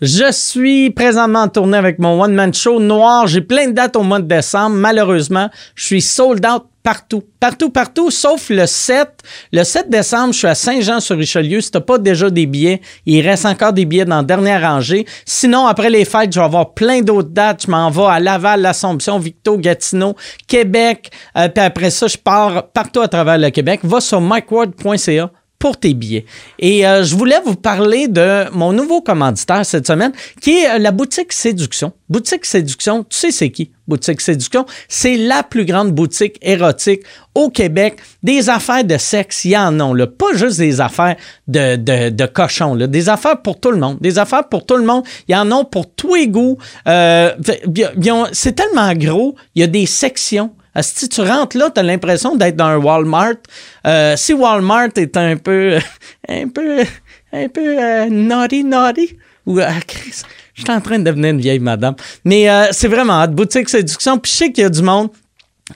Je suis présentement en tournée avec mon one-man show noir. J'ai plein de dates au mois de décembre. Malheureusement, je suis sold out partout. Partout, partout, sauf le 7. Le 7 décembre, je suis à Saint-Jean-sur-Richelieu. Si t'as pas déjà des billets, il reste encore des billets dans la dernière rangée. Sinon, après les fêtes, je vais avoir plein d'autres dates. Je m'en vais à Laval, l'Assomption, Victo, Gatineau, Québec. Euh, puis après ça, je pars partout à travers le Québec. Va sur mikeward.ca pour tes billets. Et euh, je voulais vous parler de mon nouveau commanditaire cette semaine, qui est euh, la boutique Séduction. Boutique Séduction, tu sais c'est qui? Boutique Séduction, c'est la plus grande boutique érotique au Québec. Des affaires de sexe, il y en a, là. pas juste des affaires de, de, de cochons, là. des affaires pour tout le monde. Des affaires pour tout le monde, il y en a pour tous les goûts. Euh, c'est tellement gros, il y a des sections si tu rentres là, tu as l'impression d'être dans un Walmart. Euh, si Walmart est un peu, un peu, un peu euh, naughty, naughty, ou euh, je suis en train de devenir une vieille madame. Mais c'est vraiment boutique séduction. Puis je sais qu'il y a du monde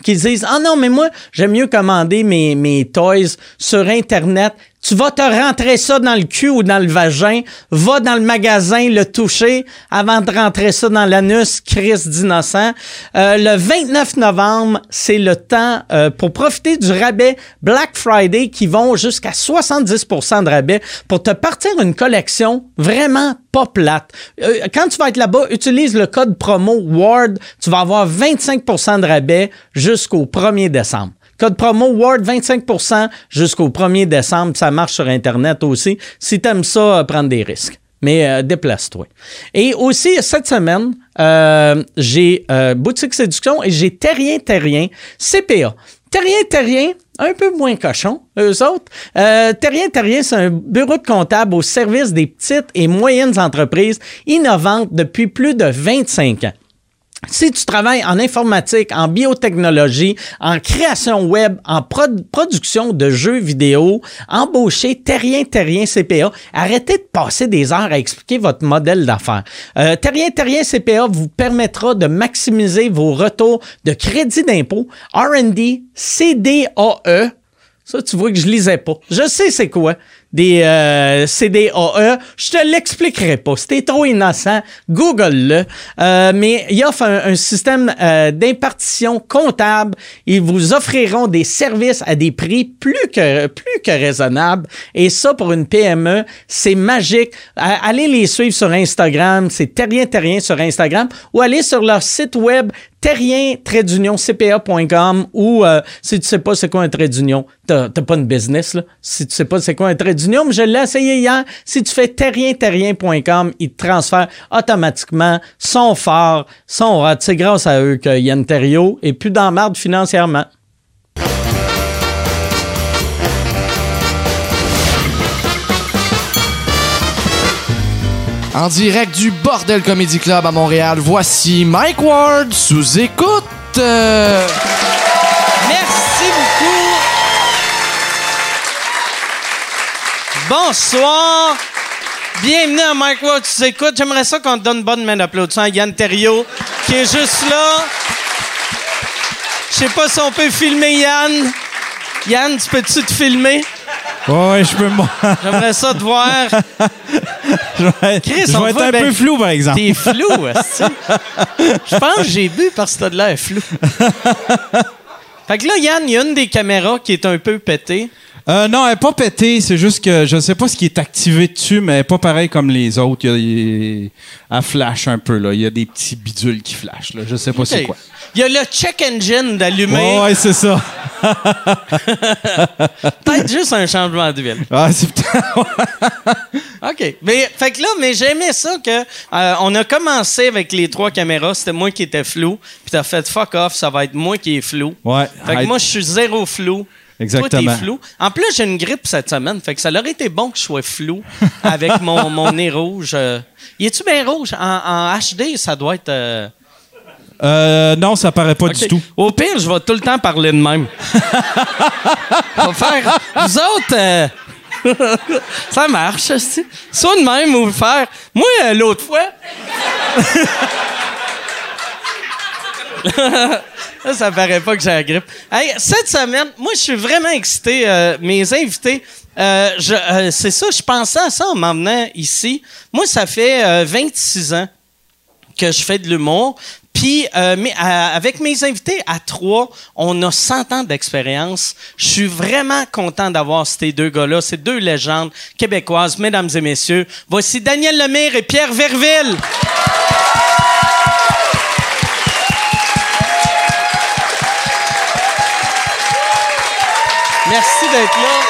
qui disent Ah non, mais moi, j'aime mieux commander mes, mes toys sur Internet tu vas te rentrer ça dans le cul ou dans le vagin, va dans le magasin le toucher avant de rentrer ça dans l'anus, Chris d'innocent. Euh, le 29 novembre, c'est le temps euh, pour profiter du rabais Black Friday qui vont jusqu'à 70% de rabais pour te partir une collection vraiment pas plate. Euh, quand tu vas être là-bas, utilise le code promo WARD, tu vas avoir 25% de rabais jusqu'au 1er décembre. Code promo WARD 25% jusqu'au 1er décembre. Ça marche sur Internet aussi. Si tu aimes ça, euh, prendre des risques. Mais euh, déplace-toi. Et aussi, cette semaine, euh, j'ai Boutique Séduction et j'ai Terrien Terrien CPA. Terrien Terrien, un peu moins cochon, eux autres. Terrien Terrien, c'est un bureau de comptable au service des petites et moyennes entreprises innovantes depuis plus de 25 ans. Si tu travailles en informatique, en biotechnologie, en création web, en production de jeux vidéo, embauchez Terrien Terrien CPA. Arrêtez de passer des heures à expliquer votre modèle d'affaires. Euh, Terrien Terrien CPA vous permettra de maximiser vos retours de crédit d'impôt, R&D, CDAE. Ça, tu vois que je lisais pas. Je sais c'est quoi des euh, CDAE. Je te l'expliquerai pas. C'était trop innocent, google-le. Euh, mais il offre un, système euh, d'impartition comptable. Ils vous offriront des services à des prix plus que, raisonnables. Et ça, pour une PME, c'est magique. allez les suivre sur Instagram. C'est Terrien Terrien sur Instagram. Ou allez sur leur site web terrien-cpa.com ou euh, si tu sais pas c'est quoi un trait d'union, t'as pas une business. Là. Si tu sais pas c'est quoi un trait d'union, je l'ai essayé hier. Si tu fais terrien-terrien.com, ils te transfèrent automatiquement son fort, son rat. C'est grâce à eux que Yann Terrio est plus dans financièrement. En direct du Bordel Comedy Club à Montréal, voici Mike Ward sous écoute. Bonsoir. Bienvenue à Mike sous écoute. J'aimerais ça qu'on te donne une bonne main d'applaudissement à Yann Terriot, qui est juste là. Je sais pas si on peut filmer Yann. Yann, tu peux-tu te filmer? Ouais, je peux. J'aimerais ça te voir. je vais, Chris, je vais être un peu flou, par exemple. T'es flou, Je pense que j'ai bu parce que t'as de l'air flou. fait que là, Yann, il y a une des caméras qui est un peu pétée. Euh, non, elle n'est pas pétée. C'est juste que je ne sais pas ce qui est activé dessus, mais elle n'est pas pareil comme les autres. Il elle flash un peu. Là. Il y a des petits bidules qui flashent. Là. Je sais pas c'est quoi. Il y a le check engine d'allumer. ouais, c'est ça. Peut-être juste un changement de ville. Ah, c'est OK. Mais, fait que là, mais j'aimais ça que euh, on a commencé avec les trois caméras. C'était moi qui étais flou. Puis t'as fait fuck off, ça va être moi qui est flou. Ouais. Fait que moi, je suis zéro flou. Exactement. flou. En plus, j'ai une grippe cette semaine, fait que ça aurait été bon que je sois flou avec mon, mon nez rouge. Euh. Y est-tu bien rouge? En, HD, ça doit être. Euh, euh... non, ça paraît pas du tout. Au pire, je vais tout le temps parler de même. faire. Vous autres, euh, ça marche, soit de même ou faire. Moi, l'autre fois. Ça, ça paraît pas que j'ai la grippe. Cette semaine, moi, je suis vraiment excité. Euh, mes invités, Euh, euh, c'est ça, je pensais à ça en m'emmenant ici. Moi, ça fait euh, 26 ans que je fais de l'humour. Puis, avec mes invités à trois, on a 100 ans d'expérience. Je suis vraiment content d'avoir ces deux gars-là, ces deux légendes québécoises, mesdames et messieurs. Voici Daniel Lemire et Pierre Verville. Merci d'être là.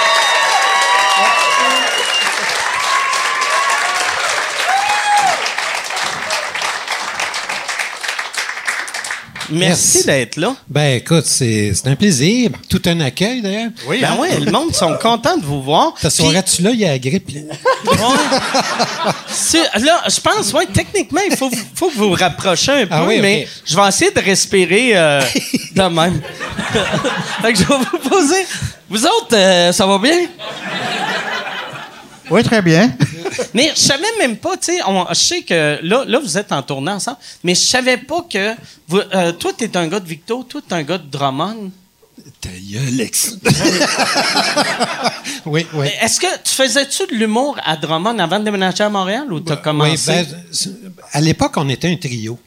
Merci, Merci. d'être là. Ben écoute, c'est un plaisir. Tout un accueil d'ailleurs. Oui, ben ouais, le monde sont contents de vous voir. Ta soirée-tu là, il y a la grippe. là. Ouais. Là, je pense, ouais, techniquement, il faut, faut que vous vous rapprochiez un peu, Ah oui, ok. mais je vais essayer de respirer euh, de même. fait que je vais vous poser. Vous autres, euh, ça va bien? Oui, très bien. Mais je savais même pas, tu sais, on- je sais que là, là, vous êtes en tournée ensemble, mais je savais pas que. Vous, euh, toi, t'es un gars de Victo, toi, t'es un gars de Drummond. Ta gueule, oui, oui. Est-ce que tu faisais-tu de l'humour à Drummond avant de déménager à Montréal ou t'as commencé? Oui, ben, à l'époque, on était un trio.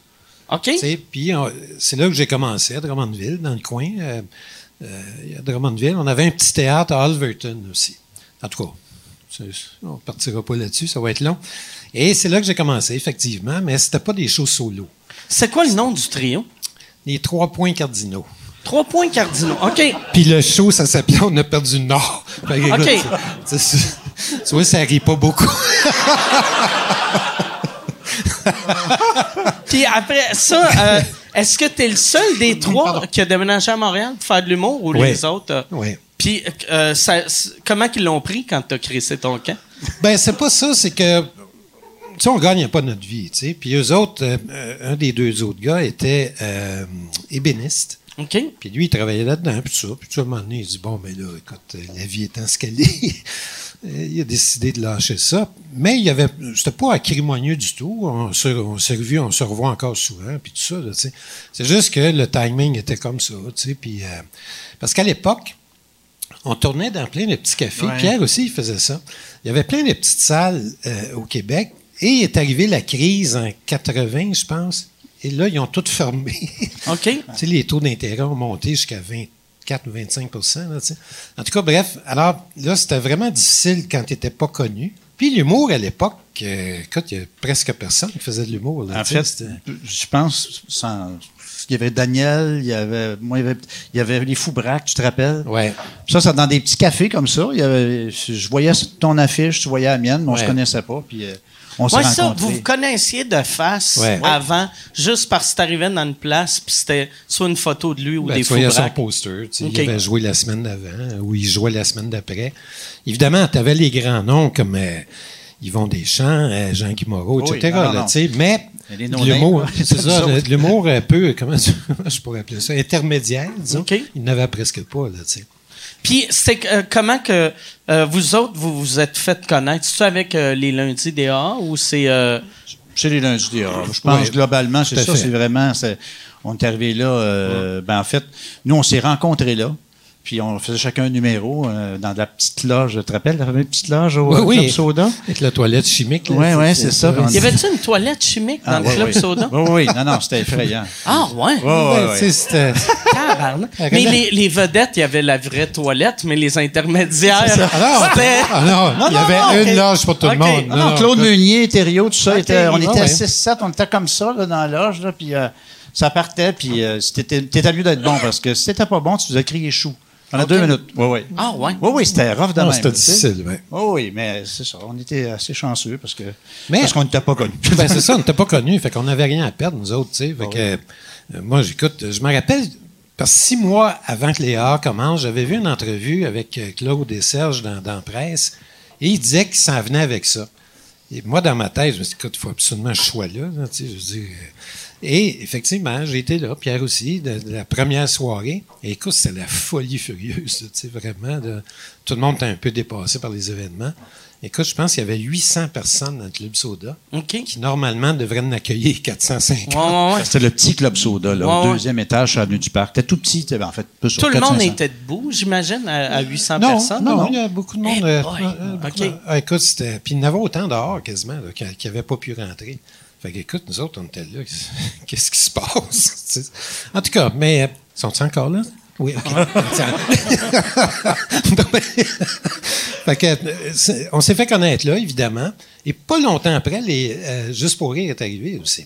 OK? tu sais, Puis c'est là que j'ai commencé, à Drummondville, dans le coin. Euh, euh, à Drummondville, on avait un petit théâtre à Alverton aussi. En tout cas, on ne partira pas là-dessus, ça va être long. Et c'est là que j'ai commencé, effectivement, mais c'était pas des shows solo. C'est quoi le nom du trio? Les trois points cardinaux. Trois points cardinaux. OK. Puis le show, ça s'appelait On a perdu le Nord. Fait que, OK. Tu vois, ça rit pas beaucoup. Puis après ça, euh, est-ce que tu es le seul des trois qui a déménagé à Montréal pour faire de l'humour ou Oui. les autres? euh? Oui. Puis euh, ça- comment qu'ils l'ont pris quand tu as crissé ton camp? Ben, c'est pas ça, c'est que. Tu sais, on gagne pas notre vie, tu sais. Puis eux autres, euh, un des deux autres gars était euh, ébéniste. OK? Puis lui, il travaillait là-dedans, puis ça. Puis tout à un moment donné, il dit Bon, ben là, écoute, la vie étant ce qu'elle est, il a décidé de lâcher ça. Mais il y avait. C'était pas acrimonieux du tout. On s'est on s'est revus, on se revoit encore souvent, puis tout ça, là, tu sais. C'est juste que le timing était comme ça, tu sais. Puis. euh, parce qu'à l'époque, on tournait dans plein de petits cafés. Ouais. Pierre aussi, il faisait ça. Il y avait plein de petites salles euh, au Québec. Et est arrivée la crise en 80, je pense. Et là, ils ont toutes fermé. OK? Tu sais, les taux d'intérêt ont monté jusqu'à 24 ou 25 là, tu sais. En tout cas, bref, alors là, c'était vraiment difficile quand tu n'étais pas connu. Puis l'humour à l'époque, euh, écoute, il y a presque personne qui faisait de l'humour. En tu sais, fait, je pense, sans- il y avait Daniel, il y avait, moi, il y avait, il y avait les Fous Braques, tu te rappelles? ouais. Ça, c'est dans des petits cafés comme ça. Il y avait, je voyais ton affiche, tu voyais la mienne, mais on Ouais. se connaissait pas. Puis euh, on s'est Ouais, ça, rencontrés. vous vous connaissiez de face Ouais. avant, juste parce que t'arrivais dans une place, puis c'était soit une photo de lui ou Ben, des tu voyais faux son poster. tu sais. Il avait joué la semaine d'avant ou il jouait la semaine d'après. Évidemment, tu avais les grands noms comme euh, Yvon Deschamps, euh, Jean-Guy Moreau, Oui, etc. non, là, non. mais L'humour, c'est c'est ça, l'humour un peu, comment tu- je pourrais appeler ça, intermédiaire, disons. OK. Il n'avait presque pas, là, tu sais. Puis c'est euh, comment que euh, vous autres, vous vous êtes fait connaître? C'est-tu avec euh, les lundis DA ou c'est... euh, Chez les lundis des Arts. Je pense Oui, globalement, c'est ça. fait. C'est vraiment. c'est- on est arrivé là. euh, ben, en fait, nous, on s'est rencontrés là. Puis on faisait chacun un numéro euh, dans la petite loge. Tu te rappelles la fameuse petite loge au Oui, euh, oui. Club Soda? Avec la toilette chimique. sais, ouais, c'est ça. ouais. Y avait-tu une toilette chimique dans Ah, le ouais, Club. Soda? Oui, oui. Non, non, c'était effrayant. Ah, ouais? C'était-. Ah, Mais les, les vedettes, il y avait la vraie toilette, mais les intermédiaires. Ah non, c'était- ah non, il y non, avait une loge pour tout le monde. Non, non, Claude Meunier, Thériault, tout ça, était- on était à ouais. 6-7, on était comme ça là, dans la loge, là, puis euh, ça partait, puis euh, c'était t'étais mieux d'être bon, parce que si t'étais pas bon, tu faisais crier chou. Pendant deux minutes. Oui, oui. Ah, ouais. Oui, oui, c'était rough de Non, même. c'était difficile, ouais. Oui, oui, mais c'est ça. On était assez chanceux parce que Mais- parce qu'on n'était pas connus. ben, c'est ça, on n'était pas connus, fait qu'on n'avait rien à perdre, nous autres, tu sais. Fait que, euh, moi, j'écoute, je me rappelle, parce que six mois avant que les A commencent, j'avais vu une entrevue avec euh, Claude et Serge dans, presse, et il disait qu'il s'en venait avec ça. Et moi, dans ma tête, je me suis dit, écoute, il faut absolument que je sois là, là, tu sais, je veux dire, euh, Et effectivement, j'ai été là, Pierre aussi, de, de la première soirée. Et écoute, c'était la folie furieuse, tu sais, vraiment. de- tout le monde était un peu dépassé par les événements. Écoute, je pense qu'il y avait 800 personnes dans le Club Soda, qui normalement devraient en accueillir 450. Ouais, ouais, ouais. C'était le petit club soda, là, Ouais, au ouais. deuxième étage sur l'avenue du Parc. C'était tout petit, c'était- en fait, peu sur Tout le monde 400. était debout, j'imagine, à, à 800 Non, personnes. non, non. il y a beaucoup de monde. Eh euh, euh, beaucoup OK. de- ah, écoute, c'était. Puis il y en avait autant dehors quasiment là, qui n'avaient pas pu rentrer. Fait que, écoute, nous autres, on était là. Qu'est-ce qui se passe? En tout cas, mais euh, sont-ils encore là? Oui, OK. Fait que, euh, on s'est fait connaître là, évidemment. Et pas longtemps après, les euh, Juste pour rire est arrivé aussi.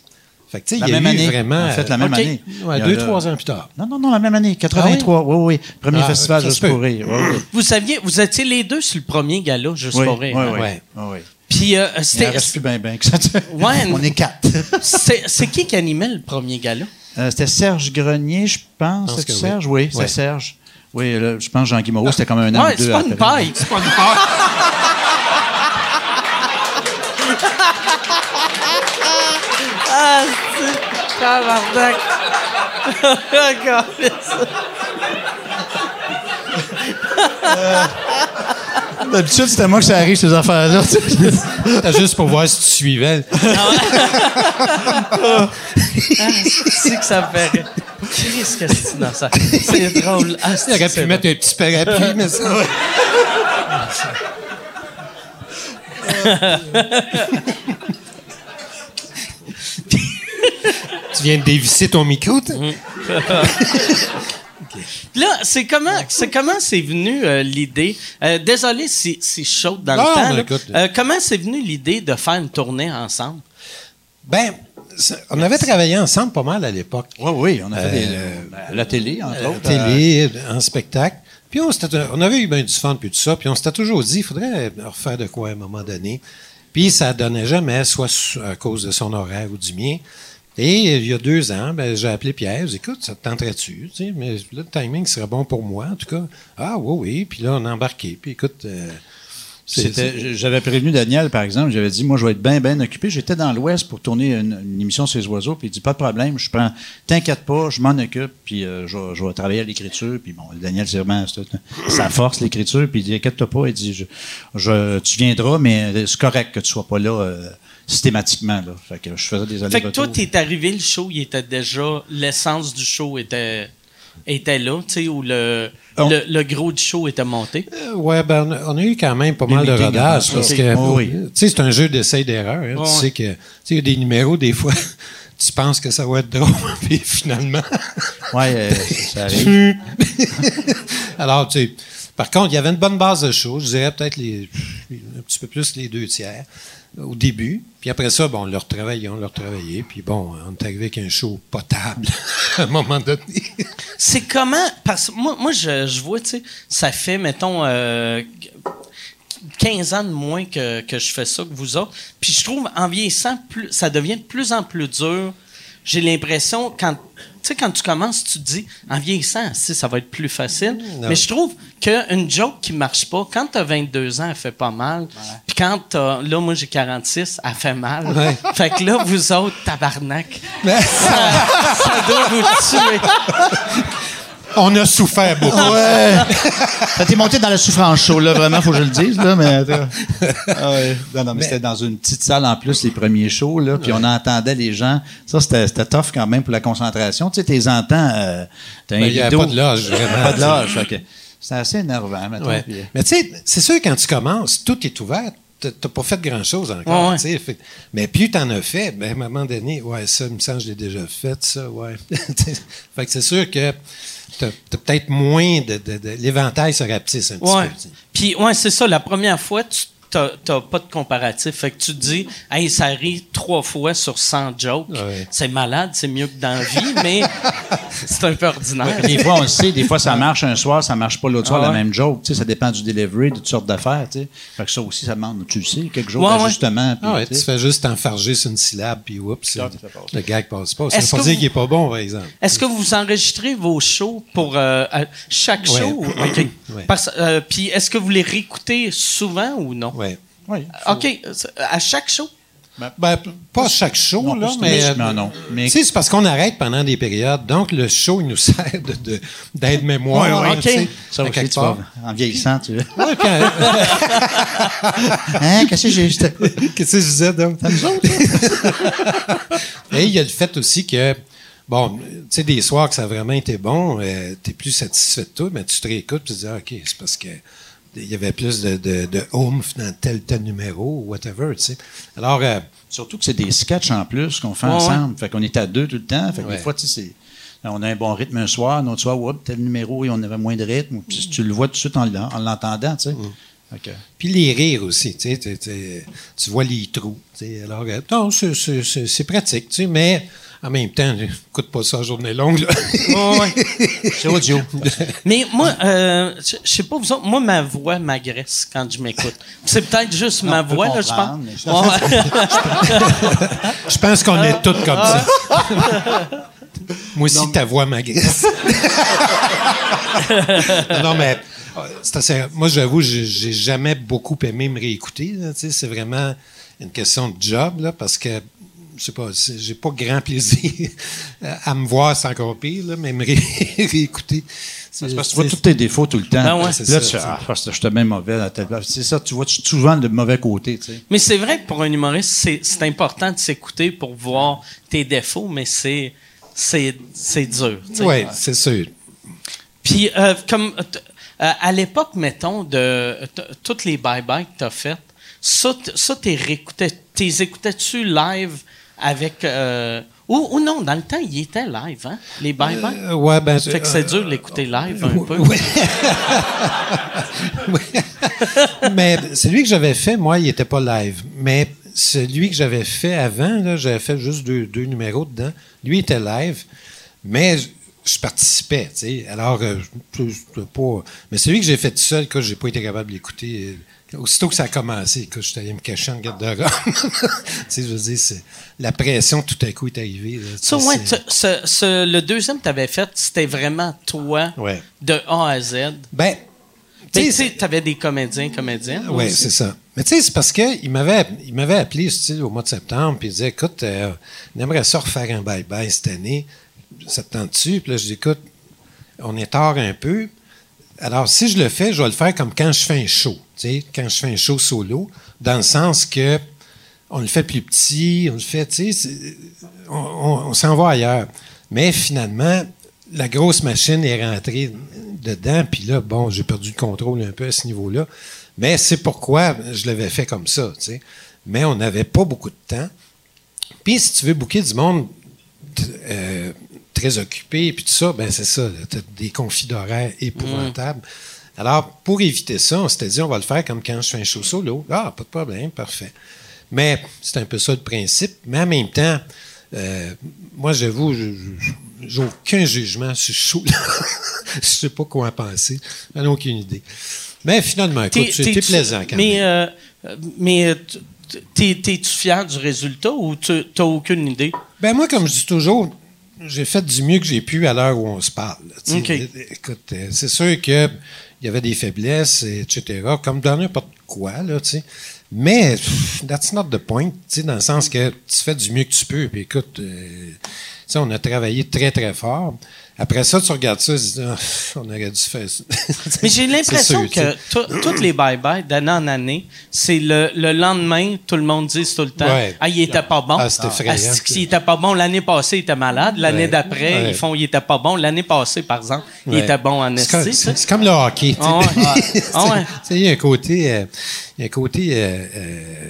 Fait que, tu sais, La il y a même eu année. vraiment. En fait, la même OK. année. Ouais, deux, le- trois ans plus tard. Non, non, non, la même année, 83. oui, oui, Premier Ah, festival Juste pour rire. Oui, oui. Vous saviez, vous étiez les deux sur le premier gala, juste Oui, pour rire. oui, oui. Puis euh, Il en c'était. reste plus bien, bien que ça. Ouais, On est quatre. c'est c'est qui qui animait le premier gala? Euh, c'était Serge Grenier, je pense. pense C'était que Serge? Oui, c'est Ouais. Serge. Oui, là, je pense Jean-Guy Moreau, c'était comme un an Ouais, ou deux c'est pas une paille. C'est pas une paille. ah, c'est tabarnak. Regarde ça. D'habitude, c'était moi que ça arrive, ces affaires-là. C'était juste pour voir si tu suivais. Ah, c'est que ça me fait rire. Qu'est-ce que c'est dans ça? C'est drôle. Ah, Il aurait pu mettre un petit parapluie, mais ça. tu viens de dévisser ton micro, Là, c'est comment, c'est comment c'est venu euh, l'idée? euh, désolé si c'est chaud dans Non, le temps. mais là. écoute. Euh, comment c'est venu l'idée de faire une tournée ensemble? Ben, on avait travaillé ensemble pas mal à l'époque. Oui, oui, on a fait des- euh, la télé, entre à autres. la télé, en spectacle. Puis on, avait eu bien du fun, puis tout ça. Puis on s'était toujours dit, il faudrait refaire de quoi à un moment donné. Puis ça donnait jamais, soit à cause de son horaire ou du mien. Et il y a deux ans, ben, j'ai appelé Pierre. J'ai dit, écoute, ça te tenterait-tu? Tu sais, mais là, le timing serait bon pour moi, en tout cas. Ah, oui, oui. Puis là, on a embarqué. Puis écoute, euh, C'était- J'avais prévenu Daniel, par exemple, j'avais dit, moi, je vais être bien, bien occupé. J'étais dans l'Ouest pour tourner une, une émission sur les oiseaux, puis il dit, pas de problème, je prends, t'inquiète pas, je m'en occupe, puis euh, je, vais- je vais travailler à l'écriture. Puis bon, Daniel, c'est vraiment sa force, l'écriture, puis il dit, inquiète-toi pas, il dit, je, je- tu viendras, mais c'est correct que tu sois pas là euh, systématiquement. Là. Fait que je faisais des Fait que allers-retours. toi, t'es arrivé, le show, il était déjà. L'essence du show était, était là, tu sais, où le, On- le, le gros du show était monté? Euh, ouais, ben, on a- eu quand même pas mal de meetings rodage avant parce que, Oh, oui. tu sais, c'est un jeu d'essai d'erreur. hein. Tu ouais. sais que, tu sais, il y a des numéros, des fois, tu penses que ça va être drôle, puis finalement. Ouais, euh, ça arrive. Alors, tu sais, par contre, il y avait une bonne base de show. Je dirais peut-être les, un petit peu plus les deux tiers euh, au début. Puis après ça, bon, on leur travaillait, on leur travaillait. Puis bon, on est arrivé avec un show potable à un moment donné. C'est comment. Parce que moi, moi je, vois, tu sais, ça fait, mettons, euh, 15 ans de moins que, que je fais ça que vous autres. Puis je trouve, en vieillissant, plus, ça devient de plus en plus dur. J'ai l'impression, quand, sais, quand tu commences, tu te dis, en vieillissant, si, ça va être plus facile. Non. Mais je trouve qu'une joke qui marche pas, quand tu as 22 ans, elle fait pas mal. Puis quand t'as- là, moi, j'ai 46, elle fait mal. Ouais. Fait que là, vous autres, tabarnak, ça, ça doit vous tuer. on a souffert beaucoup. Ouais. Ça t'est monté dans la souffrance chaude, là, vraiment, faut que je le dise, là, mais. Ah ouais. Non, non, mais, c'était dans une petite salle en plus, les premiers shows, là, puis on entendait les gens. Ça, c'était, c'était tough quand même pour la concentration. Tu sais, t'es entends, euh, t'as un Ben, il y rideau. pas de loge, vraiment. Pas de loge, que c'était assez énervant, mettons. Ouais. puis, euh, Mais tu sais, c'est sûr, quand tu commences, tout est ouvert. T'as pas fait grand-chose encore. Ouais, ouais. tu sais. Fait- mais plus tu en as fait, ben, à un moment donné, ouais, ça, il me semble que je l'ai déjà fait, ça, ouais. fait que c'est sûr que tu as, peut-être moins de. de- de- L'éventail se rapetisse un petit Ouais. peu. Puis, ouais, c'est ça. La première fois, tu n'as pas de comparatif. Fait que tu te dis, hey, ça arrive trois fois sur 100 jokes. Ouais. C'est malade, c'est mieux que dans la vie, mais c'est un peu ordinaire. Des fois, on le sait, des fois, ça marche un soir, ça marche pas l'autre soir, la même joke. Tu sais, ça dépend du delivery, de toutes sortes d'affaires. tu sais. Fait que ça aussi, ça demande, tu le sais, quelques jours Ouais, ouais. d'ajustement. Ah ouais, tu fais juste t'enfarger sur une syllabe, puis oups, le gag passe pas. Ça Est-ce veut pas dire vous- qu'il est pas bon, par exemple. Est-ce que vous enregistrez vos shows pour euh, chaque Ouais. show? OK. Euh, Puis est-ce que vous les réécoutez souvent ou non? Ouais. Oui. OK. À chaque show? Ben, p- pas chaque show, Non, là, mais. systématiquement, non. Mais- sais, c'est parce qu'on arrête pendant des périodes. Donc, le show, il nous sert de- de- d'aide-mémoire. Ouais, ouais. tu sais, OK. Ça aussi, quelque tu vas, en vieillissant, tu Ouais, puis, euh, Hein, qu'est-ce que j'ai juste. Qu'est-ce que je disais, donc? Et il y a le fait aussi que, bon, tu sais, des soirs que ça a vraiment été bon, euh, tu es plus satisfait de tout, mais tu te réécoutes et tu te dis, ah, OK, c'est parce que il y avait plus de, de, de oomph dans tel, tel numéro, ou whatever, tu sais. Alors, euh, Surtout que c'est des sketchs en plus qu'on fait Ouais, ensemble. Fait qu'on est à deux tout le temps. Fait que Ouais. des fois, tu sais, c'est- on a un bon rythme un soir, un autre soir, tel numéro, et on avait moins de rythme. Puis tu le vois tout de suite en, l'en- en l'entendant, tu sais. Que- Puis les rires aussi, tu sais, tu- tu- tu vois les trous. tu sais. Alors, euh, non, c'est pratique, tu sais, mais en même temps, écoute pas ça à journée longue. là. C'est audio. Mais moi, euh, je sais pas vous autres, moi, ma voix m'agresse quand je m'écoute. C'est peut-être juste ma voix, là, je pense. Ouais. Je pense qu'on est tous comme ça. Moi aussi, ta voix m'agresse. non, mais c'est assez- moi, j'avoue, j'ai j'ai jamais beaucoup aimé me réécouter. C'est vraiment une question de job, là, parce que je sais pas, j'ai pas grand plaisir à me voir, c'est encore pire, là, mais me ré- réécouter. C'est parce que tu vois tous tes défauts tout le temps. Ben ouais. Là, ça, tu ah, parce que j'étais bien mauvais à telle. C'est ça, tu vois souvent le mauvais côté, tu sais. Mais c'est vrai que pour un humoriste, c'est important de s'écouter pour voir tes défauts, mais c'est c'est c'est dur. tu sais. Oui, c'est sûr. Puis, euh, comme euh, euh, à l'époque, mettons, de toutes les bye-bye que tu as faites, ça, ça t'es réécoutais, t'es écoutais-tu live avec. euh, ou, ou non, dans le temps, il était live, hein, les bye-bye? Euh, ouais, ben, fait que c'est dur de l'écouter live un peu. Oui. Mais celui que j'avais fait, moi, il n'était pas live. Mais celui que j'avais fait avant, j'avais fait juste deux, deux numéros dedans. Lui était live, mais je, je participais, tu sais. Alors, euh, je- je- pas. Mais celui que j'ai fait tout seul, que j'ai pas été capable euh, Aussitôt que ça a commencé, que je suis allé me cacher en garde-robe. tu sais, je veux dire, c'est- la pression tout à coup est arrivée. là, ouais, ce- ce- le deuxième que tu avais fait, c'était vraiment toi, Ouais. de A à Z? Ben, Tu tu sais, tu avais des comédiens, comédiennes. Oui, c'est ça. Mais tu sais, c'est parce qu'il m'avait, il m'avait appelé au mois de septembre, puis il disait Écoute, euh, on aimerait ça refaire un bye-bye cette année. Ça te tente-tu? Puis là, je dis Écoute, on est tard un peu. Alors, si je le fais, je vais le faire comme quand je fais un show. Tu sais, quand je fais un show solo, dans le sens que on le fait plus petit, on le fait, tu sais, on, on- s'en va ailleurs. Mais finalement, la grosse machine est rentrée dedans, puis là, bon, j'ai perdu le contrôle un peu à ce niveau-là. Mais c'est pourquoi je l'avais fait comme ça, tu sais. Mais on n'avait pas beaucoup de temps. Puis si tu veux booker du monde euh, très occupé, puis tout ça, ben c'est ça, des conflits d'horaires épouvantables. Alors, pour éviter ça, on s'était dit, on va le faire comme quand je fais un show solo. Ah, pas de problème, parfait. Mais c'est un peu ça le principe. Mais en même temps, euh, moi, j'avoue, j'ai aucun jugement sur ce show-là. je sais pas quoi en penser. J'en ai aucune idée. Mais finalement, écoute, c'était plaisant quand mais, même. euh, mais euh, t'es-tu fier du résultat ou tu n'as aucune idée? Ben moi, comme je dis toujours, j'ai fait du mieux que j'ai pu à l'heure où on se parle. là, tu sais. OK. Écoute, euh, c'est sûr que il y avait des faiblesses, et etc., comme dans n'importe quoi, là, tu sais. Mais that's not the point, tu sais, dans le sens que tu fais du mieux que tu peux. Puis écoute, euh, tu sais, on a travaillé très, très fort. Après ça, tu regardes ça, tu dis, Ah, on aurait dû faire ça. Mais j'ai l'impression que tout- toutes les bye-bye d'année en année, c'est le, le lendemain, tout le monde dit tout le temps Ouais. Ah, il était pas bon. Ah, c'était effrayant. Asti que il était pas bon? L'année passée, il était malade. L'année Ouais. d'après, Ouais. ils font il était pas bon. L'année passée, par exemple, il était bon en esti. c'est- comme le hockey. Ah Ah Il y a un côté, euh, il y a un côté euh, euh,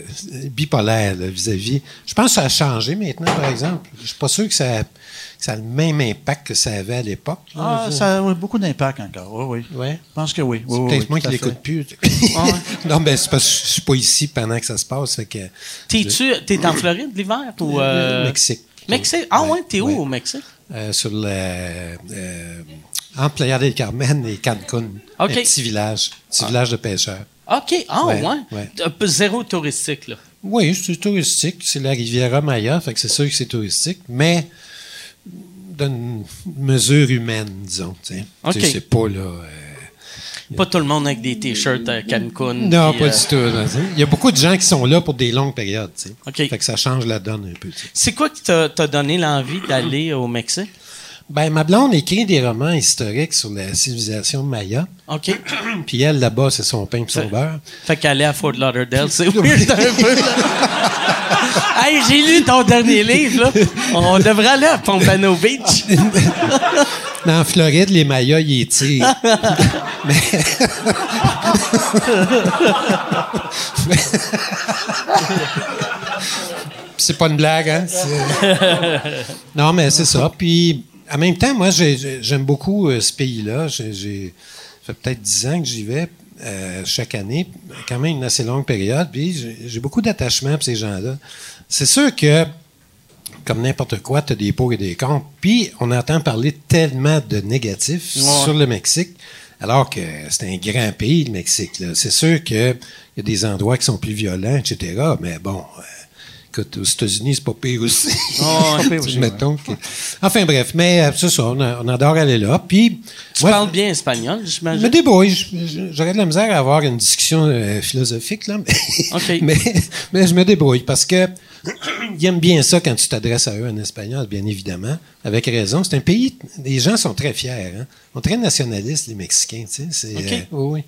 bipolaire vis-à-vis. Je pense que ça a changé maintenant, par exemple. Je suis pas sûr que ça, a, ça a le même impact que ça avait à l'époque. Ah, ça a beaucoup d'impact encore. Oui, oui. Ouais. Je pense que oui. C'est oui, oui, peut-être oui, moi qui l'écoute plus. Ah non, ben c'est parce que je suis pas ici pendant que ça se passe. Fait que, T'es-tu t'es en Floride l'hiver ou euh, Mexique. Mexique? Ah ouais, t'es où Ouais. au Mexique? Euh, sur le euh, entre Playa del Carmen et Cancun. OK. Un petit village. Petit village de pêcheurs. OK. Ah ouais. Ouais, ouais. Un peu zéro touristique, là. Oui, c'est touristique. C'est la Riviera Maya, fait que c'est sûr que c'est touristique, mais d'une mesure humaine, disons. tu sais. OK. Tu sais, C'est pas là. euh, Pas tout le monde avec des t-shirts à Cancun. Non, pas euh, du tout. Il y a beaucoup de gens qui sont là pour des longues périodes. tu sais. OK. Fait que ça change la donne un peu. C'est quoi qui t'a donné l'envie d'aller au Mexique? Ben, ma blonde écrit des romans historiques sur la civilisation maya. OK. Puis elle, là-bas, c'est son pain et son beurre. Fait qu'aller à Fort Lauderdale, c'est weird un peu. hey, j'ai lu ton dernier livre, là. On devrait aller à Pompano Beach. Mais en Floride, les mayas, ils tirent. c'est pas une blague, hein? Non, mais c'est ça. Puis, en même temps, moi, j'ai- j'ai- j'aime beaucoup euh, ce pays-là. J'ai- fait peut-être dix ans que j'y vais euh, chaque année. Quand même une assez longue période. Puis, j'ai- beaucoup d'attachement pour ces gens-là. C'est sûr que comme n'importe quoi, tu as des pour et des contre. Puis, on entend parler tellement de négatifs Ouais. sur le Mexique, alors que c'est un grand pays, le Mexique. C'est sûr qu'il y a des endroits qui sont plus violents, etc. Mais bon, euh, écoute, aux États-Unis, c'est pas pire aussi. Ouais. Mettons que- Enfin, bref, mais euh, c'est ça, on, a- on adore aller là. Puis, Tu moi, parles bien espagnol, je me j'imagine? débrouille. J'aurais de la misère à avoir une discussion euh, philosophique, là. Mais, mais, mais je me débrouille parce que ils aiment bien ça quand tu t'adresses à eux en espagnol, bien évidemment. Avec raison. C'est un pays, les gens sont très fiers. Hein? Ils sont très nationalistes, les Mexicains. Tu sais, euh, oui, oui.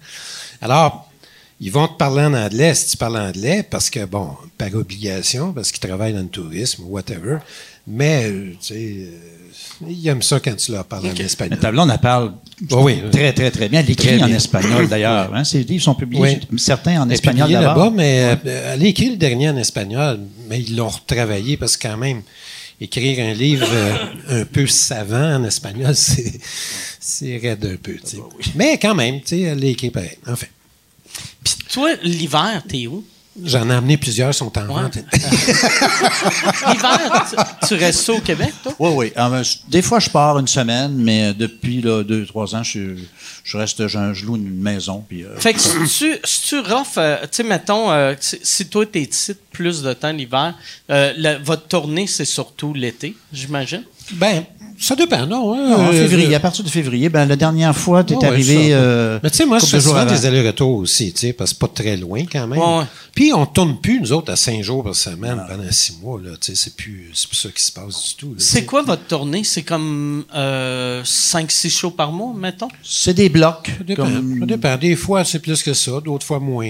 Alors, ils vont te parler en anglais si tu parles anglais, parce que, bon, par obligation, parce qu'ils travaillent dans le tourisme ou whatever. Mais, euh, tu sais, euh, ils aiment ça quand tu leur parles en espagnol. Mais ta blonde, elle parle Oh oui. très, très, très bien. Elle écrit en espagnol, d'ailleurs. Hein. Ses livres sont publiés, Oui. certains en espagnol d'abord. là-bas, mais euh, elle a écrit le dernier en espagnol, mais ils l'ont retravaillé parce que quand même, écrire un livre euh, un peu savant en espagnol, c'est, c'est raide un peu. tu sais. Mais quand même, tu sais, elle l'a écrit pareil. Enfin, Puis toi, l'hiver, t'es où? j'en ai amené plusieurs, sont en Ouais. vente. L'hiver, tu, tu restes au Québec, toi? Oui, oui. Ah, ben, des fois, je pars une semaine, mais euh, depuis là, deux, trois ans, je, je reste, je, je loue une maison. Puis, euh, Fait que si tu, si tu euh, tu sais, mettons, euh, si, toi, t'es plus de temps l'hiver, euh, votre tournée, c'est surtout l'été, j'imagine? ben, ça dépend, non? hein? en Euh, février, à partir de février, ben, la dernière fois, tu es Ouais, arrivé. ça. euh, Mais tu sais, moi, je fais souvent avant. des allers-retours aussi, tu sais, parce que c'est pas très loin quand même. Ouais, ouais. Puis on tourne plus, nous autres, à cinq jours par semaine pendant six mois, là, tu sais, c'est plus, c'est plus ça qui se passe du tout. C'est quoi votre tournée? C'est comme 5-6 shows par mois, mettons? C'est des blocs. Ça dépend. comme- Ça dépend. Des fois, c'est plus que ça, d'autres fois moins.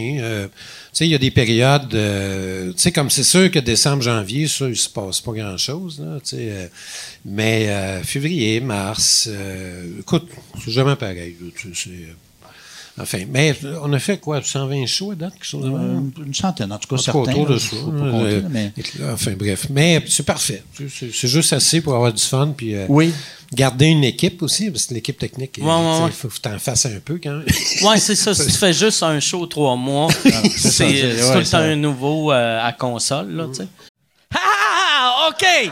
Tu sais, il y a des périodes, euh, tu sais, comme c'est sûr que décembre, janvier, ça, il se passe pas grand-chose, là, tu sais. euh, mais euh, février, mars, euh, écoute, c'est jamais pareil. c'est, euh, enfin, mais on a fait quoi, 120 shows à date, même? Euh, une centaine, en tout cas, En certains. autour de ça. euh, mais- Enfin, bref. Mais c'est parfait. C'est- juste assez pour avoir du fun. Puis, euh, Oui. Garder une équipe aussi, parce que l'équipe technique, il Ouais, ouais, ouais. faut que tu en fasses un peu quand même. Ouais, c'est ça. Si tu fais juste un show trois mois, c'est ça, c'est- tout le ça- temps un nouveau euh, à console, là, tu sais. Ah, OK!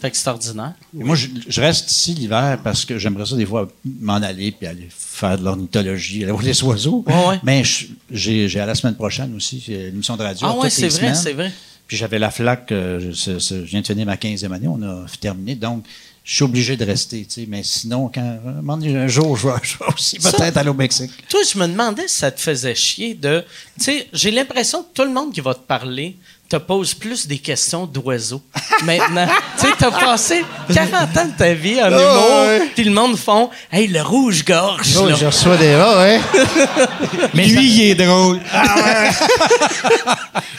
Fait que c'est ordinaire. Et Moi, je, je reste ici l'hiver parce que j'aimerais ça des fois m'en aller puis aller faire de l'ornithologie, aller voir les oiseaux. Ouais. Mais j'ai à la semaine prochaine aussi c'est une émission de radio. Ah toutes c'est vrai, c'est vrai. Puis j'avais la flaque, euh, je, viens de finir ma 15e année, on a terminé. Donc, je suis obligé de rester. tu sais. Mais sinon, quand, un, jour, je vais, je vais aussi peut-être aller au Mexique. Toi, je me demandais si ça te faisait chier de. Tu sais, j'ai l'impression que tout le monde qui va te parler te poses plus des questions d'oiseaux. Maintenant, tu sais, t'as passé 40 ans de ta vie en humour, puis le monde font « Hey, le rouge-gorge, Oh, je reçois des. Ah, ouais. Mais lui, il est drôle.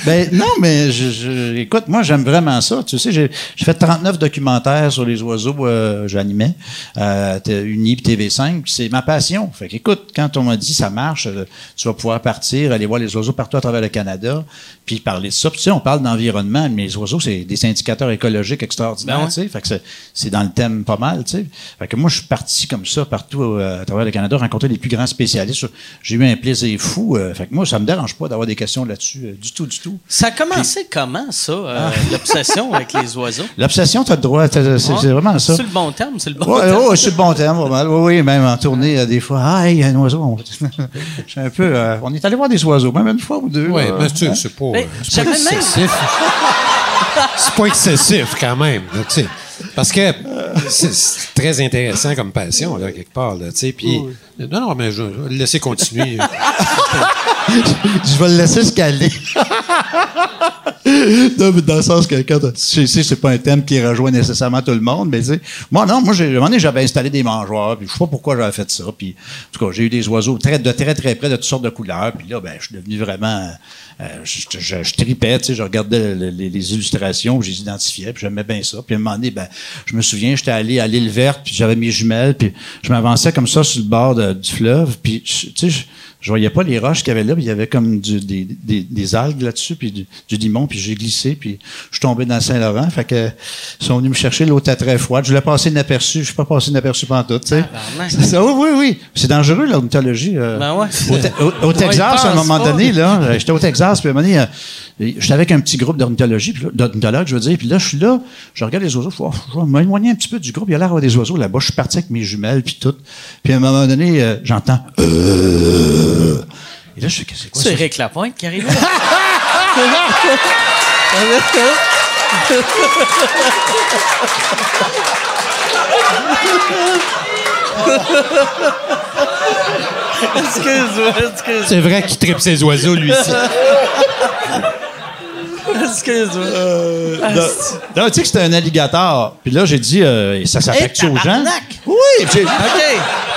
Ben, non, mais je, je- écoute, moi, j'aime vraiment ça. Tu sais, j'ai j'ai fait 39 documentaires sur les oiseaux, euh, j'animais, euh, t- Uni puis TV5, puis c'est ma passion. Fait qu'écoute, quand on m'a dit ça marche, euh, tu vas pouvoir partir, aller voir les oiseaux partout à travers le Canada, puis parler de ça. Parle d'environnement, mais les oiseaux, c'est des indicateurs écologiques extraordinaires, Ben ouais. tu sais. Fait que c'est- dans le thème pas mal, tu sais. Fait que moi, je suis parti comme ça partout euh, à travers le Canada, rencontrer les plus grands spécialistes. J'ai eu un plaisir fou. euh, fait que moi, ça me dérange pas d'avoir des questions là-dessus, euh, du tout, du tout. Ça a commencé comment, ça, euh, l'obsession avec les oiseaux? L'obsession, tu as le droit, c'est c'est vraiment ça. C'est le bon terme, c'est le bon Ouais, terme. ouais, c'est le bon terme, pas mal. Oui, oui, même en tournée, euh, des fois. Ah, hey, il y a un oiseau. On, je suis un peu, euh, on est allé voir des oiseaux, même une fois ou deux. Oui, c'est c'est pas, Mais c'est pas même- excessif. c'est pas excessif quand même. là. Parce que c'est très intéressant comme passion, là, quelque part. Là, non, non, mais je, je vais le laisser continuer. je vais le laisser se caler. non, dans le sens que quand tu sais, c'est pas un thème qui rejoint nécessairement tout le monde, mais tu sais, moi, non, moi, j'ai, j'avais installé des mangeoires, puis je sais pas pourquoi j'avais fait ça, puis en tout cas, j'ai eu des oiseaux de très, très près de toutes sortes de couleurs, puis là, ben, je suis devenu vraiment, euh, je, je, je tripais, tu sais, je regardais le- les, illustrations, je les identifiais, puis j'aimais bien ça, puis à un moment donné, ben, je me souviens, j'étais allé à l'île verte, puis j'avais mes jumelles, puis je m'avançais comme ça sur le bord du fleuve, puis, tu sais, je, voyais pas les roches qu'il y avait là, puis il y avait comme du- des, des, des algues là-dessus, puis du, du limon, puis j'ai glissé, puis je suis tombé dans Saint-Laurent. Fait que ils sont venus me chercher, l'eau était très froide. Je l'ai passé inaperçu, je suis pas passé inaperçu pendant tout, tu sais. C'est ça, oui, oui, oui. C'est dangereux, l'ornithologie. euh. Ben ouais. Au, Texas, à un moment donné, là, j'étais au Texas, puis à un moment donné, euh, j'étais avec un petit groupe d'ornithologie, d'ornithologues, je veux dire, puis là, je suis là, je regarde les oiseaux, Oh, je vais m'éloigner un petit peu du groupe, il y a l'air d'avoir des oiseaux là-bas, je suis parti avec mes jumelles, puis tout. Puis à un moment donné, euh, j'entends... Euh, et là, je fais, c'est quoi C'est? Eric Lapointe qui arrive. excuse-moi, excuse-moi, C'est vrai qu'il tripe ses oiseaux, lui. excuse-moi. Non, non, tu sais que c'était un alligator. Puis là, j'ai dit, euh, ça s'attaque-tu aux gens? Oui, j'ai- OK.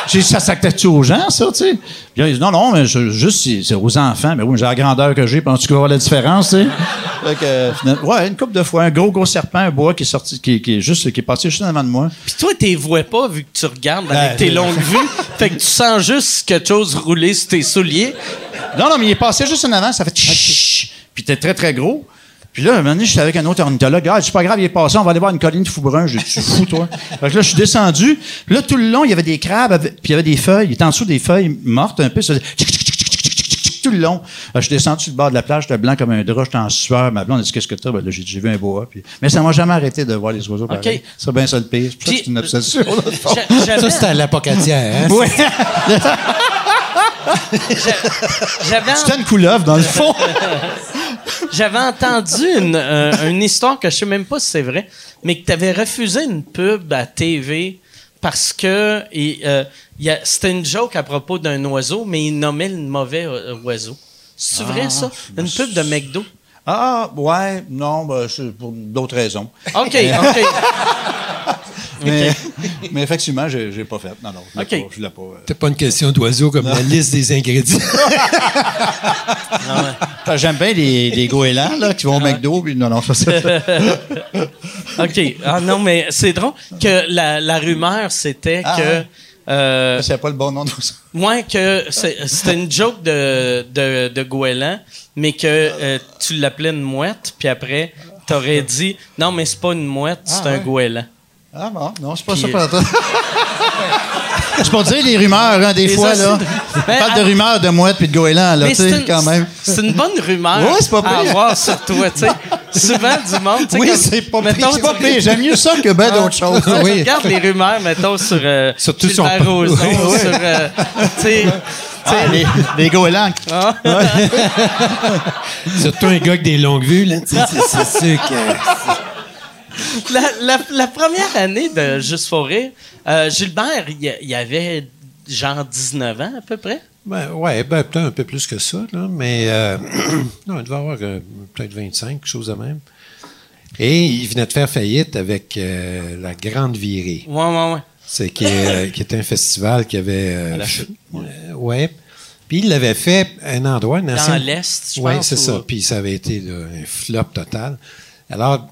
j'ai dit, ça s'attaque-tu aux gens, ça, tu sais? Puis là, il dit, non, non, mais je- juste, c'est aux enfants. Mais oui, mais j'ai la grandeur que j'ai, penses-tu qu'on va voir la différence, tu sais? Fait que, euh, finalement, ouais, une couple de fois, un gros, gros serpent, un bois qui est sorti, qui, qui est juste, qui est passé juste en avant de moi. Puis toi, t'es vois pas vu que tu regardes avec Ben, tes euh, longues vues. Fait que tu sens juste quelque chose rouler sur tes souliers. Non, non, mais il est passé juste en avant, ça fait tch, Puis était très, très gros. Puis là, un moment donné, j'étais avec un autre ornithologue. Ah, c'est pas grave, il est passé, on va aller voir une colline de fou-brun. J'ai dit, tu fous, toi. Fait que là, je suis descendu. Puis là, tout le long, il y avait des crabes, avec- puis il y avait des feuilles. Il était en dessous des feuilles mortes un peu. Ça tout le long. Que je suis descendu sur le bord de la plage, j'étais blanc comme un drap, j'étais en sueur. Ma blonde a dit, qu'est-ce que t'as? Ben là, j'ai dit, j'ai vu un boa. Puis... Mais ça m'a jamais arrêté de voir les oiseaux pareil. OK. C'est bien ça le pire. C'est une obsession. J'avais, Ça, c'était à l'apocatière. Hein? Ouais. j'avais, C'était une couleuvre, dans le fond. j'avais entendu une, euh, une histoire que je sais même pas si c'est vrai, mais que tu avais refusé une pub à TV parce que euh, c'était une joke à propos d'un oiseau, mais il nommait le mauvais euh, oiseau. C'est vrai, ça? Une pub de McDo? Ah, ouais, non, ben, c'est pour d'autres raisons. OK, OK. Mais, mais effectivement, j'ai, j'ai pas fait. Non, non, je l'ai OK. pas. Je l'ai pas euh. Pas une question d'oiseau comme la liste des ingrédients? J'aime bien les, les goélands là, qui vont au McDo. Puis non, non, ça, c'est. OK. Ah non, mais c'est drôle que la, la rumeur, c'était Ah, que... ouais. euh, c'est pas le bon nom de ça. Ouais, que c'est- c'était une joke de, de, de Goéland, mais que euh, tu l'appelais une mouette, puis après, t'aurais dit non, mais c'est pas une mouette, c'est Ah, un ouais. goéland. Ah bon, non, c'est pas Puis, ça euh, pour C'est pour dire les rumeurs, hein, des fois, là. hosties- On Ben, parle ah- de rumeurs de mouettes puis de goélands, là, tu sais, c'est une, quand même. c'est une bonne rumeur Ouais, c'est pas à pire. avoir sur toi, tu sais. Souvent, du monde, tu sais, Oui, c'est pas mettons, pire. C'est pas pire. J'aime mieux ça que ben d'autres choses. Ah, Oui. Je regarde les rumeurs, mettons, sur euh, Surtout Gilbert son- Rozon, Oui, oui. sur... euh, tu sais, Ah, les, les goélands. ah, Surtout un gars avec des longues vues, là. tu sais, C'est c'est sûr que. La, la- la première année de Juste pour rire, euh, Gilbert, il avait genre 19 ans à peu près? Ben, ouais, ben, peut-être un peu plus que ça, là, mais euh, non, il devait avoir euh, peut-être 25, quelque chose de même. Et il venait de faire faillite avec euh, la Grande Virée. Ouais, ouais, ouais. C'est qui, est, qui était un festival qui avait. la chute. ouais. Puis il l'avait fait à un endroit, une Dans l'Est, je Oui, pense. c'est ou- ça. Puis ça avait été là, un flop total. Alors,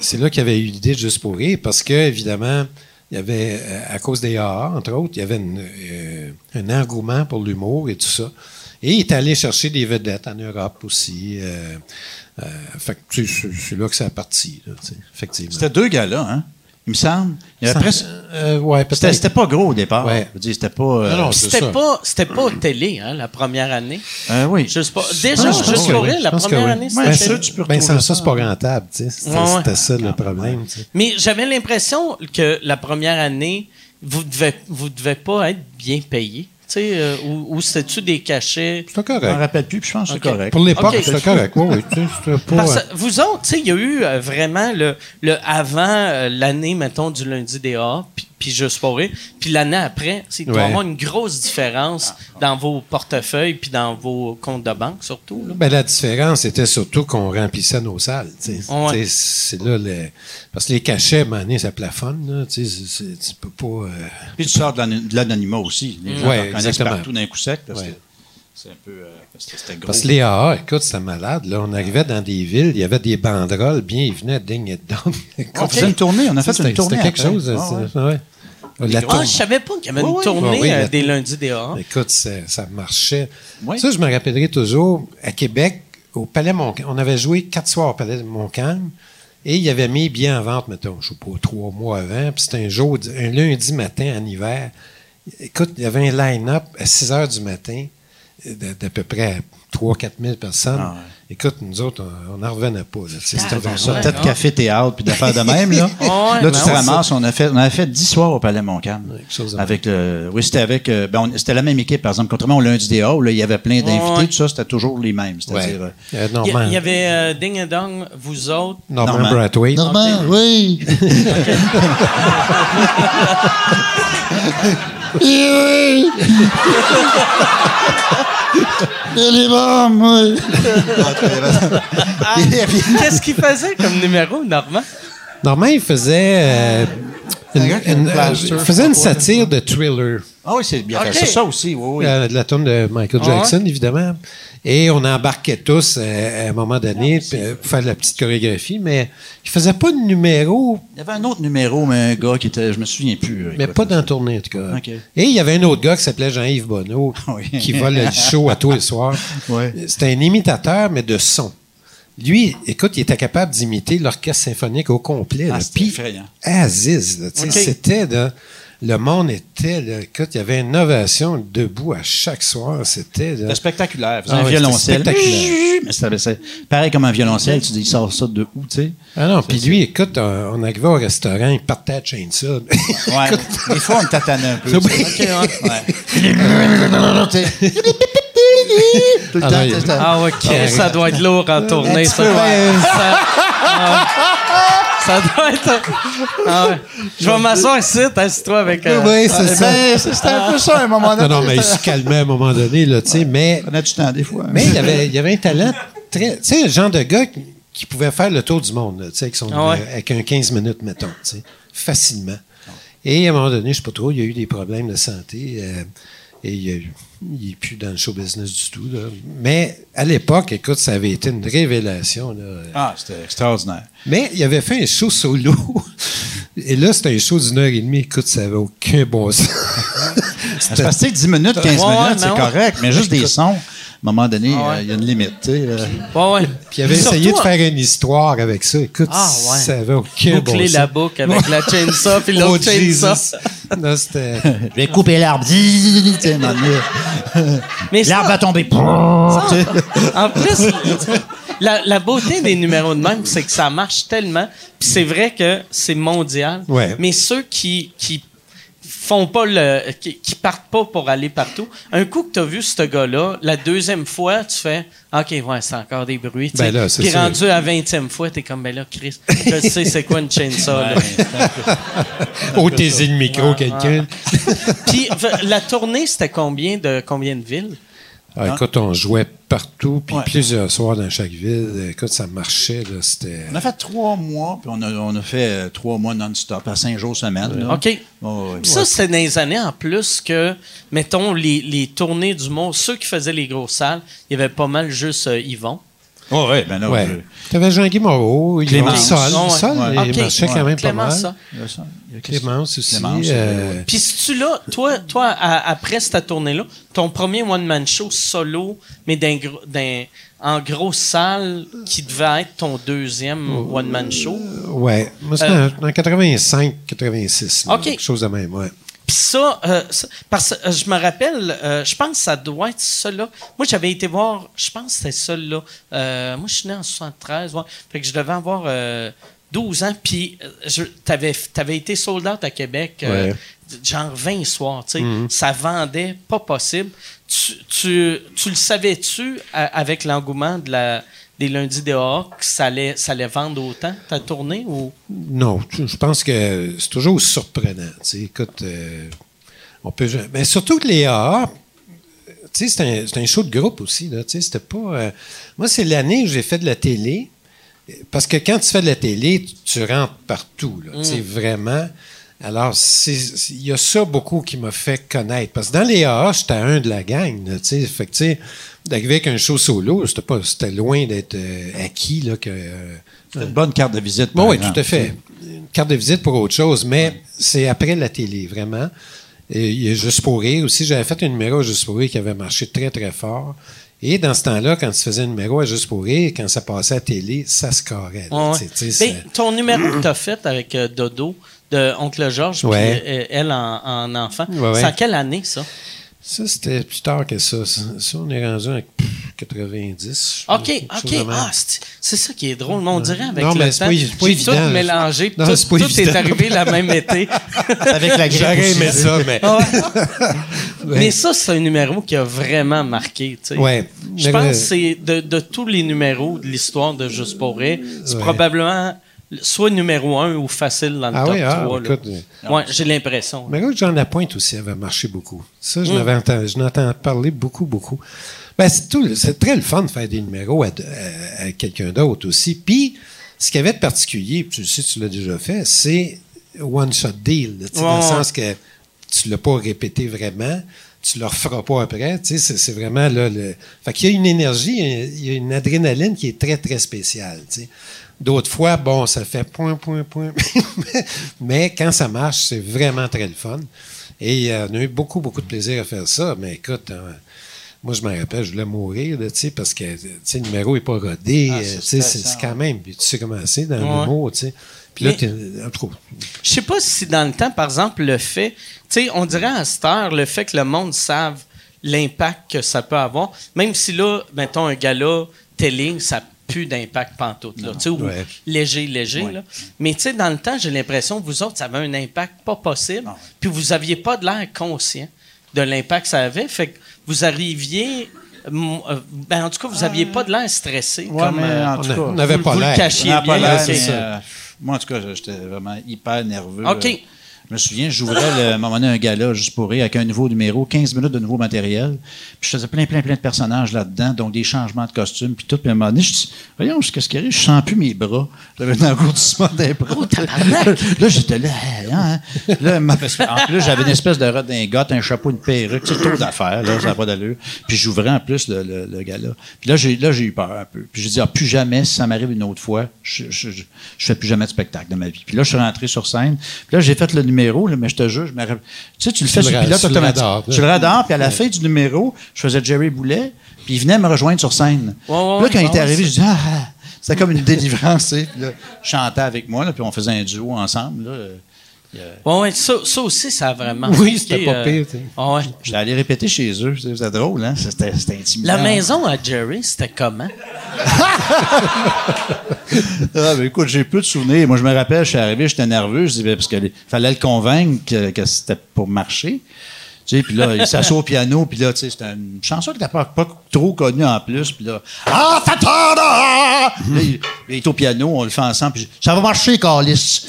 c'est là qu'il avait eu l'idée de Juste pour parce que, évidemment, il y avait, euh, à cause des AA, entre autres, il y avait euh, un engouement pour l'humour et tout ça. Et il est allé chercher des vedettes en Europe aussi. euh, c'est- là que ça a parti, effectivement. C'était deux gars-là, hein? Il me semble. Il y avait Ça- presque- euh, ouais, C'était pas gros au départ. Ouais. Je veux dire, c'était pas. euh, Non, non, C'était ça. pas, c'était pas télé, hein, la première année. euh, oui. Je sais pas. Déjà, je juste pour la première oui. année, Ouais, c'était sûr, tu peux Ben, ça, ça, ça. c'est pas rentable, tu sais. C'était Ouais, ouais. c'était ça le problème, tu sais. Mais j'avais l'impression que la première année, vous devez, vous devez pas être bien payé. Euh, ou, ou c'était-tu des cachets? C'était Je m'en correct. rappelle plus, puis je pense que c'est Ok. correct. Pour l'époque, Ok. c'était correct. Oui, oui, tu sais, c'était pas... Parce euh, que vous autres, tu sais, il y a eu euh, vraiment le, le avant euh, l'année, mettons, du lundi des A, puis, puis juste pour rire, puis l'année après, c'est Ouais. avoir une grosse différence dans vos portefeuilles puis dans vos comptes de banque, surtout. Là. Ben, la différence était surtout qu'on remplissait nos salles. Ouais. C'est là le- Parce que les cachets, à un moment donné, ça plafonne. Là, tu sais, c'est- c'est- tu peux pas. euh, Puis tu sors de l'anonymat aussi. Les gens Ouais, exactement. partout d'un coup sec. parce que Ouais. C'est un peu. euh, parce que c'était gros. Parce que les AA, écoute, c'était malade. Là, on arrivait dans des villes, il y avait des banderoles, bienvenue, ding et dong. On faisait une tournée. On a fait une tournée. C'était quelque après. chose. Ah, ouais. c'est- ouais. La Ah, je savais pas qu'il y avait une tournée oui, euh, la- des lundis des A. Écoute, c'est- ça marchait. Ça, je me rappellerai toujours, à Québec, au Palais Montcalm, on avait joué quatre soirs au Palais Montcalm, et il avait mis bien en vente, mettons, je sais pas, trois mois avant, puis c'était un jour, un lundi matin en hiver. Écoute, il y avait un line-up à 6 heures du matin, d'à peu près 3-4 000 personnes. Ah ouais. Écoute, nous autres, on n'en revenait pas. là. Tu sais, C'était Ah, vraiment- Ça, Ouais, peut-être café, théâtre, puis d'affaires de même. Là, Ouais, là ben tu te ouais, ramasses. On a, fait, on avait fait 10 soirs au Palais Montcalm. avec le, oui, c'était avec. euh, ben, on- c'était la même équipe, par exemple. Contrairement au lundi des Hauts, là, il y avait plein d'invités. Ouais. Tout ça, c'était toujours les mêmes. Ouais. C'est-à-dire. euh, Euh, Il y, Normand, il y avait euh, Ding et Dong, vous autres? Norman Normand. Brathwaite. Normand, oui. oui. Elle est oui. Ah, Qu'est-ce qu'il faisait comme numéro, Normand? Normand, il faisait, euh, une, gars qui a une une- euh, plaster, il faisait je une sais pas quoi. satire de thriller. Ah oui, c'est bien Ok. C'est ça aussi, oui, oui. Euh, de la tombe de Michael Ah ouais? Jackson, évidemment. Et on embarquait tous euh, à un moment donné puis, euh, pour faire de la petite chorégraphie, mais il faisait pas de numéro, Il y avait un autre numéro, mais un gars qui était. Je me souviens plus. euh, mais pas dans la tournée, en tout cas. Et il y avait un autre gars qui s'appelait Jean-Yves Bonneau, Oui. qui volait le show à tous les soirs. Ouais. C'était un imitateur, mais de son. Lui, écoute, il était capable d'imiter l'orchestre symphonique au complet. Ah, Puis, effrayant. Aziz, c'était le monde était là, écoute, il y avait une ovation debout à chaque soir, c'était là, spectaculaire. Faisait Ah un ouais, violoncelle. spectaculaire. Pareil comme un violoncelle, tu dis, il sort ça de où, tu sais? Ah non, puis lui, écoute, on, on arrivait au restaurant, il partait à Chainsaw. Ouais. Des fois, on le tatanait un peu. Ouais. Tout le Ah temps, Ah, ok. ça doit être lourd en tournée, ça. ouais. Ça, ah, ça doit être. Ah ouais. Je vais m'asseoir ici, assis-toi avec. euh, Oui, c'est Eh ça. ben, C'était un peu ça à un moment donné. Non, non, mais il se calmait à un moment donné, là, tu sais, mais, On a du temps, des fois. mais il, y avait, il y avait un talent très. Tu sais, le genre de gars qui, qui pouvait faire le tour du monde, tu sais, avec, son, Ah ouais. euh, avec un 15 minutes, mettons, tu sais, facilement. Et à un moment donné, je sais pas trop, il y a eu des problèmes de santé. euh, et il y a eu- il n'est plus dans le show business du tout. Là. Mais à l'époque, écoute, ça avait été une révélation. Là. Ah, c'était extraordinaire. Mais il avait fait un show solo. Et là, c'était un show d'une heure et demie. Écoute, ça n'avait aucun bon sens. Tu sais, 10 minutes, 15 Ouais, ouais, minutes, c'est correct, mais juste des sons, un moment donné, Ah ouais. euh, il y a une limite, tu sais. Ouais, ouais. Puis il avait essayé de faire une histoire avec ça. Écoute, Ah, ouais. ça n'avait aucun bon Boucler la boucle avec la chainsaw puis Oh, l'autre chainsaw. Jesus. Non, c'était... Je vais couper l'arbre. Mais L'arbre va tomber. En plus, la, la beauté des numéros de même, c'est que ça marche tellement. Puis c'est vrai que c'est mondial. Ouais. Mais ceux qui, qui font pas le. qui, qui partent pas pour aller partout. Un coup que tu as vu ce gars-là, la deuxième fois, tu fais OK, ouais, c'est encore des bruits. Ben là, Puis rendu à 20e fois, tu es comme, ben là, Chris, je sais c'est quoi une chainsaw. là? Au taiser le micro, quelqu'un. Puis la tournée, c'était combien de combien de villes? Ah, écoute, on jouait partout, puis Ouais. plusieurs soirs dans chaque ville. Écoute, ça marchait, là. C'était. On a fait trois mois, puis on a, on a fait euh, trois mois non-stop, à cinq jours semaine. là. OK. Oh, ça, c'était dans les années en plus que, mettons, les, les tournées du monde, ceux qui faisaient les grosses salles, il y avait pas mal juste euh, Yvon. Oh, ouais, ben là, Ouais. je- T'avais Jean-Guy Moreau, il Clémence. Sol. Ouais. Sol, Ouais. il OK. marchait quand même pas Clémence, mal. ça. il y a ça. Il y a Clémence aussi. Clémence, euh, ouais. Puis si tu là, toi, toi à- après cette tournée-là, ton premier one-man show solo, mais d'un gros- d'un- en grosse salle, qui devait être ton deuxième one-man show? Ouais. Moi, c'était Euh, en- en 85, 86. là, OK. Quelque chose de même, ouais. Puis ça, euh, ça- parce que euh, je me rappelle, euh, je pense que ça doit être ça là. Moi, j'avais été voir, je pense que c'était ça là. Euh, moi, je suis né en 73, ouais. Fait que je devais avoir euh, 12 ans. Puis tu avais, été sold out à Québec, euh, Ouais. genre 20 soirs, tu sais. Ça vendait pas possible. Tu, tu, tu le savais-tu avec l'engouement de la, des lundis dehors que ça allait, ça allait vendre autant, ta tournée? Ou... Non, je pense que c'est toujours surprenant. tu sais. Écoute, euh, on peut. Mais surtout que les AA, c'est un, un show de groupe aussi. Là, c'était pas. euh, moi, c'est l'année où j'ai fait de la télé. Parce que quand tu fais de la télé, tu, tu rentres partout. Là, sais, vraiment. Alors, il y a ça beaucoup qui m'a fait connaître. Parce que dans les AA, j'étais un de la gang. Là, tu sais. fait que, tu sais, d'arriver avec un show solo, c'était pas, c'était loin d'être euh, acquis là, que. euh, une bonne carte de visite. Bon, oui, exemple. tout à fait. Une carte de visite pour autre chose, mais c'est après la télé, vraiment. Et il y a Juste pour rire aussi. J'avais fait un numéro à Juste pour rire qui avait marché très, très fort. Et dans ce temps-là, quand tu faisais un numéro à Juste pour rire, quand ça passait à la télé, ça se carrait. là, Ouais. Ben, ton numéro que tu as fait avec euh, Dodo, de Oncle Georges, puis Ouais. euh, elle en, en enfant, Ouais, ouais. c'est en quelle année, ça? Ça, c'était plus tard que ça. Ça, ça, on est rendu en pff, 90. OK, OK. Ah, c'est ça qui est drôle. mais On dirait avec Non, mais le c'est temps, pas évi- pas j'ai évident. tout mélangé. Non, tout pas est arrivé la même été. Avec la grippe J'aurais aimé ça, mais. Mais ça, c'est un numéro qui a vraiment marqué. tu sais. Ouais. Je Mais, pense que c'est de, de tous les numéros de l'histoire de Juste pour rire, c'est Ouais. probablement soit numéro un ou facile dans le Ah top oui, ah, 3. là. écoute, euh, Ouais, j'ai l'impression. Mais là, Jean Lapointe aussi avait marché beaucoup. Ça, Mm. je n'avais entendu, je parler beaucoup, beaucoup. Ben, c'est, tout, c'est très le fun de faire des numéros à, à- à quelqu'un d'autre aussi. Puis, ce qu'il y avait de particulier, puis tu le sais, tu l'as déjà fait, c'est one-shot deal. là, tu sais, dans le Ouais, sens que tu ne l'as pas répété vraiment, tu ne le referas pas après. tu sais, C'est, c'est vraiment là, le. Fait qu'il y a une énergie, il y a une adrénaline qui est très, très spéciale. tu sais. D'autres fois, bon, ça fait point, point, point. mais, quand ça marche, c'est vraiment très le fun. Et euh, on a eu beaucoup, beaucoup de plaisir à faire ça. Mais écoute, euh, moi, je me rappelle, je voulais mourir, tu sais, parce que tu sais, le numéro n'est pas rodé. Ah, euh, c'est tu sais, c'est, stressant. c'est quand même. Tu sais comment c'est dans Ouais. l'humour, tu sais. Puis là, en tout Je sais pas si dans le temps, par exemple, le fait, tu sais, on dirait à cette heure, le fait que le monde save l'impact que ça peut avoir, même si là, mettons, un gala télé, ça plus d'impact pantoute, là, tu sais, ou Ouais. léger, léger, Ouais. là. Mais tu sais, dans le temps, j'ai l'impression que vous autres, ça avait un impact pas possible, Ah puis vous aviez pas de l'air conscient de l'impact que ça avait, fait que vous arriviez, euh, ben, en tout cas, vous aviez pas de l'air stressé, Ouais, comme... mais euh, en tout on a- cas, on n'avait vous- pas vous le cachiez pas bien, mais, euh, moi, en tout cas, j'étais vraiment hyper nerveux. OK. Je me souviens, j'ouvrais à un moment donné un gala juste pour rire avec un nouveau numéro, 15 minutes de nouveau matériel. Puis je faisais plein, plein, plein de personnages là-dedans, donc des changements de costumes, puis tout. Puis à un moment donné, je dis, voyons, qu'est-ce qui arrive? Je sens plus mes bras. J'avais un engourdissement des bras. Oh, tabarnak! là, j'étais là, hein? Là, ma- en plus, j'avais une espèce de redingote, un chapeau, une perruque, tu sais, trop d'affaires, là, ça n'a pas d'allure. Puis j'ouvrais en plus le, le, le gala. Puis là, j'ai, là, j'ai eu peur un peu. Puis j'ai dit, ah, plus jamais, si ça m'arrive une autre fois, je, je, je, je fais plus jamais de spectacle de ma vie. Puis là, je suis rentré sur scène. Puis là, j'ai fait le numéro, là, mais je te jure, je me rappelle- Tu sais, tu le fais le sur ra- pilote le automatique. Tu le radar, puis à la fin du numéro, je faisais Jerry Boulet, puis il venait me rejoindre sur scène. Ouais, ouais, Puis là, quand il était arrivé, je dis, ah, ah. c'était comme une délivrance. Puis là, je chantais avec moi, là, puis on faisait un duo ensemble, là. Ouais, ouais, ça, ça aussi, ça a vraiment. Oui, c'était pas euh, pire, tu sais. ah ouais. J'étais allé répéter chez eux. C'était drôle, hein? C'était c'était intimidant. La maison à Jerry, c'était comment? Ah, ben, écoute, j'ai peu de souvenirs. Moi, je me rappelle, je suis arrivé, j'étais nerveux. Je disais, parce qu'il fallait le convaincre que, que c'était pour marcher. Sais, puis là, il s'assoit au piano, puis là, tu sais, c'était une chanson qui n'était pas, pas trop connue en plus, puis là, ah, ta, ta, ta! Là, il, il est au piano, on le fait ensemble, puis ça va marcher, Carlis.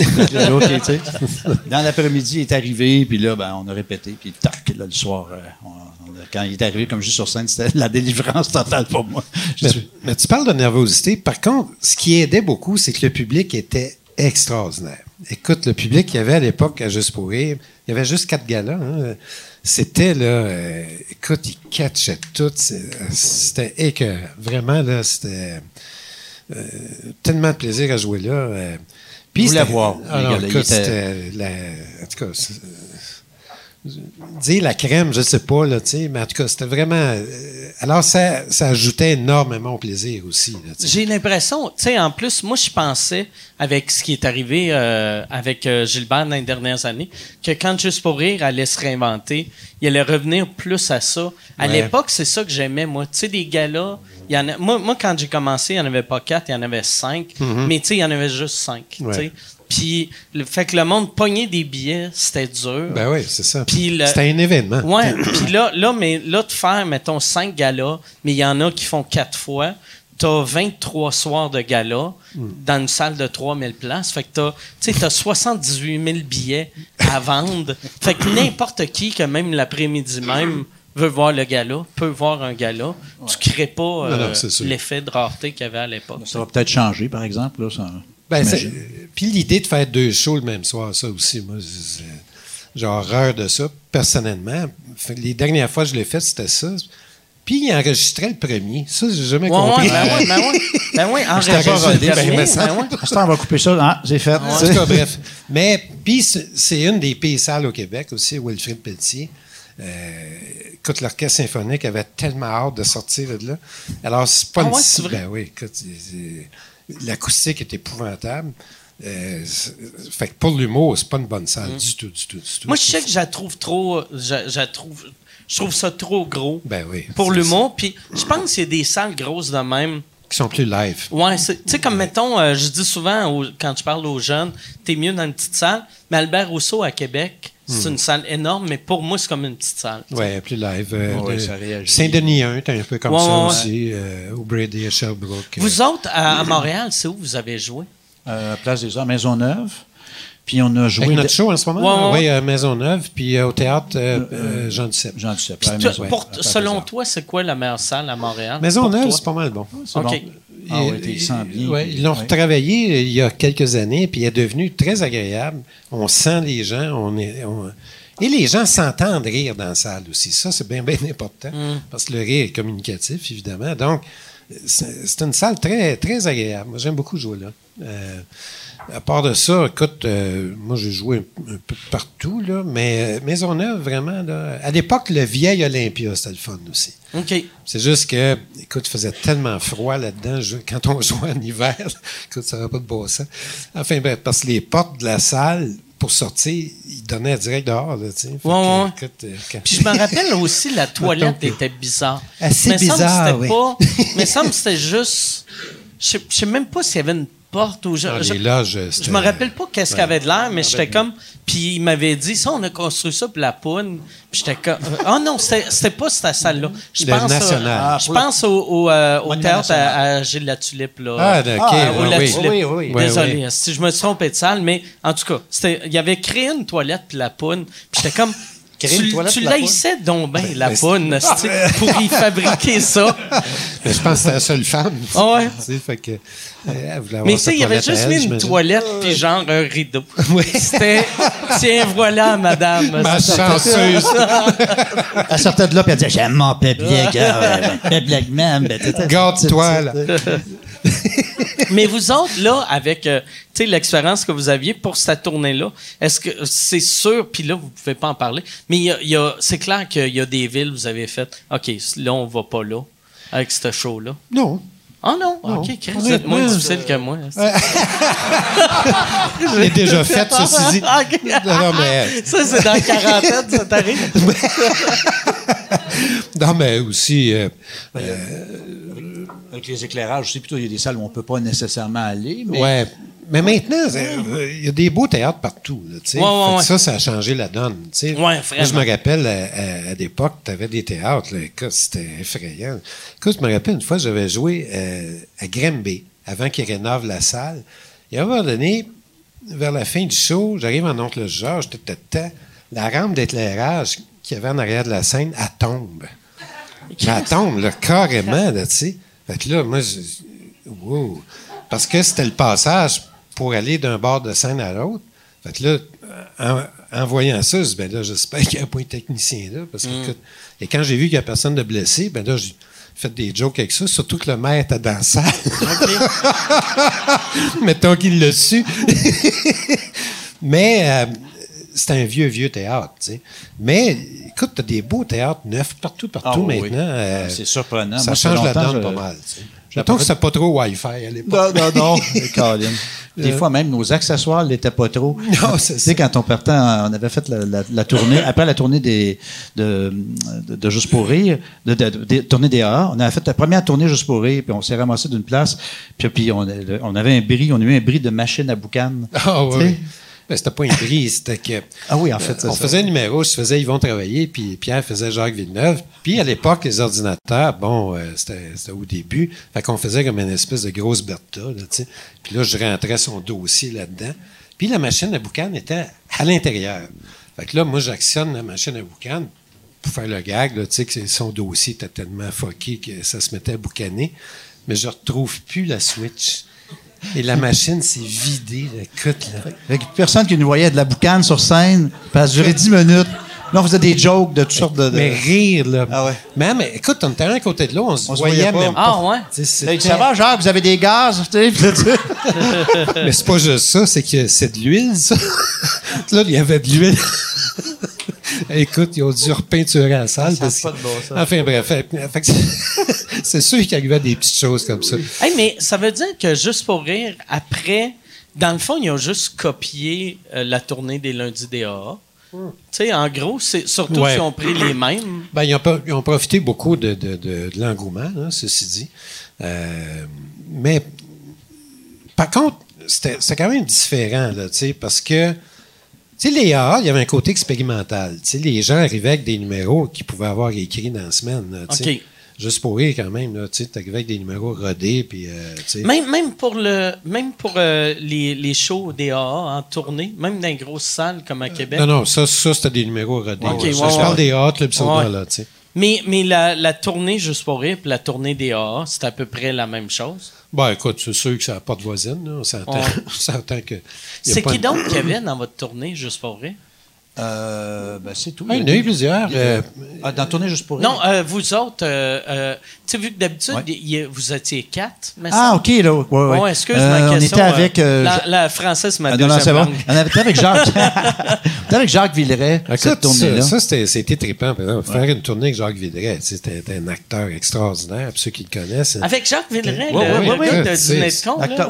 Dans l'après-midi, il est arrivé, puis là, ben, on a répété, puis tac, là, le soir, euh, on- on a- quand il est arrivé, comme je suis sur scène, c'était la délivrance totale pour moi. Mais, dis, mais tu parles de nervosité. Par contre, ce qui aidait beaucoup, c'est que le public était extraordinaire. Écoute, le public qu'il y avait à l'époque à Juste pour rire, il y avait juste quatre galas. hein. C'était là, euh, écoute, ils catchaient tout. C'était. Vraiment, là, c'était euh, tellement de plaisir à jouer là. euh. Puis Vous c'était- voir, il écoute, c'était la, en tout cas, dire la crème, je sais pas, là, tu sais, mais en tout cas, c'était vraiment. Alors, ça, ça ajoutait énormément au plaisir aussi. J'ai l'impression, tu sais, en plus, moi, je pensais, avec ce qui est arrivé euh, avec euh, Gilbert dans les dernières années, que quand Juste pour rire allait se réinventer, il allait revenir plus à ça. À Ouais. l'époque, c'est ça que j'aimais, moi. Tu sais, des galas, il y en a, moi, moi, quand j'ai commencé, il n'y en avait pas quatre, il y en avait cinq. Mais tu sais, il y en avait juste cinq. Mm-hmm. Ouais. Puis, le fait que le monde pognait des billets, c'était dur. Ben oui, c'est ça. Le- C'était un événement. Ouais, puis là, là, mais là, de faire, mettons, cinq galas, mais il y en a qui font quatre fois, t'as 23 soirs de gala dans une salle de 3000 places. Fait que t'as, tu sais, t'as 78 000 billets à vendre. Fait que n'importe qui, que même l'après-midi même, veut voir le gala, peut voir un gala. Tu crées pas euh, l'effet de rareté qu'il y avait à l'époque. Ça va peut-être changer, par exemple. Là, ça- Ben, puis l'idée de faire deux shows le même soir, ça aussi, moi, j'ai horreur de ça, personnellement. Les dernières fois que je l'ai fait, c'était ça. Puis il enregistrait le premier. Ça, j'ai jamais Ouais, compris. ouais, ben ouais, ben ouais. Ben le rodé, ben, ben ouais. Ce temps, on va couper ça. Ah, c'est fait. En tout cas, bref. Mais, puis, c'est une des pires salles au Québec aussi, Wilfrid Pelletier. Euh, écoute, l'orchestre symphonique avait tellement hâte de sortir de là. Alors, c'est pas Ah une ouais, si- c'est vrai? Ben oui, écoute, l'acoustique est épouvantable. Euh, fait que pour l'humour, c'est pas une bonne salle du tout, du tout, du tout. Mm. Moi, je sais que je la trouve trop. Je, trouve, je trouve ça trop gros Ben oui. pour l'humour. Puis je pense qu'il y a des salles grosses de même. Qui sont plus live. Ouais, c'est- tu sais, comme mettons, euh, je dis souvent aux- quand je parle aux jeunes, t'es mieux dans une petite salle. Mais Albert Rousseau à Québec, c'est une salle énorme, mais pour moi, c'est comme une petite salle. Ouais, plus live. Euh, Ouais, de-. Saint-Denis 1, t'es un peu comme Ouais, ça ouais, aussi. Euh, au Brady à Sherbrooke. Vous autres, à, à Montréal, c'est où vous avez joué? Euh, Place des Arts, Maisonneuve. Puis on a joué. Avec notre show en ce moment? Ouais, ouais. Oui, à Maisonneuve, puis euh, au théâtre euh, euh, Jean Duceppe. Jean Duceppe. Selon toi, c'est quoi la meilleure salle à Montréal? Maisonneuve, c'est pas mal bon. OK. bon. Ah Il- ouais, t'es sens bien. ouais, ils l'ont Ouais. retravaillé euh, il y a quelques années, puis il est devenu très agréable. On sent les gens, on est, on- et les gens s'entendent rire dans la salle aussi. Ça, c'est bien, bien important, Mm. parce que le rire est communicatif, évidemment. Donc, c'est c'est une salle très, très agréable. Moi, j'aime beaucoup jouer là. Euh, à part de ça, écoute, euh, moi, j'ai joué un, un peu partout, là, mais euh, Maisonneuve, vraiment, là, à l'époque, le vieil Olympia, c'était le fun aussi. OK. C'est juste que, écoute, il faisait tellement froid là-dedans quand on jouait en hiver. écoute, ça n'avait pas de bon sens. Enfin, ben, parce que les portes de la salle, pour sortir, ils donnaient direct dehors. Là, tu sais. Ouais, que, ouais. écoute, euh, quand- Puis je me rappelle aussi, la toilette était bizarre. Assez Mais semble que bizarre, c'était oui. pas- Mais ça me c'était juste. Je je sais même pas s'il y avait une porte ou je, me rappelle pas qu'est-ce qu'il y avait de l'air, mais j'étais ben, comme. Puis il m'avait dit, ça, on a construit ça pour la poune. Puis j'étais comme. Ah non, c'était pas cette salle-là. Je pense, National. euh, Ah, je pour pense au, au, euh, au théâtre à, à Gilles Latulippe. Là. Ah. Ah, La oui. Tulipe. Oui, oui. Ouais, Désolé, si je me suis trompé de salle, mais en tout cas, c'était- il avait créé une toilette puis la poune. Puis j'étais comme. Tu puis laissais donc bien la ben, poune pour y fabriquer ça? Mais je pense que c'était la seule femme. Ah ouais? Tu sais, fait que, euh, Mais tu sa sais, il avait toilette à juste elle, mis une toilette puis genre un rideau. Oui. C'était tiens voilà madame. Ma chanceuse. Elle sortait de là et elle disait J'aime mon ah, ouais, public même. Ben, Garde-toi, là. Mais vous autres là avec euh, tu sais l'expérience que vous aviez pour cette tournée là, est-ce que c'est sûr puis là vous pouvez pas en parler, mais il y a, il y a- c'est clair qu'il y a des villes où vous avez fait OK, là on va pas là avec ce show là. Non. Oh non? OK, Chris, vous êtes moins difficile que moi. Je l'ai déjà fait, ceci dit. Non, mais, Ça, c'est dans la quarantaine, ça t'arrive? non, mais aussi, euh, Avec les éclairages aussi, plutôt, il y a des salles où on ne peut pas nécessairement aller. Mais ouais. Mais maintenant, euh, il y a des beaux théâtres partout. Là, tu sais. Ouais. Ça, ça a changé la donne. tu sais. Ouais, Moi, je me rappelle, à, à, à l'époque, tu avais des théâtres. C'était effrayant. Écoute, je me rappelle une fois, j'avais joué euh, à Granby, avant qu'ils rénovent la salle. Et à un moment donné, vers la fin du show, j'arrive en Oncle Georges, la rampe d'éclairage qu'il y avait en arrière de la scène, elle tombe. Elle tombe, là, carrément, là, tu sais. Fait que là, moi, je... Wow. Parce que c'était le passage pour aller d'un bord de scène à l'autre. Fait que là, en, en voyant ça, je dis, ben là, j'espère qu'il n'y a pas un technicien là. Parce que, écoute, et quand j'ai vu qu'il n'y a personne de blessé, ben là, j'ai fait des jokes avec ça, surtout que le maire était dans la salle. Mettons qu'il l'a su. Mais euh, c'est un vieux, vieux théâtre, tu sais. Mais écoute, tu as des beaux théâtres neufs partout, partout Ah oui, maintenant. euh, c'est surprenant. ça Moi, change la donne je- pas mal. tu sais. Mettons que c'était pas trop Wi-Fi à l'époque. Non, non, non. Des fois, même, nos accessoires l'étaient pas trop. Non, c'est Tu sais, quand on partait, on avait fait la, la- la tournée, après la tournée des, de, de, de Juste pour rire, de, de, de- de- tournée des AA, on avait fait la première tournée Juste pour rire, puis on s'est ramassé d'une place, puis, puis on, on avait un bris, on a eu un bris de machine à boucan. Ah oui. Ben, c'était pas une brise, c'était que. Ah oui, en fait, on ça. faisait un numéro, je faisais Yvon Travailler, puis Pierre faisait Jacques Villeneuve. Puis à l'époque, les ordinateurs, bon, euh, c'était au début. Fait qu'on faisait comme une espèce de grosse Bertha, là, tu sais. Puis là, je rentrais son dossier là-dedans. Puis la machine à boucan était à l'intérieur. Fait que là, moi, j'actionne la machine à boucan pour faire le gag, là, tu sais, que son dossier était tellement fucké que ça se mettait à boucaner. Mais je retrouve plus la switch. Et la machine s'est vidée, écoute, là. Fait que personne qui nous voyait de la boucane sur scène, a duré 10 minutes. Là, on faisait des jokes de toutes sortes de. de- Mais rire, là. Ah ouais. Mais, mais écoute, on était un à côté de l'autre, on se On se voyait, voyait pas. même pas. Ah, ouais? Tu sais, Là, il dit, c'était- ça va, Jacques, vous avez des gaz, tu sais. Mais c'est pas juste ça, c'est que c'est de l'huile, ça. là, il y avait de l'huile. Écoute, ils ont dû repeinturer la salle. Ça parce pas de bon sens. Enfin, bref. c'est- sûr qu'il arrivait des petites choses comme ça. Hey, mais ça veut dire que juste pour rire, après, dans le fond, ils ont juste copié euh, la tournée des lundis des AA. Tu sais, en gros, c'est surtout Ouais. s'ils ont pris les mêmes. Ben, ils, ont, pas- ils ont profité beaucoup de, de- de- de l'engouement, ceci dit. Euh, mais, par contre, c'était quand même différent, là, parce que, sais, les AA, il y avait un côté expérimental. Tu sais, les gens arrivaient avec des numéros qu'ils pouvaient avoir écrits dans la semaine, là. OK. Juste pour rire, quand même, tu sais, avec des numéros rodés, puis, euh. Même, même pour, le, même pour euh, les, les shows des AA en tournée, même dans les grosses salles comme à Québec. Non, non, ça, ça c'était des numéros rodés. OK, Ça, ouais, je ouais. parle des AA, Club Soda, là, tu sais. Mais, mais la, la tournée Juste pour rire puis la tournée des AA, c'est à peu près la même chose. Bon, écoute, c'est sûr que ça n'a pas de voisine, là. On s'entend, Ouais. que. C'est qui une- donc y avait dans votre tournée Juste pour rire? Euh, ben, c'est tout. Ah, il y en a eu plusieurs. euh, Ah, dans Tournée juste pour rire? Non, euh, vous autres, euh, euh, sais, vu que d'habitude, Ouais. vous étiez quatre, mais Ah, OK, là. Ouais, ouais. Bon, excuse Euh, ma On était avec. euh, euh, la, la française, ma Ah, non, non, deuxième c'est bon. langue. On avait avec Jacques. on était avec Jacques Villeray, cette tournée-là. ça, ça, c'était, c'était trippant, par exemple. Faire une tournée avec Jacques Villeray, tu c'était, un acteur extraordinaire, pour ceux qui le connaissent. Avec Jacques Villeray, ouais, gars ouais, de dîner de. Acteur-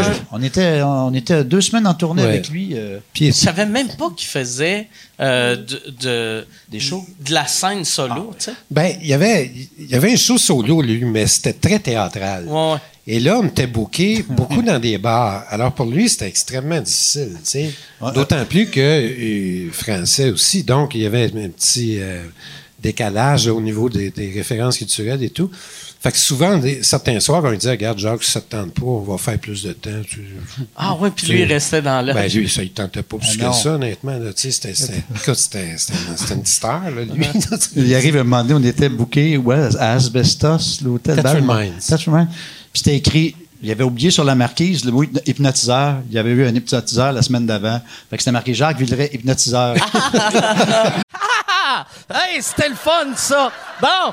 que je- on, était, on était deux semaines en tournée avec lui. euh, Puis, Je savais même pas qu'il faisait euh, de, de- Des shows? de la scène solo, tu sais. ben, il y avait, il y avait un show solo, lui, mais c'était très théâtral. Ouais, ouais. Et là, on était booké beaucoup dans des bars. Alors, pour lui, c'était extrêmement difficile, tu sais. Ouais. D'autant plus que euh, français aussi. Donc, il y avait un petit euh, décalage au niveau des, des références culturelles et tout. Fait que souvent, des- certains soirs, on lui disait, regarde, Jacques, ça te tente pas, on va faire plus de temps. Tu- Ah ouais, puis lui, il restait dans le... Ben, lui, ça, il tentait pas plus Ah, que ça, honnêtement. Là, tu sais, c'était, c'était, écoute, c'était, c'était, une- star, là, lui. Il arrive un moment donné, on était booké ouais, à Asbestos, l'hôtel Mines. Puis c'était écrit, il avait oublié sur la marquise le mot hypno- hypnotiseur. Il y avait eu un hypnotiseur la semaine d'avant. Fait que c'était marqué Jacques Villeray, hypnotiseur. Ah! Hey, c'était le fun, ça! Bon!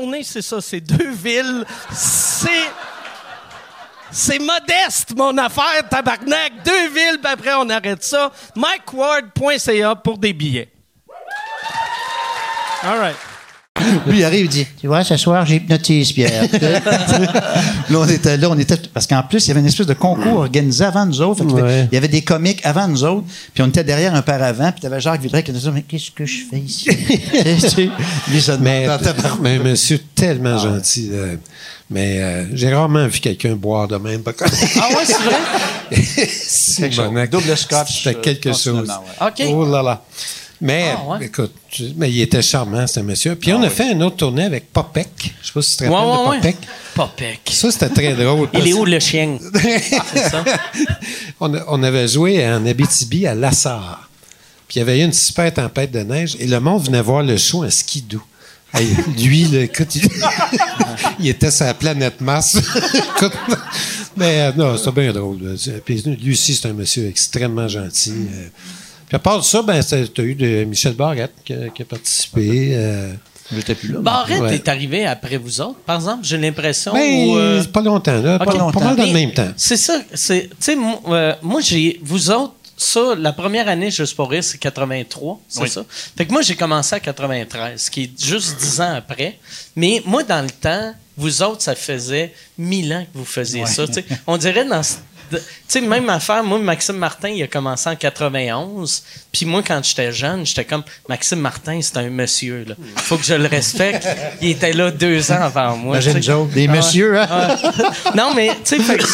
c'est ça. C'est deux villes. C'est... C'est modeste, mon affaire, tabarnak. Deux villes, puis après, on arrête ça. MikeWard.ca pour des billets. All right. Lui, il arrive, il dit Tu vois, ce soir, j'hypnotise Pierre. là, on était là, on était. Parce qu'en plus, il y avait une espèce de concours organisé avant nous autres. Ouais. Il y avait des comiques avant nous autres, puis on était derrière un paravent, puis tu avais Jacques Villeray qui nous disait Mais qu'est-ce que je fais ici? Lui, ça Mais, mais monsieur tellement gentil. là. Mais euh, j'ai rarement vu quelqu'un boire de même. Ah ouais, c'est vrai? C'est chose. Double scotch, C'était euh, quelque chose. continuellement, ouais. OK. Oh là là. Mais, Ah, ouais. écoute, mais il était charmant, ce monsieur. Puis on a fait une autre tournée avec Popek. Je sais pas si tu te rappelles ouais, de. Popek. Popek. Ça, c'était très drôle. Il est où le chien? C'est ça? on, a- on avait joué en Abitibi à Lassar. Puis il y avait eu une super tempête de neige et le monde venait voir le show en skidoo. Hey, lui, là, écoute, il, il était sur la planète Mars. Écoute, mais euh, non, c'était bien drôle. là. C'est- Puis lui aussi, c'est un monsieur extrêmement gentil. euh. Puis à part de ça, ben, tu as eu de Michel Barrette qui a, qui a participé. euh. J'étais plus là. Barrette Ouais. est arrivé après vous autres, par exemple, j'ai l'impression. Ben, ou, euh, pas longtemps, là. Pas, pas mal dans le Mais même temps. C'est ça. c'est- Tu sais, moi, euh, moi, j'ai. Vous autres, ça, la première année, Juste pour rire, c'est 83, c'est ça? Fait que moi, j'ai commencé à 93, ce qui est juste 10 ans après. Mais moi, dans le temps, vous autres, ça faisait 1000 ans que vous faisiez ça. tu sais. On dirait dans. Tu sais, même affaire, moi, Maxime Martin, il a commencé en 91. Puis moi, quand j'étais jeune, j'étais comme Maxime Martin, c'est un monsieur. Là. Faut que je le respecte. Il était là deux ans avant moi. Sais. Joe, des Ah messieurs, hein? Ah. non, mais tu sais, ça,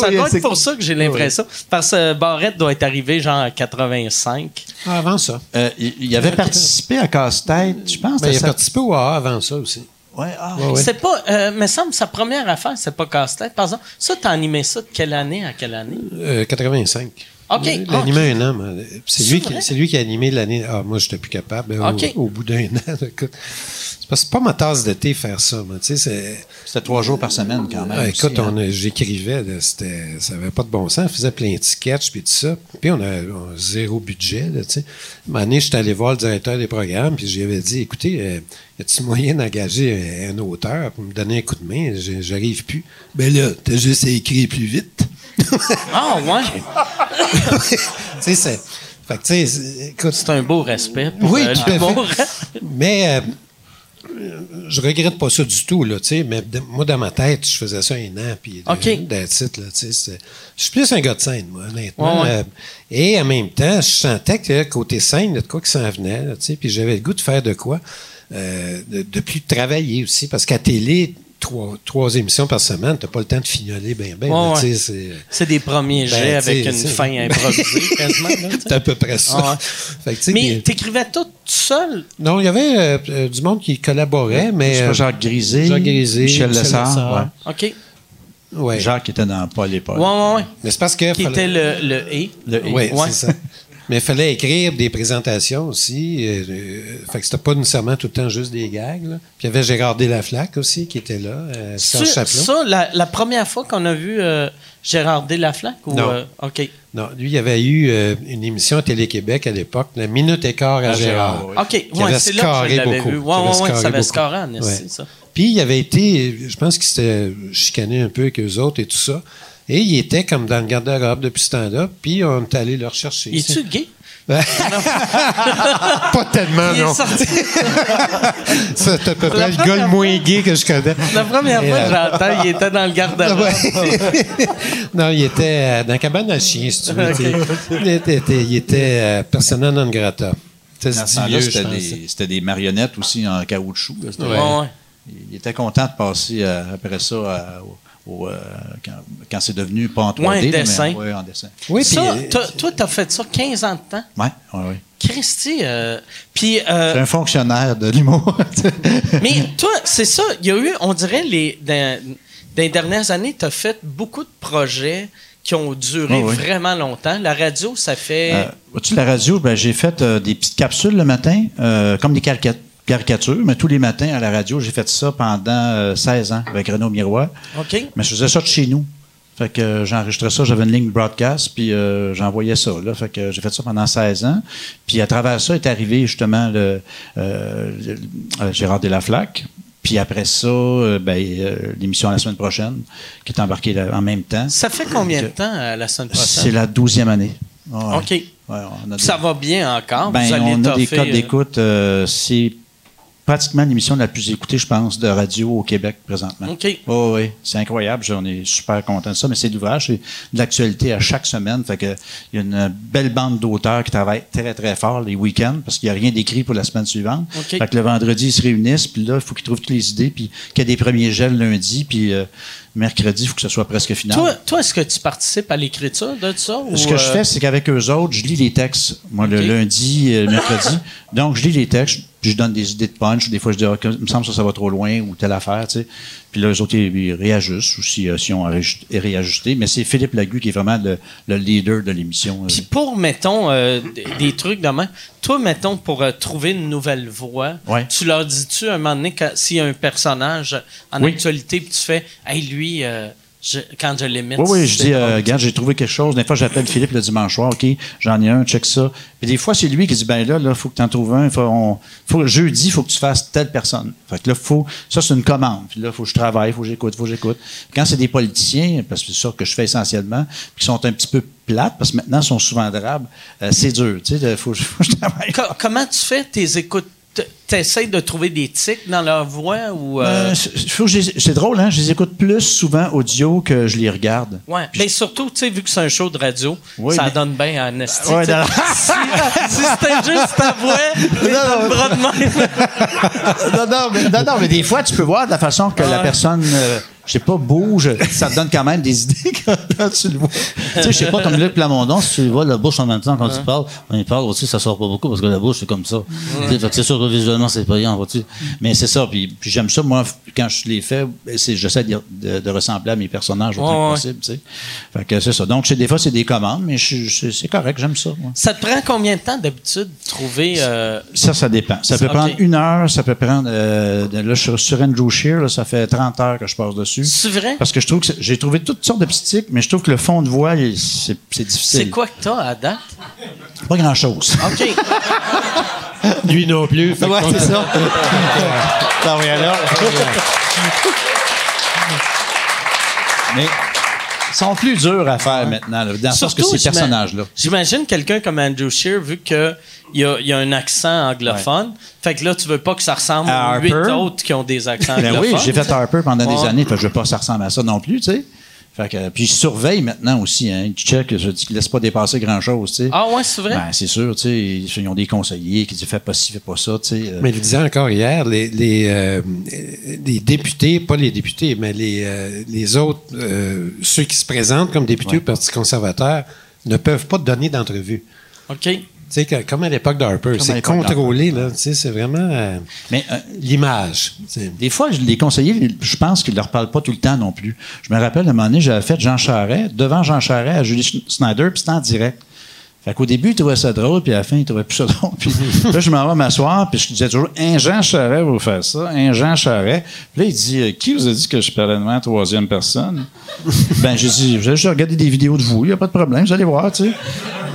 ça Oui, doit c'est être pour ça que j'ai l'impression. Parce que Barrette doit être arrivé genre en 85. Ah, avant ça. Euh, il, il avait participé à Casse-Tête, je pense. Ben, il a ça. participé au AA avant ça aussi. Ouais, ah, Ouais, ouais. C'est pas, euh, me semble, sa première affaire, c'est pas casse-tête. Par exemple, ça, t'as animé ça de quelle année à quelle année? Euh, 85. OK. Il a animé un an. C'est C'est lui, qui, c'est lui qui a animé l'année. Ah, moi, j'étais plus capable. euh, OK. Au, au bout d'un an. Écoute, c'est parce que c'est pas ma tasse d'été faire ça. C'était trois jours par semaine quand même. Ah, aussi, écoute, hein. j'écrivais, ça avait pas de bon sens. On faisait plein de sketchs puis tout ça. Puis on a, on a zéro budget. Là, tu sais. Un moment donné, j'étais allé voir le directeur des programmes puis j'y avais dit, écoutez, euh, y a-t-il moyen d'engager un, un auteur pour me donner un coup de main? J'arrive plus. Ben là, t'as juste à écrire plus vite. Ah, ouais. tu sais, c'est. Fait que, c'est- écoute, C'est un beau respect. pour, Oui, euh, tout à fait. l'humour. Mais euh, je regrette pas ça du tout, là, tu sais, mais de- moi, dans ma tête, je faisais ça un an, puis de- OK. that's it, là, tu sais, Je suis plus un gars de scène, moi, honnêtement. Ouais, ouais. Euh, et en même temps, je sentais que côté scène, il y a de quoi qui s'en venait, là, tu sais, puis j'avais le goût de faire de quoi, euh, de, de plus travailler aussi, parce qu'à télé, trois, trois émissions par semaine, t'as pas le temps de fignoler bien, bien, ouais. sais, c'est... Des premiers jets Ben, avec tu une fin improvisée, quasiment. C'est à peu près ça. Ouais. Fait que, tu sais, Mais t'écrivais tout seul? non, il y avait euh, euh, du monde qui collaborait, mais... Euh, Jacques Grisé, Jacques Grisé, Michel Michel Lessard. Lessard. ouais. OK. ouais. Jacques était dans Paul et Paul. Ouais. Mais c'est parce que... Qui fallait- était le, le et. Le- Oui, Ouais. c'est ça. Mais il fallait écrire des présentations aussi. euh, euh, fait que c'était pas nécessairement tout le temps juste des gags. là. Puis il y avait Gérard Delaflaque aussi qui était là, euh, Serge Ça, la, la première fois qu'on a vu euh, Gérard Delaflaque? Ou, Non. euh, OK. Non, lui, il y avait eu euh, une émission à Télé-Québec à l'époque, la Minute et quart à, À Gérard. Gérard, oui. OK, Qui ouais, avait c'est là que je l'avais beaucoup. vu. Ouais, avait ouais, ça avait scarré en Ouais. ça. Puis il avait été, je pense qu'il s'était chicané un peu avec eux autres et tout ça. Et il était comme dans le garde-robe depuis ce temps-là, puis on est allé le rechercher. Es-tu gay? pas tellement, Il non. sorti. C'est à peu près le gars le moins gay que je connais. La première Et, fois que euh, j'entends, il était dans le garde-robe. Non, il était euh, dans la cabane à chien, si tu veux. Il était, était- il était euh, persona non grata. C'était des, marionnettes aussi en caoutchouc. Il était content de passer euh, après ça à- au, euh, quand, quand c'est devenu pas en 3D, Ouais, là, mais- dessin. ouais, en dessin. Oui, puis ça, toi, t'as fait ça 15 ans de temps. Ouais, ouais, ouais. Christy, euh, puis... euh, C'est un fonctionnaire de l'humour. Mais toi, c'est ça. Il y a eu, on dirait, les, dans, dans les dernières années, tu as fait beaucoup de projets qui ont duré Ah oui. vraiment longtemps. La radio, ça fait. Euh, vois-tu, la radio, ben, j'ai fait euh, des petites capsules le matin, euh, comme des carica- caricatures, mais tous les matins à la radio, j'ai fait ça pendant euh, 16 ans avec Renaud Miroir. OK. Mais je faisais ça de chez nous. Fait que euh, j'enregistrais ça, j'avais une ligne broadcast, puis euh, j'envoyais ça. Là. Fait que j'ai fait ça pendant 16 ans. Puis à travers ça est arrivé justement le, euh, le- euh, Gérard Delaflaque. Puis après ça, euh, ben, euh, l'émission la semaine prochaine, qui est embarquée là- en même temps. Ça fait combien de temps euh, la semaine C'est prochaine? la douzième année. Ouais. OK. Ouais, on a Ça va bien encore? ben, Vous allez on a des codes euh, d'écoute. euh, c'est pratiquement l'émission la plus écoutée, je pense, de radio au Québec présentement. OK. Oh, oui, c'est incroyable. On est super content de ça. Mais c'est d'ouvrage, c'est de l'actualité à chaque semaine. Fait que il y a une belle bande d'auteurs qui travaillent très, très fort les week-ends parce qu'il n'y a rien d'écrit pour la semaine suivante. OK. Fait que le vendredi, ils se réunissent, puis là, il faut qu'ils trouvent toutes les idées, puis qu'il y a des premiers gels lundi, puis euh, mercredi, il faut que ce soit presque final. Toi, toi est-ce que tu participes à l'écriture de ça? ou, Ce que je euh, fais, c'est qu'avec eux autres, je lis les textes, moi, le lundi, le mercredi. Donc, je lis les textes, puis je donne des idées de punch. Des fois, je dis, Ah, il me semble que ça, ça va trop loin, ou telle affaire, tu sais. Puis là, eux autres, ils, réajustent, ou si, euh, si on réaju- réajusté. Mais c'est Philippe Lagu qui est vraiment le, le leader de l'émission. euh. Puis pour, mettons, euh, des trucs demain, toi, mettons, pour euh, trouver une nouvelle voix, Ouais. tu leur dis-tu un moment donné, s'il y a un personnage en Oui. actualité, puis tu fais, hey, lui, je- quand je l'imite. Oui, oui, je dis, euh, regarde, j'ai trouvé quelque chose. Des fois, j'appelle Philippe le dimanche soir, OK, j'en ai un, check ça. Puis des fois, c'est lui qui dit, ben là, il faut que tu en trouves un. Faut, on, faut, jeudi, il faut que tu fasses telle personne. Fait que là, faut, ça, c'est une commande. Puis là, il faut que je travaille, il faut que j'écoute, il faut que j'écoute. Quand c'est des politiciens, parce que c'est ça que je fais essentiellement, puis qui sont un petit peu plates, parce que maintenant, ils sont souvent drables, euh, c'est dur. Tu sais, il faut, faut que je travaille. Co- comment tu fais tes écoutes? Tu essaies de trouver des tics dans leur voix ou. euh, Euh, c'est- drôle, hein? Je les écoute plus souvent audio que je les regarde. Ouais. Mais surtout, tu sais, vu que c'est un show de radio, Oui, ça mais- donne bien en esti. Ouais, dans- si si c'était juste ta voix, bras de même. non, non, mais, non, non, mais des fois, tu peux voir de la façon que la personne, euh, je sais pas, bouge, ça te donne quand même des idées quand, tu le vois. tu sais, je sais pas, comme Luc Plamondon, si tu le vois la bouche en même temps quand tu parles, quand il parle aussi, ça sort pas beaucoup parce que la bouche, c'est comme ça. Fait que c'est sûr que visuellement, c'est payant, vois-tu. Mais c'est ça, puis, puis j'aime ça, moi, quand je les fais, j'essaie de, de- de ressembler à mes personnages autant Ouais, que ouais. possible, tu sais. Fait que c'est ça. Donc, des fois, c'est des commandes, mais c'est correct, j'aime ça, moi. Ça te prend combien de temps d'habitude de trouver. euh, Ça, ça dépend. Ça peut prendre une heure, ça peut prendre. euh, là, je suis sur Andrew Shear, là, ça fait 30 heures que je passe dessus. C'est vrai? Parce que je trouve que j'ai trouvé toutes sortes de petits tics, mais je trouve que le fond de voix, c'est c'est difficile. C'est quoi que t'as à date? Pas grand-chose. OK. Lui non plus. fait ouais, c'est ça. Non, mais alors. mais ils sont plus durs à faire maintenant, là, dans sens que ces personnages-là. J'imagine quelqu'un comme Andrew Shear, vu qu'il y a, y a un accent anglophone, fait que là, tu veux pas que ça ressemble À huit autres qui ont des accents Ben anglophones. oui, j'ai fait Harper pendant des années, fait que je veux pas que ça ressemble à ça non plus, tu sais. Fait que, puis je surveille maintenant aussi, hein. Tu check, je dis qu'ils laissent pas dépasser grand-chose, tu sais. Ah ouais, c'est vrai? Ben, c'est sûr, tu sais. Ils ont des conseillers qui disent fais pas ci, fais pas ça, tu sais. euh. Mais il disait encore hier, les, les, euh, les députés, pas les députés, mais les, euh, les autres, euh, ceux qui se présentent comme députés au Parti conservateur, ne peuvent pas donner d'entrevue. OK. Tu sais, comme à l'époque d'Harper, c'est contrôlé, là. Tu sais, c'est vraiment euh, Mais euh, l'image. des fois, les conseillers, je pense qu'ils leur parlent pas tout le temps non plus. Je me rappelle, à un moment donné, j'avais fait Jean Charret, devant Jean Charret, à Julie Snyder, puis c'était en direct. Fait qu'au début, il trouvait ça drôle, puis à la fin, il trouvait plus ça drôle. Puis là, je m'en vais m'asseoir, puis je disais toujours, un Jean Charret va vous faire ça, un Jean Charret. Puis là, il dit, euh, qui vous a dit que je parlais devant la troisième personne? ben, j'ai dit, j'ai juste regardé des vidéos de vous, il n'y a pas de problème, vous allez voir, tu sais.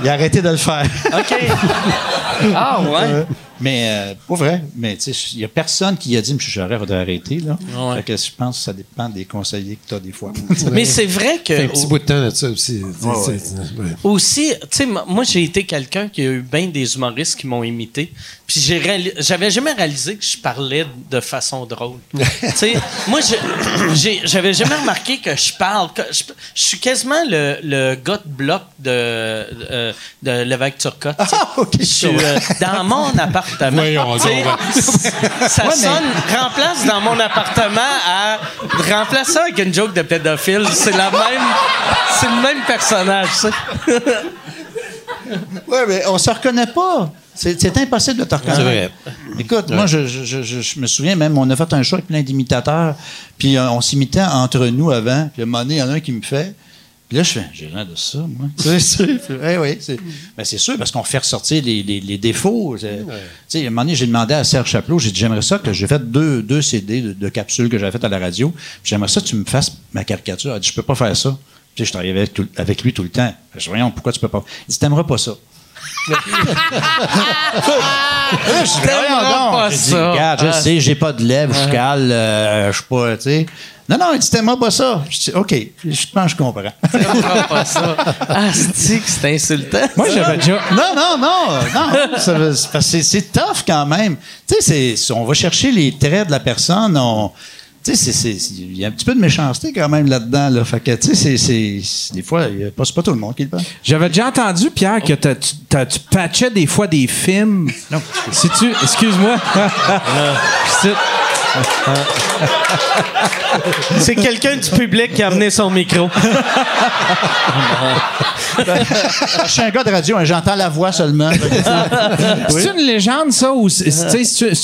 Il a arrêté de le faire. OK. ah ouais? Euh, mais euh, pas vrai. Mais tu sais, il n'y a personne qui a dit M. Charest va arrêter. Là. Ouais. Fait que je pense que ça dépend des conseillers que tu as des fois. Mais c'est vrai que. fait un petit bout de temps de ça aussi. ouais. C'est- ouais. Aussi, tu sais, moi, j'ai été quelqu'un qui a eu bien des humoristes qui m'ont imité. Puis j'ai j'avais jamais réalisé que je parlais de façon drôle. tu sais, moi, je- j'ai- j'avais jamais remarqué que je parle. que je, je suis quasiment le, le gars de bloc de, de l'évêque Turcotte. Ah, ok, Je suis, euh, dans mon appartement. Voyons ça sonne, remplace dans mon appartement à remplace ça avec une joke de pédophile. C'est la même, c'est le même personnage, tu sais. Oui, mais on se reconnaît pas. C'est impossible de te reconnaître. C'est vrai. Écoute, moi, je, je- je- je- je me souviens même, on a fait un show avec plein d'imitateurs, puis euh, on s'imitait entre nous avant, puis à un moment donné, il y en a un qui me fait. Puis là, je fais, j'ai rien de ça, moi. C'est sûr. Eh oui, c'est ben, c'est sûr, parce qu'on fait ressortir les, les- les défauts. Tu sais, à un moment donné, j'ai demandé à Serge Chaplot, j'ai dit, j'aimerais ça que j'ai fait deux, deux CD de, de capsules que j'avais faites à la radio, puis j'aimerais ça que tu me fasses ma caricature. Il a dit, je peux pas faire ça. Puis je travaillais avec, tout- avec lui tout le temps. Je dis, voyons, pourquoi tu peux pas? Il dit, t'aimeras pas ça. Je donc. pas dit, ça. regarde, je Ah. sais, j'ai pas de lèvres, je cale, euh, je suis pas, tu sais. Non, non, il dit, t'aimeras pas ça. Je dis, OK, je pense que je comprends. T'aimeras pas ça. Ah, c'est que c'est insultant? Moi, j'avais déjà. Non, non, non, non. c'est tough quand même. Tu sais, on va chercher les traits de la personne. On, tu sais, il y a un petit peu de méchanceté quand même là-dedans. Là. Fait que, tu sais, c'est- des fois, c'est pas tout le monde qui le pense. J'avais déjà entendu, Pierre, que tu patchais des fois des films. Non. Si tu. Excuse-moi. C'est- quelqu'un du public qui a amené son micro. Je suis un gars de radio, hein, j'entends la voix seulement. Tu C'est une légende, ça, ou c'est-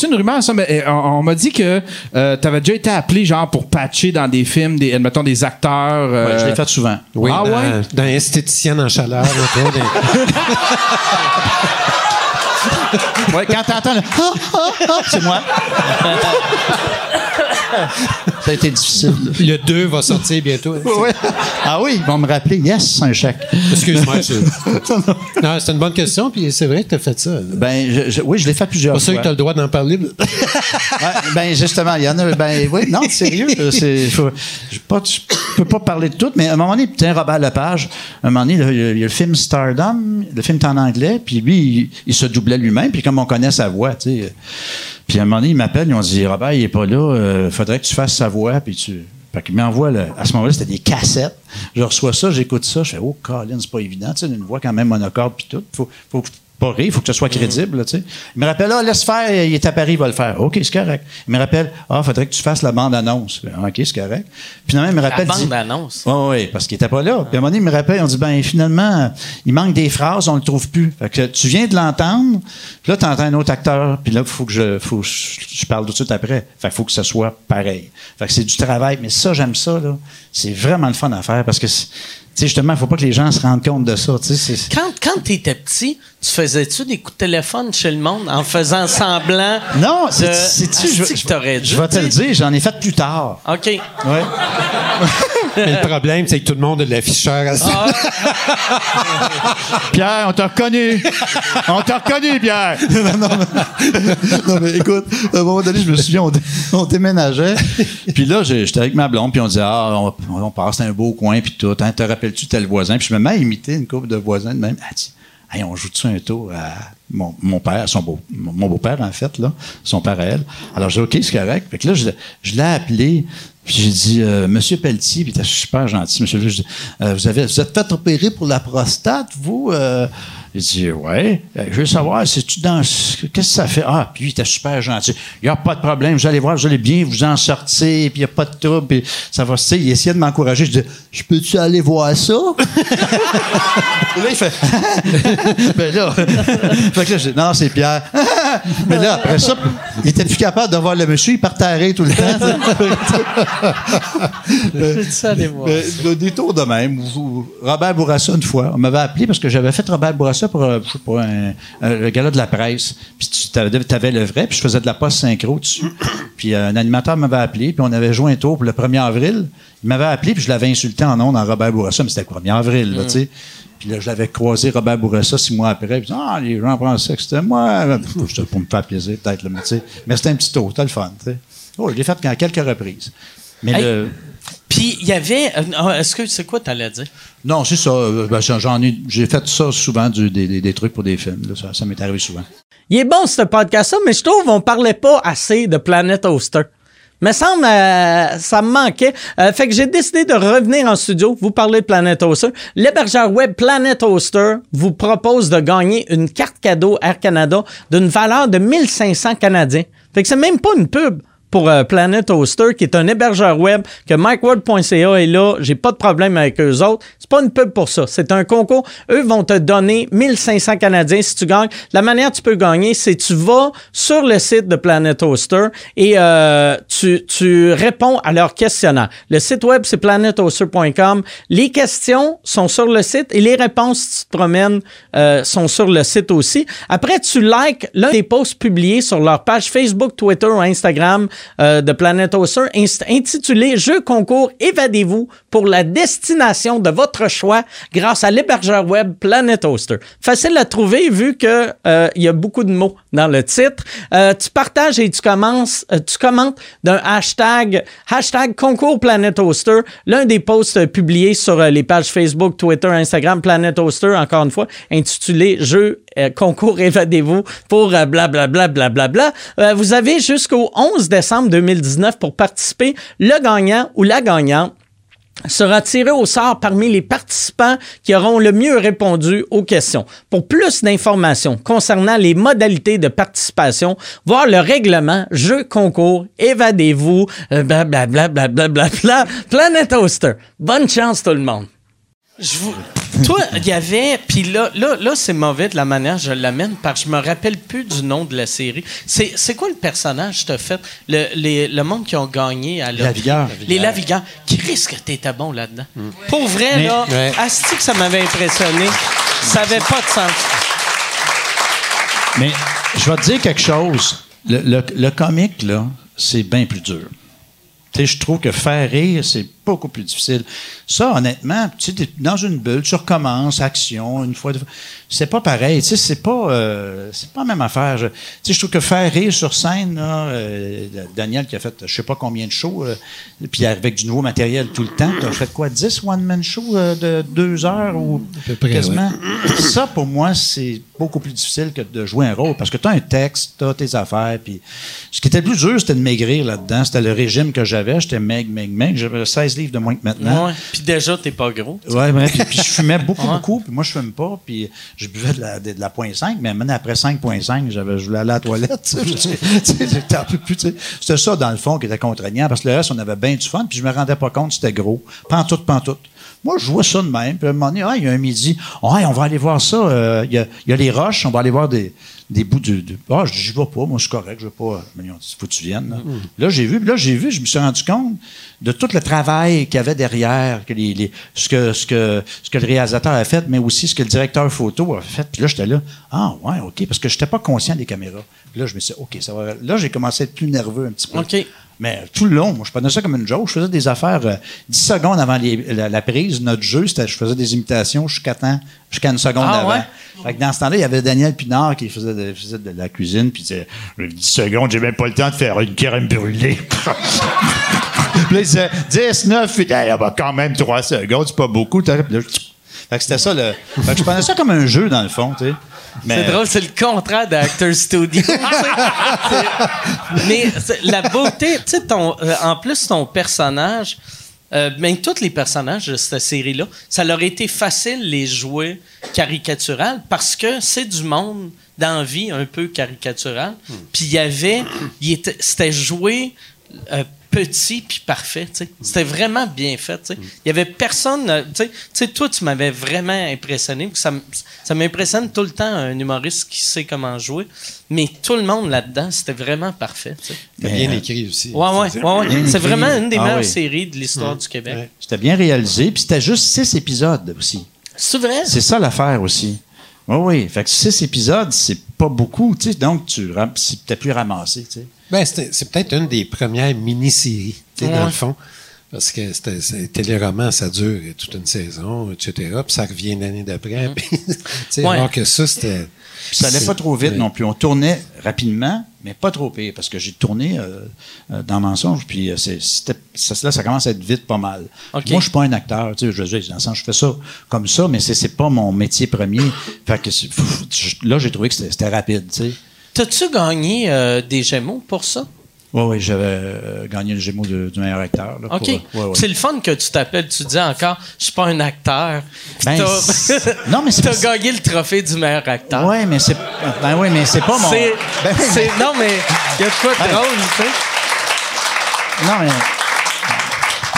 une rumeur, ça, mais euh, on, on m'a dit que euh, t'avais déjà été appelé, genre, pour patcher dans des films, des, admettons, des acteurs. euh, ouais, je l'ai fait souvent. Oui, Ah dans, ouais? dans esthéticienne en chaleur. là, toi, des- Quand t'entends le Ah, ah, ah, c'est moi. Ça a été difficile. Le 2 va sortir bientôt. Ah oui, ils vont me rappeler. Yes, un chèque. Excuse-moi. c'est- non, c'est une bonne question, puis c'est vrai que tu as fait ça. Ben, je- je- oui, je l'ai fait plusieurs pas sûr fois. que tu as le droit d'en parler. ben justement, il y en a. Ben oui, non, sérieux. euh, C'est, faut- je pas- je peux pas parler de tout, mais à un moment donné, tiens, Robert Lepage, à un moment donné, là, il y a, il y a le film Stardom, le film est en anglais, puis lui, il, il se doublait lui-même, puis comme on connaît sa voix, tu sais. Puis à un moment donné, il m'appelle, ils ont dit Robert, il est pas là, euh, faudrait que tu fasses sa voix, puis tu. Fait qu'il m'envoie, le- à ce moment-là, c'était des cassettes. Je reçois ça, j'écoute ça, je fais, oh, Colin, c'est pas évident, tu sais, une voix quand même monocorde, puis tout. Faut, faut pas rire, il faut que ce soit crédible, là, tu sais. Il me rappelle, ah, laisse faire, il est à Paris, il va le faire. OK, c'est correct. Il me rappelle, ah, faudrait que tu fasses la bande-annonce. Fais, OK, c'est correct. Puis finalement, il me La rappelle. dit- bande-annonce? oui, oui, parce qu'il était pas là. Puis à un moment donné, il me rappelle, on dit, ben finalement, il manque des phrases, on le trouve plus. Fait que tu viens de l'entendre, puis là, tu entends un autre acteur, puis là, il faut que je, faut que je, je parle tout de suite après. Fait qu'il faut que ce soit pareil. Fait que c'est du travail, mais ça, j'aime ça, là. C'est vraiment le fun à faire parce que, tu sais, justement, il faut pas que les gens se rendent compte de ça, tu sais. c'est- Quand, quand tu étais petit, tu faisais-tu des coups de téléphone chez le monde en faisant semblant? Non, de- c'est, c'est-tu, je, Asti que t'aurais dû, je vais te le tu dire, j'en ai fait plus tard. OK. Ouais. Mais le problème, c'est que tout le monde a de l'afficheur à ça. Pierre, on t'a reconnu. on t'a reconnu, Pierre. non, non, non. Non, mais écoute, à un moment donné, je me souviens, on, dé- on déménageait. Puis là, j'étais avec ma blonde, puis on disait, ah, on, on passe un beau coin, puis tout. Hein, te rappelles-tu tel voisin? Puis je me mets à imiter une couple de voisins de même. Dit, hey, on joue-tu un tour à mon, mon père, son beau, mon, beau-père, en fait, là, son père à elle. Alors, j'ai dit, OK, c'est correct. Fait que là, je, je l'ai appelé. Puis j'ai dit, euh, Monsieur Pelletier, puis il était super gentil, Monsieur. Je dis, euh, vous avez, vous êtes fait opérer pour la prostate, vous euh? Il dit, ouais. Euh, Je veux savoir, c'est-tu dans, qu'est-ce que ça fait? Ah, puis lui, il était super gentil. Il n'y a pas de problème. Vous allez voir, vous allez bien vous en sortir, puis il n'y a pas de trouble, puis ça va. Tu sais, il essayait de m'encourager. Je dis, je peux-tu aller voir ça? Là, il fait, ben là, fait que là, je dis, non, c'est Pierre. Mais là, après ça, il était plus capable de voir le monsieur, il partait arrêter tout le temps. Peux-tu aller voir? De- des tours de même. Robert Bourassa, une fois, on m'avait appelé parce que j'avais fait Robert Bourassa pour, euh, un, un- le gala de la presse. Puis tu avais, le vrai, puis je faisais de la poste synchro dessus. puis euh, un animateur m'avait appelé, puis on avait joué un tour pour le 1er avril. Il m'avait appelé, puis je l'avais insulté en nom dans Robert Bourassa, mais c'était le 1er avril, là, tu sais. Puis là, je l'avais croisé Robert Bourassa six mois après. Puis, ah, les gens pensaient que c'était moi. C'était pour me faire plaisir, peut-être, là, mais tu sais. Mais c'était un petit tour, c'était le fun, tu sais. Oh, je l'ai fait à quelques reprises. Mais Hey. le. Puis, il y avait. euh, ah, Est-ce que c'est quoi tu allais dire? Non, c'est ça. Euh, ben, j'en- j'en ai, j'ai fait ça souvent, du- des, des- des trucs pour des films. là. ça ça m'est arrivé souvent. Il est bon, ce podcast-là, mais je trouve qu'on parlait pas assez de Planet Oster. Me semble, euh, ça me manquait. Euh, fait que j'ai décidé de revenir en studio, vous parler de Planet Hoster. L'hébergeur web Planet Hoster vous propose de gagner une carte cadeau Air Canada d'une valeur de 1500 Canadiens. Fait que c'est même pas une pub pour euh, Planet Hoster, qui est un hébergeur web, que MikeWord.ca est là. J'ai pas de problème avec eux autres. C'est pas une pub pour ça. C'est un concours. Eux vont te donner 1500 Canadiens si tu gagnes. La manière que tu peux gagner, c'est tu vas sur le site de Planet Hoster et euh, tu, tu réponds à leur questionnaire. Le site web, c'est planethoster.com. Les questions sont sur le site et les réponses, si tu te promènes, euh, sont sur le site aussi. Après, tu likes l'un des posts publiés sur leur page Facebook, Twitter ou Instagram euh, de Planet Hoster inst- intitulé Jeu concours Évadez-vous pour la destination de votre choix grâce à l'hébergeur web Planet Hoster. Facile à trouver vu que euh, y a beaucoup de mots dans le titre. Euh, tu partages et tu commences, tu commentes d'un hashtag hashtag concours Planet Hoster, l'un des posts publiés sur les pages Facebook, Twitter, Instagram Planet Hoster, encore une fois, intitulé Jeu concours évadez-vous pour blablabla blablabla. Euh, vous avez jusqu'au 11 décembre 2019 pour participer. Le gagnant ou la gagnante sera tiré au sort parmi les participants qui auront le mieux répondu aux questions. Pour plus d'informations concernant les modalités de participation, voir le règlement, jeu concours, évadez-vous, euh, blablabla, blablabla, bla, Planet Hoster. Bonne chance tout le monde. Je vous... Toi, il y avait, puis là, là, là c'est mauvais de la manière dont je l'amène parce que je me rappelle plus du nom de la série. C'est, c'est quoi le personnage que t'as fait? Le, les- le monde qui ont gagné à la-. Les Lavigueurs. Chris, que t'étais bon là-dedans. Pour vrai, Mais- là, Ouais. asti que ça m'avait impressionné. Ça avait pas de sens. Mais je vais te dire quelque chose. Le, le, le comique, là, c'est bien plus dur. Tu sais, je trouve que faire rire, c'est beaucoup plus difficile. Ça, honnêtement, tu sais, t'es dans une bulle, tu recommences, action, une fois, deux fois. C'est pas pareil. Tu sais, c'est pas, euh, c'est pas la même affaire. Je, tu sais, je trouve que faire rire sur scène, là, euh, Daniel qui a fait, je sais pas combien de shows, euh, puis avec du nouveau matériel tout le temps, tu as fait quoi, 10 one-man shows de deux heures ou près, quasiment? Ça, pour moi, c'est beaucoup plus difficile que de jouer un rôle parce que tu as un texte, tu as tes affaires. Puis ce qui était le plus dur, c'était de maigrir là-dedans. C'était le régime que j'avais. J'étais maigre, maigre, maigre. J'avais 16 livres de moins que maintenant. Puis déjà, t'es pas gros. Ouais, ouais, puis, je fumais beaucoup, beaucoup. Puis moi, je fume pas. Puis je buvais de la, de, de la point 5. Mais maintenant, après 5.5, j'avais, je voulais aller à la toilette. j'étais un peu plus. C'était ça, dans le fond, qui était contraignant. Parce que le reste, on avait bien du fun. Puis je me rendais pas compte, c'était gros. Pantoute, pantoute. Moi, je vois ça de même. Puis à un moment donné, ah, il y a un midi. Ah, on va aller voir ça. euh, Il y, a, il y a les roches. On va aller voir des, des bouts de. de- ah, je dis, vais pas. Moi, je suis correct. Je vais pas. Mais il faut que tu viennes. Là, Là, j'ai vu. Là, j'ai vu. Je me suis rendu compte de tout le travail qu'il y avait derrière, que les, les- ce, que, ce, que, ce que le réalisateur a fait, mais aussi ce que le directeur photo a fait. Puis là, j'étais là. Ah, ouais, OK. Parce que je n'étais pas conscient des caméras. Puis là, je me suis dit, OK, ça va. Là, j'ai commencé à être plus nerveux un petit peu. OK. Mais tout le long, moi, je prenais ça comme une joke. Je faisais des affaires euh, 10 secondes avant les- la, la prise. Notre jeu, c'était je faisais des imitations jusqu'à temps, jusqu'à une seconde Ah avant. ouais? Fait que dans ce temps-là, il y avait Daniel Pinard qui faisait de, faisait de la cuisine, puis il disait 10 secondes, j'ai même pas le temps de faire une crème brûlée. Puis là, il disait 10, 9, puis hey, ah, bah, quand même 3 secondes, c'est pas beaucoup. Fait que c'était ça le. Fait que je prenais ça comme un jeu, dans le fond, tu sais. Mais- C'est drôle, c'est le contraire d'Actor Studio. Mais la beauté, tu sais, ton, euh, en plus, ton personnage, euh, ben, tous les personnages de cette série-là, ça leur a été facile les jouer caricatural parce que c'est du monde d'envie un peu caricatural. Puis il y avait, il était- c'était joué euh, petit puis parfait. tu sais. C'était vraiment bien fait. tu sais. Il y avait personne. euh, Tu sais- tu sais, toi, tu m'avais vraiment impressionné. Ça, ça m'impressionne tout le temps un humoriste qui sait comment jouer. Mais tout le monde là-dedans, c'était vraiment parfait. tu sais. C'était bien écrit aussi. Ouais, ouais, C'est- ouais, C'est vraiment une des Ah meilleures oui. séries de l'histoire du Québec. Ouais. C'était bien réalisé, puis c'était juste 6 épisodes aussi. C'est vrai? C'est ça l'affaire aussi. Oui, oui. Fait que six épisodes, c'est pas beaucoup, tu sais. Donc, tu c'est peut-être plus ramassé, tu sais. Ben, c'est peut-être une des premières mini-séries, tu sais, Ouais. dans le fond. Parce que c'était téléroman, ça dure toute une saison, etc. Puis ça revient l'année d'après. Puis, tu sais, Ouais. Alors que ça, c'était. Ça allait pas trop vite non plus. On tournait rapidement, mais pas trop pire, parce que j'ai tourné euh, euh, dans Mensonge, puis euh, c'est- c'était- ça, là, ça commence à être vite pas mal. Moi, je suis pas un acteur, tu sais, je veux dire, dans le sens, je fais ça comme ça, mais c'est c'est pas mon métier premier. Fait que pff, je- là, j'ai trouvé que c'était c'était rapide, tu sais. T'as-tu gagné euh, des Gémeaux pour ça? Oui, oui, j'avais euh, gagné le Gémeaux de- du meilleur acteur. là, OK. ouais, ouais. C'est le fun que tu t'appelles. Tu dis encore, je suis pas un acteur. Ben, non, mais c'est parce- gagné le trophée du meilleur acteur. Ouais, mais c'est. Ben oui, mais c'est pas mon. Ben oui, non, mais il y a de quoi de drôle, tu sais. Non, mais.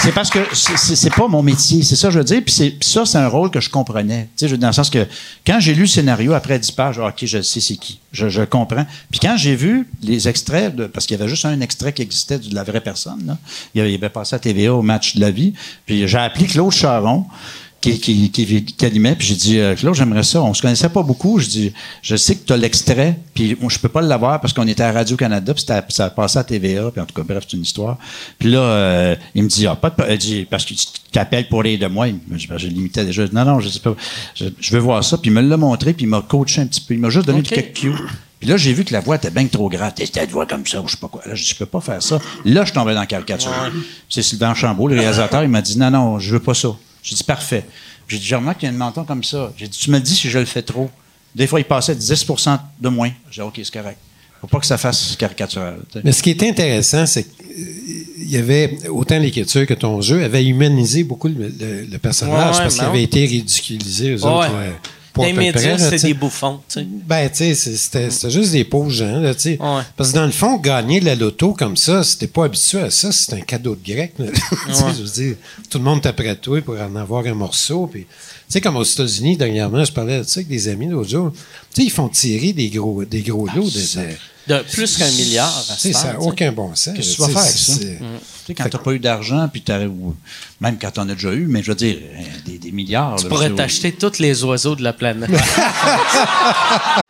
C'est parce que c'est- pas mon métier, c'est ça que je veux dire. Puis ça, c'est un rôle que je comprenais. Tu sais, dans le sens que quand j'ai lu le scénario après 10 pages, ah, OK, je sais c'est qui. Je, comprends. Puis quand j'ai vu les extraits, de- parce qu'il y avait juste un extrait qui existait de la vraie personne, là. Il, avait, il avait passé à TVA au match de la vie. Puis j'ai appelé Claude Charon. Qui, qui, qui, qui animait, puis j'ai dit, euh, Claude, j'aimerais ça. On se connaissait pas beaucoup. Je dis, je sais que tu as l'extrait, puis moi, je peux pas l'avoir parce qu'on était à Radio-Canada, puis ça a passé à TVA, puis en tout cas, bref, c'est une histoire. Puis là, euh, il me dit, ah, pas de, dit, parce que tu t'appelles pour rire de moi. Ben, je l'imitais déjà. Non, non, je sais pas. Je, je veux voir ça. Puis il me l'a montré, puis il m'a coaché un petit peu. Il m'a juste donné OK. quelques cues. Puis là, j'ai vu que la voix était bien trop grave. T'es cette voix comme ça, ou je sais pas quoi. Là, je dis, je peux pas faire ça. Là, je tombais dans la caricature. C'est Sylvain Chambault, le réalisateur, il m'a dit, non, non, je veux pas ça. J'ai dit, parfait. J'ai dit, j'ai remarqué qu'il y a un menton comme ça. J'ai dit, tu me le dis si je le fais trop. Des fois, il passait 10% de moins. J'ai dit, OK, c'est correct. Faut pas que ça fasse caricatural. Mais ce qui est intéressant, c'est qu'il y avait autant l'écriture que ton jeu avait humanisé beaucoup le, le- le personnage Ouais, ouais, parce qu'il avait été ridiculisé, Ouais. autres. Les médias, c'est des bouffons. Ben, tu sais, c'était juste des pauvres gens, là, tu sais. Ouais. Parce que dans le fond, gagner la loto comme ça, si t'es pas habitué à ça, c'est un cadeau de grec, là. Je veux dire, tout le monde t'apprête toi pour en avoir un morceau. Puis, sais, comme aux États-Unis, dernièrement, je parlais de ça avec des amis l'autre jour. Tu sais, ils font tirer des gros, des gros lots de. de- De plus qu'un milliard. à tu ça n'a tu aucun bon sens. Qu'est-ce que tu vas tu sais, faire avec ça? c'est- Tu sais, quand t'as pas eu d'argent, puis même quand t'en as déjà eu, mais je veux dire, euh, des, des milliards. Tu là, pourrais t'acheter tous les oiseaux de la planète.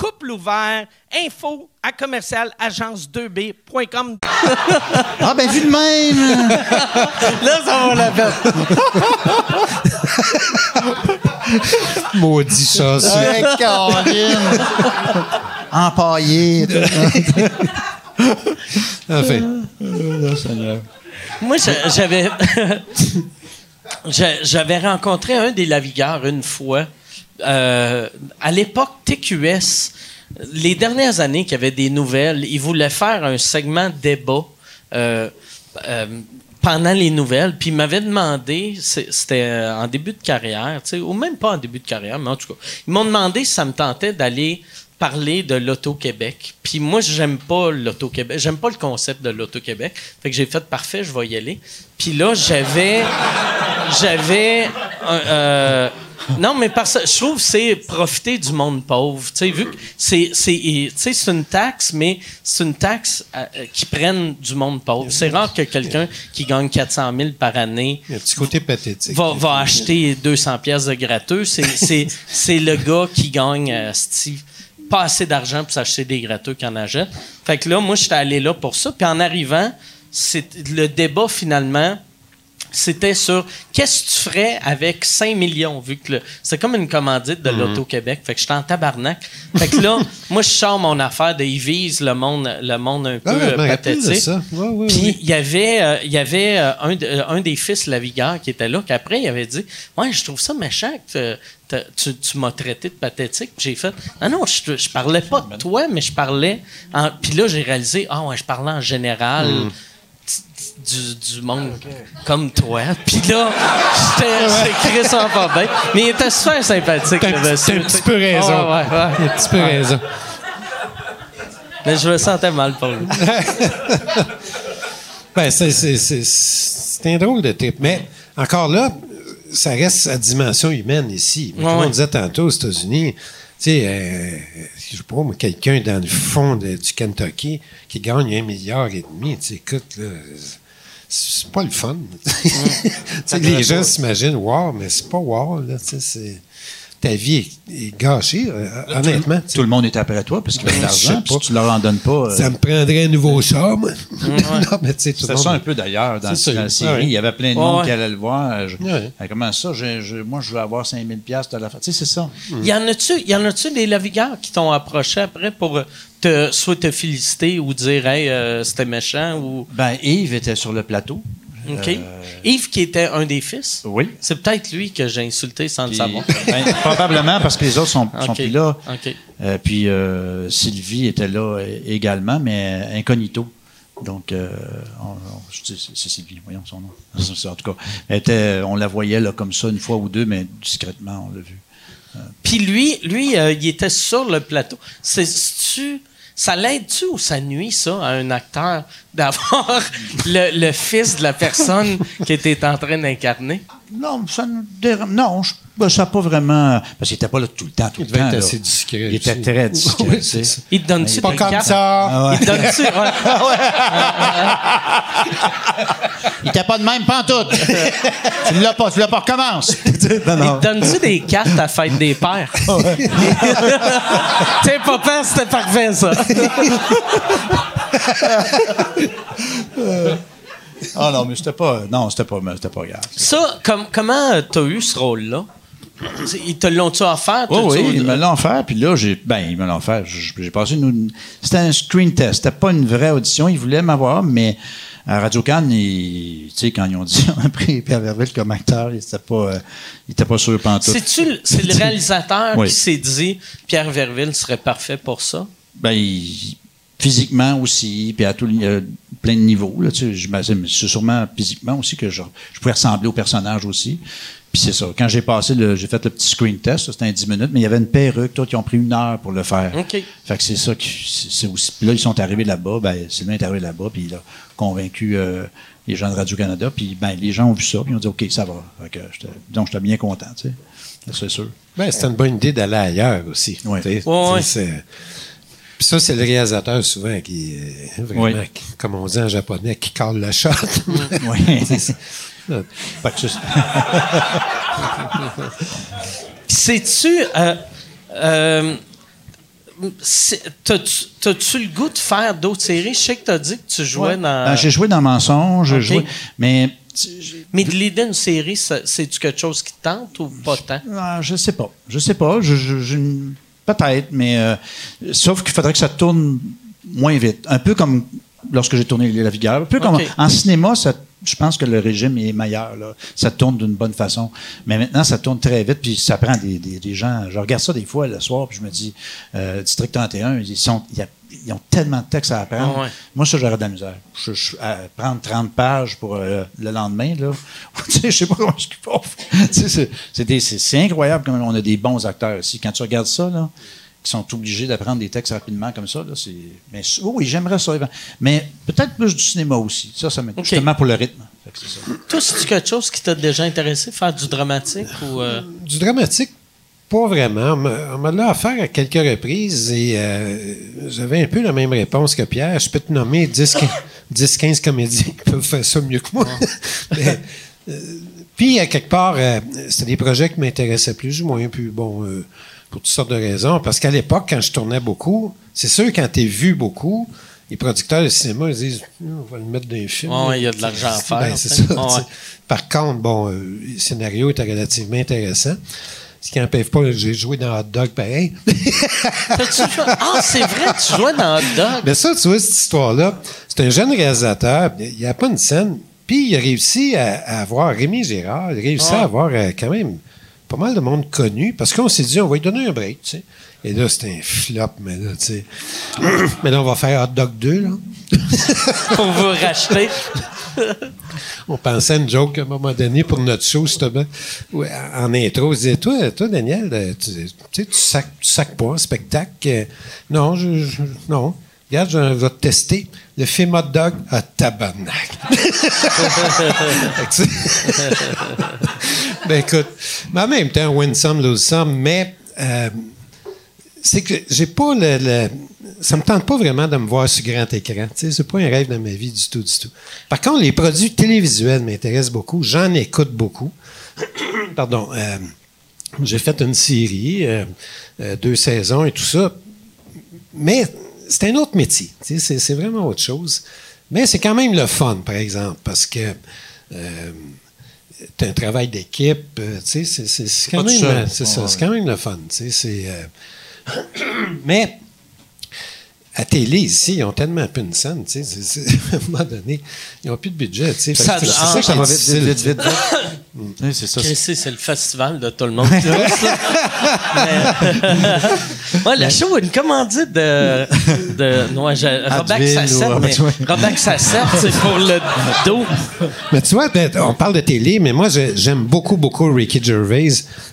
couple ouvert, info à commercial agence2b.com. Ah, ben, vu de même! Là, ça vaut la peine. Maudit chat, ça. Caroline! Empaillé. Enfin, Moi, je- j'avais. j'a- J'avais rencontré un des lavigueurs une fois. Euh, à l'époque, TQS, les dernières années qu'il y avait des nouvelles, ils voulaient faire un segment débat euh, euh, pendant les nouvelles. Puis ils m'avaient demandé, c'était en début de carrière, ou même pas en début de carrière, mais en tout cas, ils m'ont demandé si ça me tentait d'aller parler de l'Auto-Québec. Puis moi, j'aime pas l'Auto-Québec. J'aime pas le concept de l'Auto-Québec. Fait que j'ai fait parfait, je vais y aller. Puis là, j'avais. J'avais. Non, mais parce que je trouve que c'est profiter du monde pauvre. Tu sais, vu que c'est, c'est, c'est une taxe, mais c'est une taxe euh, euh, qui prenne du monde pauvre. C'est rare que quelqu'un qui gagne 400 000 par année il y a un petit côté pathétique. va, va acheter 200 pièces de gratteux. C'est, c'est, c'est le gars qui gagne euh, sti- pas assez d'argent pour s'acheter des gratteux qui en achète. Fait que là, moi, j'étais allé là pour ça. Puis en arrivant, c'est, le débat, finalement, c'était sur qu'est-ce que tu ferais avec 5 millions, vu que c'est comme une commandite de l'Auto-Québec. Fait que j'étais en tabarnak. Fait que là, moi, je sors mon affaire de ils visent le monde, le monde un peu Ah, euh, de pathétique. Puis ouais. il y avait, euh, y avait euh, un, de- euh, un des fils Lavigueur qui était là, qu'après, il avait dit Ouais, je trouve ça méchant que tu, tu m'as traité de pathétique. Puis J'ai fait Ah non, je, je parlais pas de toi, mais je parlais. Puis là, j'ai réalisé Ah ouais, je parlais en général. Hmm. Du, du monde comme toi. Puis là, j'étais Chris bien. Mais il était super sympathique, le monsieur. t'as un petit peu raison. Ouais, ouais, ouais. Il y a un petit peu raison. Mais je me sentais mal pour lui. Ben, c'est, c'est, c'est, c'est un drôle de trip. Mais encore là, ça reste à dimension humaine ici. Comme Ouais, on disait tantôt aux États-Unis, tu sais, euh, je sais pas, moi, quelqu'un dans le fond de- du Kentucky qui gagne un milliard et demi, tu sais, écoute, là, c'est pas le fun. Les gens s'imaginent, wow, mais c'est pas wow, là, tu sais, c'est. Ta vie est, est gâchée, euh, honnêtement. Tout le monde est après toi parce qu'il veut de Ben, l'argent. puis. Si tu leur en donnes pas. euh, Ça me prendrait un nouveau char, moi. non, mais tu sais, tout le C'était monde. ça un peu d'ailleurs dans, la série. Ouais. Il y avait plein de Ouais, monde ouais. qui allait le voir. Je- Ouais. Ah, Comment ça? Je- je- moi, je veux avoir 5000 pièces de la fin. Tu sais, c'est ça. Y en a-tu, y en a-tu des navigueurs qui t'ont approché après pour te, soit te féliciter ou dire, hey, euh, c'était méchant ou? Ben, Yves était sur le plateau. OK. Euh, Yves, qui était un des fils. Oui. C'est peut-être lui que j'ai insulté sans le Puis, savoir. ben, probablement parce que les autres sont, sont OK. plus là. OK. Euh, puis euh, Sylvie était là euh, également, mais incognito. Donc, euh, on- on- je dis, c'est c'est Sylvie, voyons son nom. En tout cas, elle était, on la voyait là, comme ça une fois ou deux, mais discrètement, on l'a vu. Puis lui, lui euh, il était sur le plateau. Ça l'aide-tu ou ça nuit, ça, à un acteur d'avoir le, le fils de la personne qui était en train d'incarner? Non, ça ne déra- Non, je- ben, ça n'a pas vraiment. Parce qu'il n'était pas là tout le temps, tout Il le devait temps. être là. assez discret Il était très discret. Oui, tu sais. c'est ça. Il te donne-tu Pas des comme cartes? ça. Il te donne-tu... Il n'était pas de même pantoute. tu ne l'as pas, tu l'as pas, recommence. Il te donne-tu des cartes à fête des pères? T'es papa, c'était parfait, ça. Ah non, mais c'était pas. Non, c'était pas, c'était pas grave. Ça, comme, comment euh, t'as eu ce rôle-là? Ils te l'ont-tu offert? Oui, T'as-tu- oui, ils me l'ont offert, puis là, j'ai, ben, ils me l'ont offert. J'ai passé une, c'était un screen test. C'était pas une vraie audition. Ils voulaient m'avoir, mais à Radio Cannes, ils- tu sais, quand ils ont dit, on a pris Pierre Verville comme acteur, il était pas, euh, il était pas sûr pantoute. C'est-tu le- c'est le réalisateur Oui. qui s'est dit Pierre Verville serait parfait pour ça? Ben, il- physiquement aussi, puis à tous les- euh, plein de niveaux. Là, tu sais, c'est sûrement physiquement aussi que je, je pouvais ressembler au personnage aussi. Puis c'est ça. Quand j'ai passé, le, j'ai fait le petit screen test, ça, c'était un 10 minutes, mais il y avait une perruque, toi, qui ont pris une heure pour le faire. OK. Fait que c'est ça qui. C'est aussi. Puis là, ils sont arrivés là-bas, ben, Sylvain est arrivé là-bas, puis il a convaincu euh, les gens de Radio-Canada, puis ben, les gens ont vu ça, puis ils ont dit, OK, ça va. Fait que j'étais- donc, j'étais bien content, tu sais. C'est sûr. Ben, c'était une bonne idée d'aller ailleurs aussi. Sais, Ouais, ouais. C'est- Puis ça, c'est le réalisateur souvent qui, euh, vraiment, Oui. qui- comme on dit en japonais, qui colle la shot. Oui. fait que c'est- Puis sais-tu. Euh, euh, c'est- T'as-tu le goût de faire d'autres séries? Je sais que t'as dit que tu jouais dans. Ben, j'ai joué dans Mensonge, j'ai Ok. joué, mais Mais de l'idée d'une série, ça- c'est-tu quelque chose qui te tente ou pas tant? Ah, je sais pas. Je sais pas. Je, je- je- Peut-être, mais euh, sauf qu'il faudrait que ça tourne moins vite. Un peu comme lorsque j'ai tourné La Vigueur. Un peu comme en cinéma, ça, je pense que le régime est meilleur. Là. Ça tourne d'une bonne façon. Mais maintenant, ça tourne très vite, puis ça prend des, des- des gens. Je regarde ça des fois le soir, puis je me dis, euh, District 31, ils, sont, il y a- ils ont tellement de textes à apprendre. Ah ouais. Moi, ça, j'aurais de la misère. Je, je- à prendre 30 pages pour euh, le lendemain, là. tu sais, je sais pas comment je. Tu sais, c'est- c'est c'est c'est incroyable quand même. On a des bons acteurs aussi. Quand tu regardes ça, là, qui sont obligés d'apprendre des textes rapidement comme ça, là, c'est. Mais oui, j'aimerais ça. Mais peut-être plus du cinéma aussi. Ça, ça m'aide. Ok. Justement pour le rythme. Fait que c'est ça. Toi, c'est-tu quelque chose qui t'a déjà intéressé, faire du dramatique ou. euh, Du dramatique, pas vraiment. On m'a- l'a offert à quelques reprises et euh, j'avais un peu la même réponse que Pierre. Je peux te nommer 10, 10-15 comédiens qui peuvent faire ça mieux que moi. Mais, euh, puis, à quelque part, euh, c'était des projets qui m'intéressaient plus ou moins. Puis, bon, pour toutes sortes de raisons. Parce qu'à l'époque, quand je tournais beaucoup, c'est sûr, quand tu es vu beaucoup, les producteurs de cinéma, ils disent on va le mettre dans les films. Il y a de l'argent à faire, Ben, c'est ça. Ouais. Par contre, bon, le scénario était relativement intéressant. Ce qui n'empêche pas, j'ai joué dans Hot Dog pareil. Ah, c'est vrai, tu jouais dans Hot Dog. Mais ça, tu vois, cette histoire-là, c'est un jeune réalisateur, il n'y a pas une scène, puis il a réussi à, à avoir, Rémi Gérard, il a réussi Ah. à avoir euh, quand même pas mal de monde connu, parce qu'on s'est dit, on va lui donner un break, tu sais. Et là, c'était un flop, mais là, tu sais. mais là, on va faire Hot Dog 2, là. Pour vous racheter. On pensait une joke à un moment donné pour notre show, justement. En intro, on disait Toi, toi Daniel, euh, tu, sais, tu sacs, sacs pas un spectacle. euh, non, je, non. Regarde, je vais te tester. Le film Hot Dog à tabarnak. Ben écoute, mais en même temps, win some, lose some, mais euh, c'est que j'ai pas le, le- Ça me tente pas vraiment de me voir sur grand écran. Tu sais, c'est pas un rêve de ma vie du tout, du tout. Par contre, les produits télévisuels m'intéressent beaucoup. J'en écoute beaucoup. Pardon. euh, j'ai fait une série, euh, euh, deux saisons et tout ça. Mais c'est un autre métier. tu sais, C'est, c'est vraiment autre chose. Mais c'est quand même le fun, par exemple, parce que tu un travail d'équipe. tu sais, c'est, c'est, c'est quand même, c'est ça, Ouais, c'est quand même le fun. tu sais, C'est, mais à télé, ici, ils ont tellement peu de scène, tu sais, à un moment donné, ils n'ont plus de budget, tu sais. Ça- c'est ah, ça que ça va vite, vite, vite, vite, vite, vite. Oui, c'est ça. C'est le festival de tout le monde. Mais- ouais, le show a une commandite de. de ouais, je- Robac Advil Sassette, ou- mais ouais. Sassette, c'est pour le dos. Mais tu vois, on parle de télé, mais moi, j'aime beaucoup, beaucoup Ricky Gervais.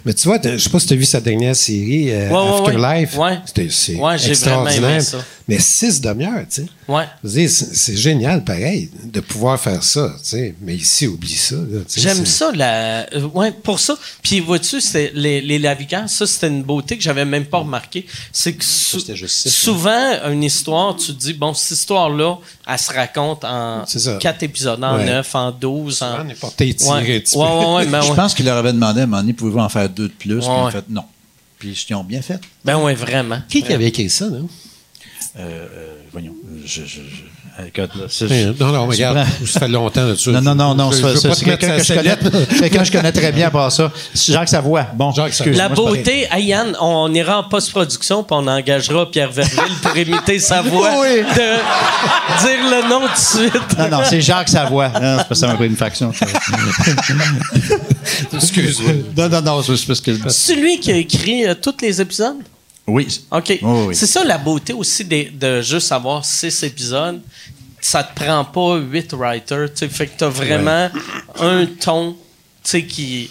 Mais tu vois, je sais pas si tu as vu sa dernière série, euh, Ouais, ouais, Afterlife. ouais. C'était- C'est Ouais, j'ai vraiment extraordinaire. aimé ça. Mais six demi-heures, tu sais. Ouais. Je veux dire, C'est génial, pareil, de pouvoir faire ça, tu sais. Mais ici, oublie ça. J'aime ça, la, euh, ouais, pour ça. Puis vois-tu, c'est les, les navigants, ça c'était une beauté que j'avais même pas remarqué. C'est que sou- c'était juste six, souvent une histoire, tu te dis bon, cette histoire-là, elle se raconte en quatre épisodes, en Ouais. neuf, en douze, en. On est porté ben Je ouais. pense qu'il leur avait demandé à un moment donné, pouvez-vous en faire deux de plus? Puis ont fait non. Puis ils ont bien fait. Ben ouais, vraiment. Qui qui avait écrit ça, non? Euh, voyons. Je, je, je, écoute, là, ça, Hey, je- Non, non, regarde, prends- ça fait longtemps là-dessus. Non, non, non, non, Je- c'est pas quelqu'un que, je connais, quelqu'un que je connais très bien par ça. Jacques Savoie. Bon, Jacques Savoie. excuse-moi, La pas beauté, Yann, on ira en post-production puis on engagera Pierre Verville pour imiter sa voix. Oui. De dire le nom tout de suite. Non, non, c'est Jacques Savoie. Non, c'est parce que ça m'a pris une faction. Excuse-moi. non, non, non, c'est parce que. C'est lui qui a écrit euh, tous les épisodes? Oui. OK. Oui. C'est ça la beauté aussi de, de juste avoir six épisodes. Ça te prend pas huit writers. Fait que t'as vraiment un ton tu sais, qui.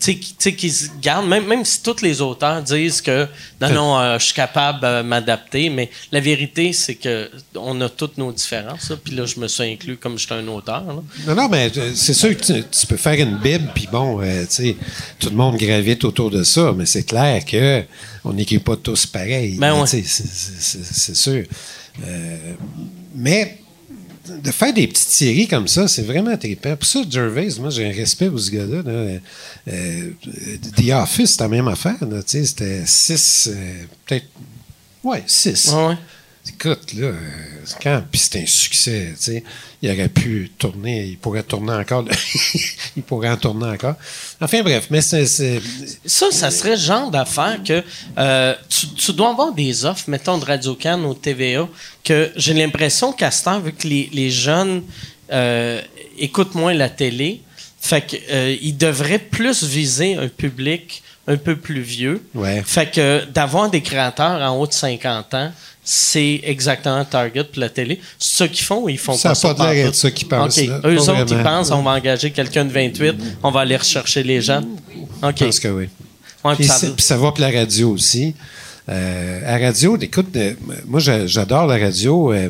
Tu sais, qui, se garde, même, même si tous les auteurs disent que non, non, euh, je suis capable de m'adapter, mais la vérité, c'est que on a toutes nos différences. là. Puis là, je me suis inclus comme j'étais un auteur. là. Non, non, mais euh, c'est sûr que tu, tu peux faire une Bible, puis bon, euh, tu sais, tout le monde gravite autour de ça, mais c'est clair que on n'écrit pas tous pareil. Ben ouais. c'est- sûr. Euh, mais de faire des petites séries comme ça, c'est vraiment trippant. Pour ça, Gervais, moi, j'ai un respect pour ce gars-là. là. Euh, The Office, c'est la même affaire. C'était six, euh, peut-être, ouais, six. Ouais, ouais. Écoute, là, euh, quand, puis c'est un succès, tu sais, il aurait pu tourner, il pourrait tourner encore, il pourrait en tourner encore. Enfin bref, mais c'est, Ça, ça serait le genre d'affaire que euh, tu, tu dois avoir des offres, mettons, de Radio-Can ou TVA, que j'ai l'impression qu'à ce temps, vu que les, les jeunes euh, écoutent moins la télé, fait qu'ils devraient plus viser un public un peu plus vieux. Ouais. Fait que d'avoir des créateurs en haut de 50 ans, c'est exactement target pour la télé. Ça qu'ils font ils font Ça pas a ça? pas de l'air ça qu'ils pensent. Eux Pas autres, ils vraiment. pensent on va engager quelqu'un de 28, on va aller rechercher les gens. OK. je pense que oui. Ouais, Puis, puis ça- puis ça va pour la radio aussi. Euh, à radio, écoute, euh, moi j'a- j'adore la radio euh,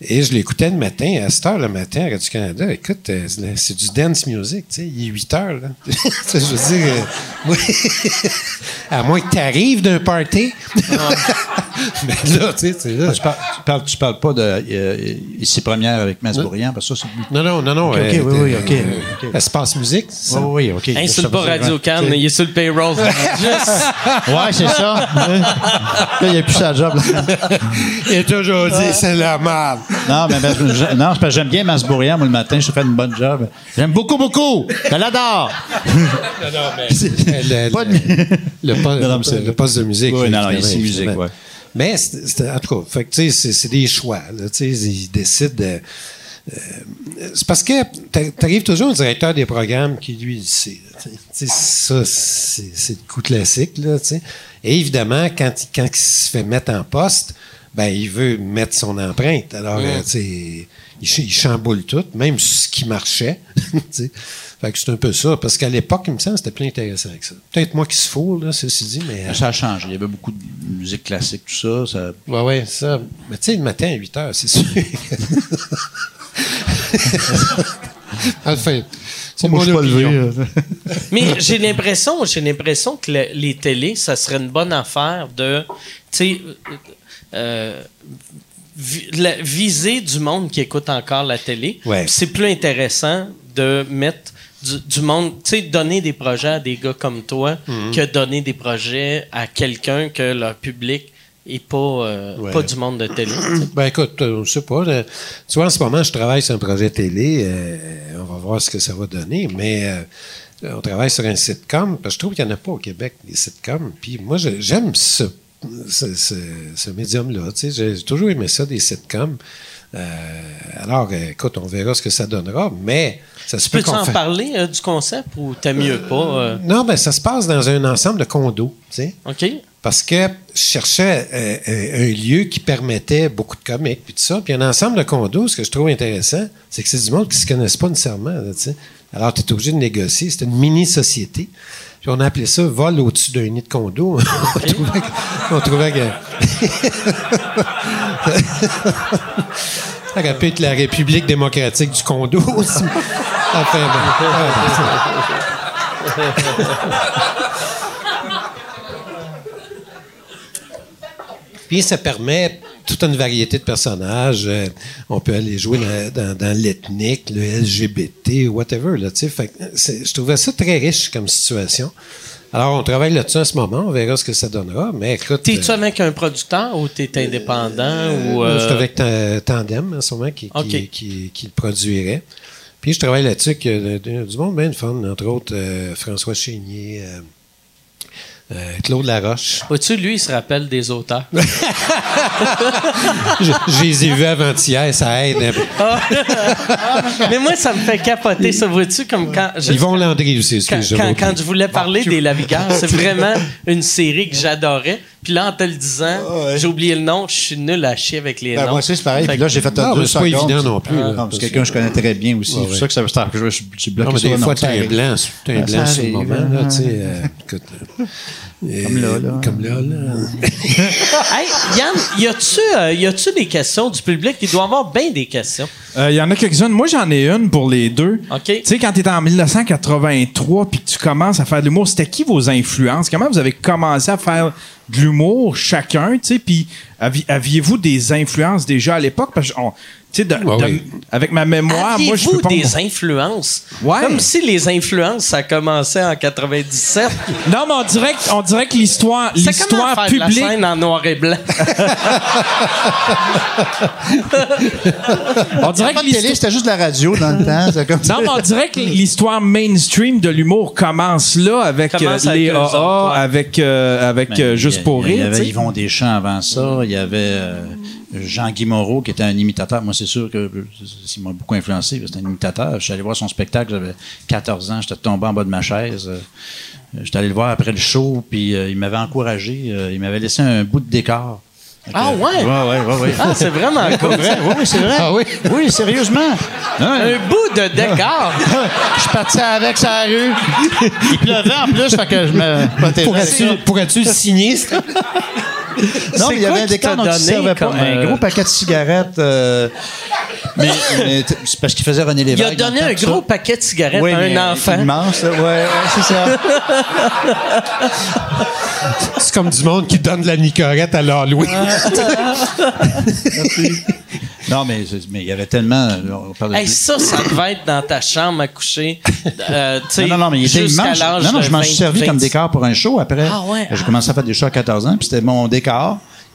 et je l'écoutais le matin, à 7 heures le matin à Radio-Canada. Écoute, euh, c'est c'est du dance music, tu sais, il est 8 heures. Là. Tu sais, je veux dire, euh, à moins que tu arrives d'un party. Mais là, tu sais, c'est là. Tu parles, tu parles, tu parles pas de euh, ici première avec Masbourian, parce que ça, c'est. Non, non, non, non. Ok, ok, euh, oui, oui, ok, euh. Espace musique, c'est ça? Oui, oui, OK. Insulte pas Ça veut dire- Radio Can, il est sur le payroll. Juste. Ouais, c'est ça. Là, il a plus sa job. là. Il a toujours dit, c'est la merde. Non, mais, je- non, c'est parce que j'aime bien Masbourian, moi, le matin, je fais une bonne job. J'aime beaucoup, beaucoup. Je l'adore. Le, Pas de- le, Non, non, mais c'est- le poste de musique. Oui, non, non, ici, musique, ouais. Mais, en tout cas, c'est, des choix. Là, tu sais, ils décident de. C'est parce que tu arrives toujours au directeur des programmes qui, lui, il sait. sais, ça, c'est, le coup classique. Là. Et évidemment, quand, il- quand il se fait mettre en poste, ben, il veut mettre son empreinte. Alors, euh, tu il, il chamboule tout, même ce qui marchait. fait que c'est un peu ça. Parce qu'à l'époque, il me semble que c'était plus intéressant avec ça. Peut-être moi qui se foule, là, ceci dit, mais. euh, Ça a changé. Il y avait beaucoup de musique classique, tout ça. ça... Ouais, ouais, ça. Mais tu sais, le matin à 8 heures, c'est sûr. enfin, c'est mon opinion. Mais j'ai l'impression, j'ai l'impression que le- les télés, ça serait une bonne affaire de, tu sais, euh, vi- la- viser du monde qui écoute encore la télé. Ouais. C'est plus intéressant de mettre du, du monde, tu sais, donner des projets à des gars comme toi Mhm. que donner des projets à quelqu'un que leur public est pas, euh, Ouais. pas du monde de télé. tu. Ben écoute, euh, je sais pas. là. tu vois, en ce moment, je travaille sur un projet télé. euh, on va voir ce que ça va donner. Mais euh, on travaille sur un sitcom. Parce que je trouve qu'il n'y en a pas au Québec, des sitcoms. Puis moi, j'aime ce, ce, ce- ce médium-là. tu sais. J'ai toujours aimé ça, des sitcoms. Euh, alors, euh, écoute, on verra ce que ça donnera. Mais ça se peut Peux-tu en parler euh, du concept ou t'aimes mieux pas? euh? Non, ben ça se passe dans un ensemble de condos. tu sais. OK? Parce que je cherchais euh, un, un lieu qui permettait beaucoup de comiques puis tout ça. Puis un ensemble de condos, ce que je trouve intéressant, c'est que c'est du monde qui ne se connaissent pas nécessairement. là. Alors, tu es obligé de négocier. C'était une mini-société. Puis on a appelé ça vol au-dessus d'un nid de condo. on, trouvait, que- on trouvait que. ça aurait pu être la République démocratique du condo aussi. Enfin. Puis ça permet toute une variété de personnages. Euh, on peut aller jouer dans, dans- dans l'ethnique, le LGBT, whatever. Là. Fait je trouvais ça très riche comme situation. Alors, on travaille là-dessus en ce moment. On verra ce que ça donnera. Mais écoute. T'es-tu euh, avec un producteur ou t'es indépendant? ou, euh, euh, Je suis avec Ta- Tandem en ce moment qui, qui, OK. qui- qui le produirait. Puis je travaille là-dessus avec euh, du- monde bien de fun, entre autres euh, François Chénier, euh, Claude Laroche. Vois-tu, lui, il se rappelle des auteurs. je, je les ai vus avant-hier, ça aide. un peu. Mais moi, ça me fait capoter, ça. Vois-tu, comme quand. je- Yvon Landry aussi, quand, excuse quand, quand je voulais parler des Lavigueurs, c'est vraiment une série que j'adorais. Puis là, en te le disant, j'ai oublié le nom, je suis nul à chier avec les Ben, noms. moi aussi, c'est pareil. Fait Puis là, que- j'ai fait Non, deux mais c'est pas secondes. évident non plus, là. Non, c'est quelqu'un que je connais très bien aussi. Ouais, c'est pour ça que ça, ça- je, je, je bloqué Non, mais sur des le fois, nom, t'as un pareil. blanc, t'as un Ah, blanc sur le moment, là, hein. tu sais. euh, écoute, euh, Comme là, là. Comme là, là. Hey, Yann, y a-tu euh, y a-tu des questions du public? Il doit y avoir bien des questions. Il Euh, y en a quelques-unes. Moi, j'en ai une pour les deux. OK. Tu sais, quand tu en 1983 puis que tu commences à faire de l'humour, c'était qui vos influences? Comment vous avez commencé à faire de l'humour chacun? Tu sais, puis avi- aviez-vous des influences déjà à l'époque? Parce que, on- tu sais, de- Ouais, de- oui. avec ma mémoire, moi, je peux pas... des influences? Ouais. Comme si les influences, ça commençait en 97. Non, mais on dirait, que- on dirait que l'histoire, l'histoire faire de la publique... scène en noir et blanc? On dirait Pas que télé, l'histoire... c'était juste de la radio dans le temps. Comme Non, mais on dirait que l'histoire mainstream de l'humour commence là avec Commence euh, les AA, autres, ouais. avec, euh, avec Ben, euh, y Juste a- pour Il y rire. avait. Yvon Deschamps avant ça. Il y avait euh, Jean-Guy Moreau, qui était un imitateur. Moi, c'est sûr que il m'a beaucoup influencé. C'était un imitateur. Je suis allé voir son spectacle, j'avais 14 ans. J'étais tombé en bas de ma chaise. Euh, J'étais allé le voir après le show, puis euh, il m'avait encouragé. euh, il m'avait laissé un bout de décor. Ah ouais? Ouais, ouais, ouais. ouais. Ah, c'est vraiment cool. vrai? Oui, c'est vrai. Ah oui? Oui, sérieusement. Un bout de décor? je suis parti avec sa rue. Il pleuvait en plus, fait que je me protégeais. Pourrais-tu le signer? Non, mais il y avait un décor dont donné servait pas. Un euh, gros paquet de cigarettes. euh, mais mais c'est parce qu'il faisait René Lévesque. Il a donné un gros ça. paquet de cigarettes Oui, à mais un enfant. Immense, là. ouais, ouais, c'est ça. C'est comme du monde qui donne de la nicorette à l'Halloween. non, mais mais il y avait tellement. On parle de- ça, ça devait être dans ta chambre à coucher. euh, tu non, non, non, mais il était immense. Non, non, je m'en suis 20, servi comme 26. décor pour un show après. Ah ouais, J'ai ah. commencé à faire des shows à 14 ans, puis c'était mon décor.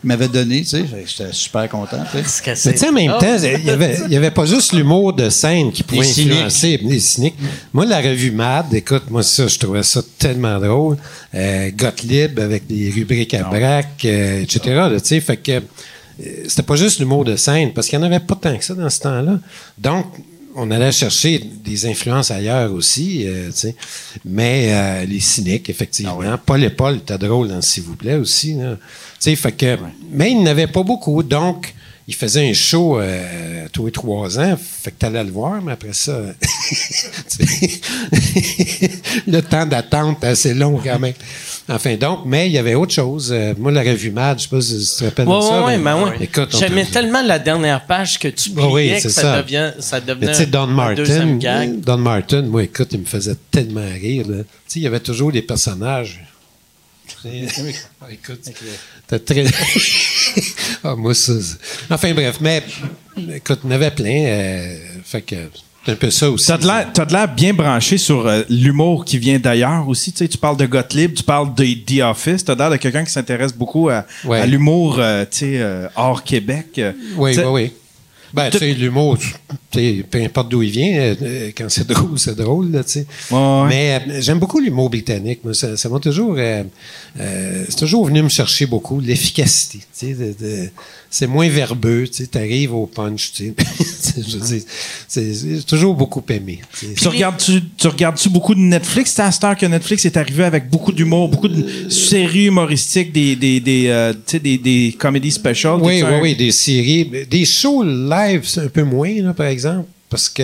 Il m'avait donné, tu sais. J'étais super content, tu sais. Mais tu sais, en même Ah, temps, il y avait, il y avait pas juste l'humour de scène qui pouvait Les cyniques. influencer les cyniques. Moi, la revue Mad, écoute, moi, ça, je trouvais ça tellement drôle. Euh, Gottlieb avec des rubriques à braque, euh, etc. là, tu sais, fait que euh, c'était pas juste l'humour de scène, parce qu'il y en avait pas tant que ça dans ce temps-là. Donc, on allait chercher des influences ailleurs aussi, euh, tu sais. Mais euh, les cyniques, effectivement. Paul et Paul était drôle dans S'il vous plaît aussi. là. Sais, fait que, mais il n'avait pas beaucoup, donc il faisait un show euh, tous les trois ans, fait que t'allais le voir, mais après ça, le temps d'attente assez long quand même. Enfin, donc, mais il y avait autre chose. Euh, moi, la revue Mad, je sais pas si tu te rappelles Ouais, de ça. mais- ben ouais. Écoute, J'aimais tellement la dernière page que tu oui, que ça, ça. devient, ça devenait Mais Don Martin. Don Martin, moi, écoute, il me faisait tellement rire. Tu sais, il y avait toujours des personnages C'est- Ah, écoute, t'as très. ah, moi, ça. Enfin, bref, mais écoute, il y en avait plein. euh, fait que c'est un peu ça aussi. T'as de l'air- bien branché sur euh, l'humour qui vient d'ailleurs aussi. Tu sais, tu parles de Gottlieb, tu parles de The Office. T'as l'air de quelqu'un qui s'intéresse beaucoup à, Ouais. à l'humour euh, tu sais, euh, hors Québec. Oui, oui, oui. Ben, tu sais, l'humour, tu sais, peu importe d'où il vient, euh, quand c'est drôle, c'est drôle, là, tu sais. Ouais, ouais. Mais euh, j'aime beaucoup l'humour britannique. Moi, ça ça m'a toujours... euh, euh, c'est toujours venu me chercher beaucoup, l'efficacité, tu sais. de- de- c'est moins verbeux, tu sais, t'arrives au punch, tu sais. J'ai toujours beaucoup aimé. tu sais. Tu regardes-tu, tu regardes-tu beaucoup de Netflix? C'est à cette heure que Netflix est arrivé avec beaucoup d'humour, beaucoup de séries humoristiques, des, des, des, euh, tu sais, des, des comédies specials. Oui, oui, oui, des séries. Des shows live, c'est un peu moins, là, par exemple, parce que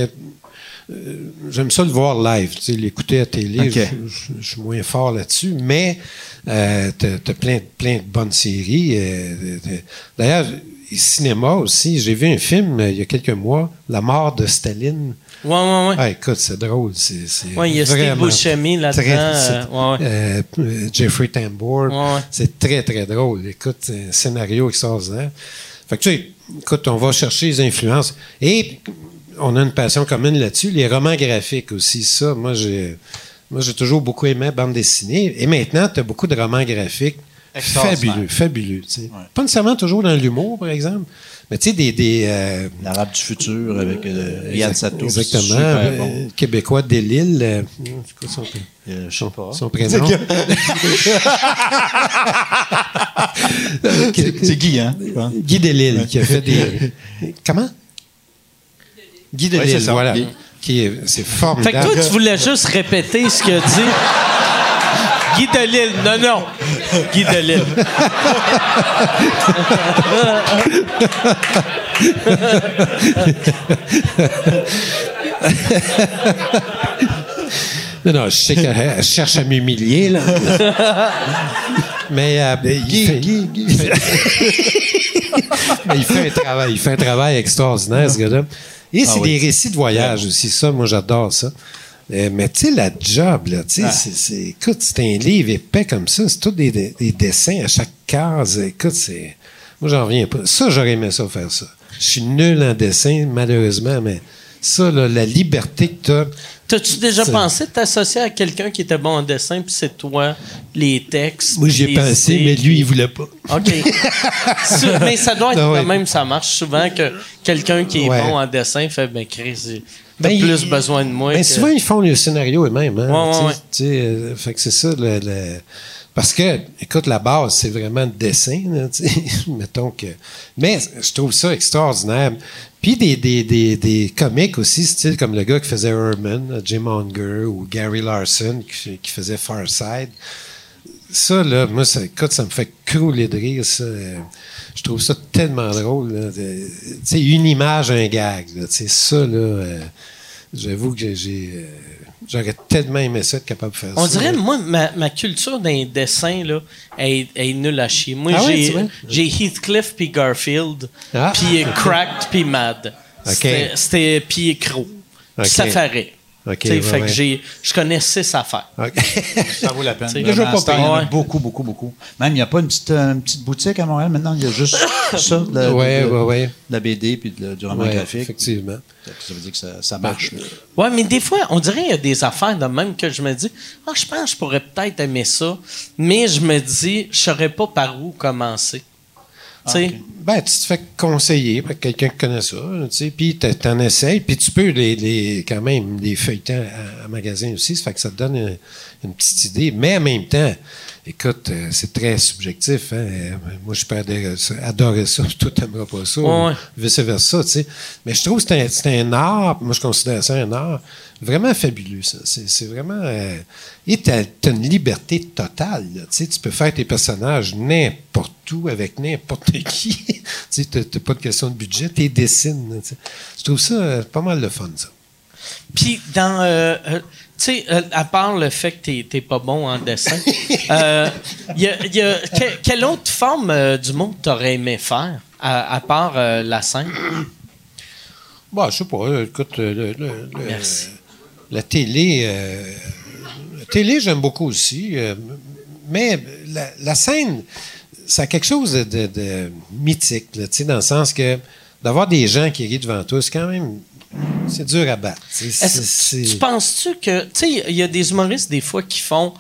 euh, j'aime ça le voir live. Tu l'écouter à télé, je, suis moins fort là-dessus, mais euh, t'as as plein, plein de bonnes séries. euh, D'ailleurs, le cinéma aussi, j'ai vu un film euh, il y a quelques mois, La mort de Staline. Ouais, ouais, ouais. Ah, écoute, c'est drôle. C'est, c'est Ouais, il y a Steve Buscemi là-dedans, euh, ouais, ouais. Jeffrey Tambor. Ouais, ouais. C'est très, très drôle. Écoute, c'est un scénario extraordinaire. Fait que, tu sais, écoute, on va chercher les influences. Et on a une passion commune là-dessus. Les romans graphiques aussi, ça, moi, j'ai, moi, j'ai toujours beaucoup aimé la bande dessinée. Et maintenant, tu as beaucoup de romans graphiques fabuleux, fabuleux. Pas nécessairement toujours dans l'humour, par exemple, mais tu sais, des. des euh, L'arabe du futur avec euh, Yann Sato. Exactement. Super euh, bon. Québécois d'Elille. euh, c'est quoi son, Euh, sais pas. son prénom? C'est Guy, hein? Guy Delisle, qui a fait des. Comment? Guy Oui, Delisle, c'est ça, voilà. Guy. Qui est, c'est Fait formidable. que toi, tu voulais juste répéter ce que dit Guy Delisle. Non, non. Guy Delisle. Non, non, je sais qu'elle cherche à m'humilier, là. Mais euh, il, fait, il fait- Mais il fait un travail, il fait un travail extraordinaire, ce gars-là. Et c'est des récits de voyage aussi, ça, moi j'adore ça. Euh, mais tu sais, la job, là, tu sais, c'est- c'est, écoute, c'est un livre épais comme ça, c'est tout des, des- des dessins à chaque case. Écoute, c'est. Moi, j'en reviens pas. Ça, j'aurais aimé ça faire ça. Je suis nul en dessin, malheureusement, mais ça, là, la liberté que tu as. T'as-tu déjà pensé de t'associer à quelqu'un qui était bon en dessin, puis c'est toi, les textes? Moi, j'y ai pensé, idées, mais lui, il voulait pas. OK. Mais ça doit être quand même, ça marche souvent que quelqu'un qui est Ouais. bon en dessin fait, ben, Chris, t'as Ben, plus il- besoin de moi. Ben, que- souvent, ils font le scénario eux-mêmes. Hein, Ouais, ouais, ouais. euh, fait que c'est ça. Le, le- Parce que, écoute, la base, c'est vraiment le dessin. là, mettons que... Mais je trouve ça extraordinaire. Puis des, des, des, des comiques aussi, style comme le gars qui faisait Herman, Jim Unger, ou Gary Larson qui, qui faisait Far Side. Ça, là, moi, ça, écoute, ça me fait crouler de rire, ça. Je trouve ça tellement drôle. Tu sais, une image, un gag. Tu sais, ça, là, euh, j'avoue que j'ai... euh, J'aurais tellement aimé ça être capable de faire On ça. dirait, là. moi, ma, ma culture d'un dessin, là, est, est nulle à chier. Moi, Ah j'ai, Heathcliff puis Garfield, Ah. puis Cracked puis Mad. C'était, puis Crow. Ok. Safari. Ok, Tu sais, ouais, fait ouais. que j'ai, je connais six affaires. Ça vaut la peine. Déjà pas Ouais. beaucoup, beaucoup, beaucoup. Même, il n'y a pas une petite, euh, une petite boutique à Montréal maintenant? Il y a juste ça, de la, Ouais, de- ouais, ouais. de la BD puis de- du roman Ouais, graphique. effectivement. Ça veut dire que ça, ça marche. Ouais, mais des fois, on dirait qu'il y a des affaires de même que je me dis, ah, je pense que je pourrais peut-être aimer ça, mais je me dis, je saurais pas par où commencer. Tu sais, Ben, tu te fais conseiller par quelqu'un qui connaît ça, tu sais, puis t'en- t'en essayes, puis tu peux les, les- quand même les feuilleter à, à magasin aussi, ça fait que ça te donne une, une petite idée. Mais en même temps, écoute, euh, c'est très subjectif. Hein? Euh, Moi, je peux adorer ça, adorer ça, puis toi, t'aimeras pas ça, Ouais, vice-versa, tu sais. Mais je trouve que c'est un, un art, moi, je considère ça un art vraiment fabuleux, ça. C'est vraiment... euh, et t'as as une liberté totale, là, tu sais. Tu peux faire tes personnages n'importe où, avec n'importe qui. tu sais, t'as pas de question de budget, t'es dessines, là, tu sais. Je trouve ça pas mal de fun, ça. Puis, dans. euh, sais, euh, à part le fait que t'es- pas bon en dessin, euh, y a, y a- que- quelle autre forme euh, du monde t'aurais aimé faire, à, à part la scène? Bah, je sais pas. Écoute, le- la télé, la télé, j'aime beaucoup aussi. mais la, la scène, ça a quelque chose de, de- de mythique, là, dans le sens que d'avoir des gens qui rient devant toi, c'est quand même. C'est dur à battre. tu penses-tu que. Tu sais, il y a des humoristes, des fois, qui font.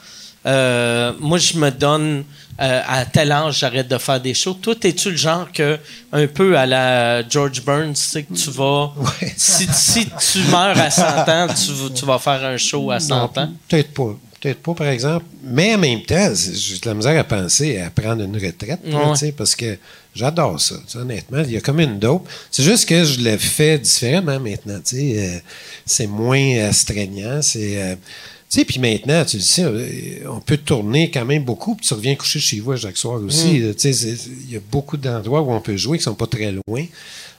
euh, moi, je me donne. euh, à tel âge, j'arrête de faire des shows. Toi, es-tu le genre que, un peu à la George Burns, tu sais que tu vas. Si, si tu meurs à 100 ans, tu, vas- tu vas faire un show à 100 ans? Peut-être pas. Peut-être pas, par exemple. Mais en même temps, j'ai de la misère à penser à prendre une retraite, Ouais. parce que j'adore ça. honnêtement, il y a comme une dope. C'est juste que je le fais différemment maintenant. euh, c'est moins astreignant. C'est. euh, tu sais, puis maintenant, tu le sais, euh, on peut tourner quand même beaucoup, puis tu reviens coucher chez vous à chaque soir aussi. Mm. là, tu sais, c'est- Il y a beaucoup d'endroits où on peut jouer qui sont pas très loin.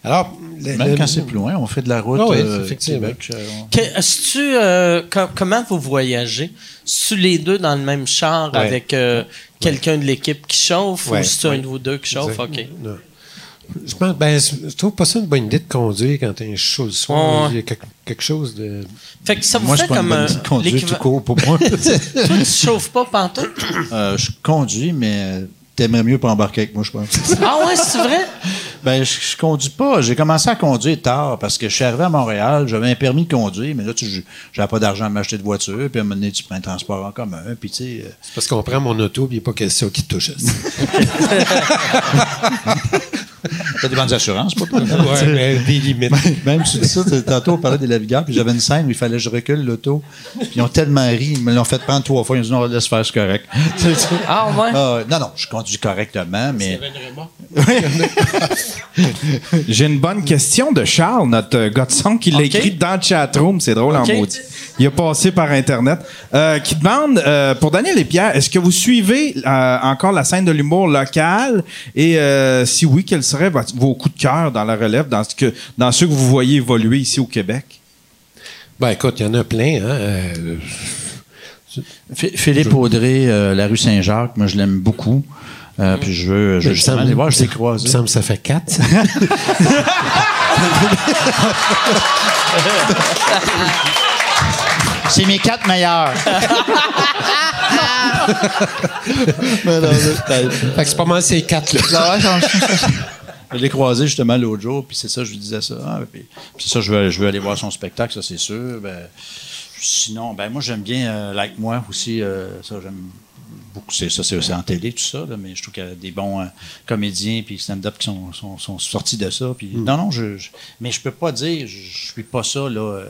Alors, le- Même le- quand c'est plus loin, on fait de la route Ah oui, euh, effectivement. Québec. euh, on- Que- euh, com- comment vous voyagez? tu les deux dans le même char Ouais. avec euh, quelqu'un de l'équipe qui chauffe Ouais. ou c'est un de vous deux qui chauffe? Exact. OK. Non. Je pense, ben, je trouve pas ça une bonne idée de conduire quand t'es chaud le soir. Ouais. Il y a quelque, quelque chose de. Fait que ça vous Moi, fait comme un. conduire tout court pour moi. Toi, tu chauffes pas pantoute? Euh, je conduis, mais t'aimerais mieux pas embarquer avec moi, je pense. Ah ouais, c'est vrai? Ben, je, je conduis pas. J'ai commencé à conduire tard parce que je suis arrivé à Montréal, j'avais un permis de conduire, mais là, tu j'avais pas d'argent à m'acheter de voiture, puis à un moment donné, tu prends un transport en commun, puis tu sais. euh, C'est parce qu'on prend mon auto, puis il n'y a pas question qui te touche. T'as des bonnes assurances, pas toi? ouais, mais des limites. Même si tu dis ça, tantôt on parlait des navigants, puis j'avais une scène où il fallait que je recule l'auto, puis ils ont tellement ri, ils me l'ont fait prendre trois fois, ils ont dit non, laisse faire, c'est correct. Ah ouais? ah, non, non, je conduis correctement, mais. J'ai une bonne question de Charles, notre euh, gars de son, qui l'a Ok. écrit dans le chatroom. C'est drôle en maudit. Il a passé par Internet. Euh, qui demande, euh, pour Daniel et Pierre, est-ce que vous suivez euh, encore la scène de l'humour locale? Et euh, si oui, quels seraient votre- vos coups de cœur dans la relève, dans, ce que, dans ceux que vous voyez évoluer ici au Québec? Ben écoute, il y en a plein. Hein? euh, Phi- Philippe Audrey, euh, la rue Saint-Jacques, moi je l'aime beaucoup. Euh, puis je veux, je justement aller voir, je Il me semble que ça fait quatre. C'est mes quatre meilleurs. Mais non, mais- fait que c'est pas mal ces quatre-là. Je l'ai croisé justement l'autre jour, puis c'est ça, je lui disais ça. Ah, puis, puis ça, je veux, je veux aller voir son spectacle, ça c'est sûr. Ben, sinon, ben moi j'aime bien euh, Like Moi aussi, euh, ça j'aime beaucoup. C'est ça, c'est c'est en télé, tout ça, là, mais je trouve qu'il y a des bons euh, comédiens puis stand-up qui sont, sont, sont sortis de ça. Puis, Non, non, je, je- mais je peux pas dire, je, je suis pas ça là, euh,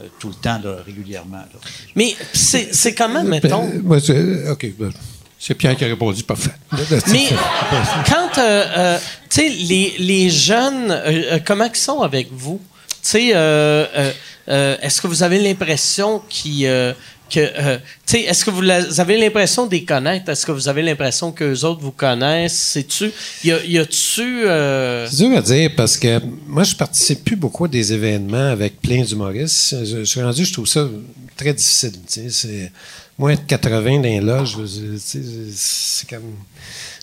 euh, tout le temps, là, régulièrement. là. Mais c'est c'est comment, mettons. Ben, moi, c'est- OK. ben, c'est Pierre qui a répondu, parfait. Mais quand, euh, euh, tu sais, les, les jeunes, euh, comment ils sont avec vous? Tu sais, est-ce que vous avez l'impression qu'ils... que, tu sais, est-ce que vous la- avez l'impression de les connaître? Est-ce que vous avez l'impression qu'eux autres vous connaissent? Sais-tu? Y a- y a-tu... C'est dur à dire parce que moi, je participe plus beaucoup à des événements avec plein d'humoristes. Je, je suis rendu, je trouve ça très difficile. tu sais. C'est moins de 80 dans les loges. je- tu sais, C'est comme.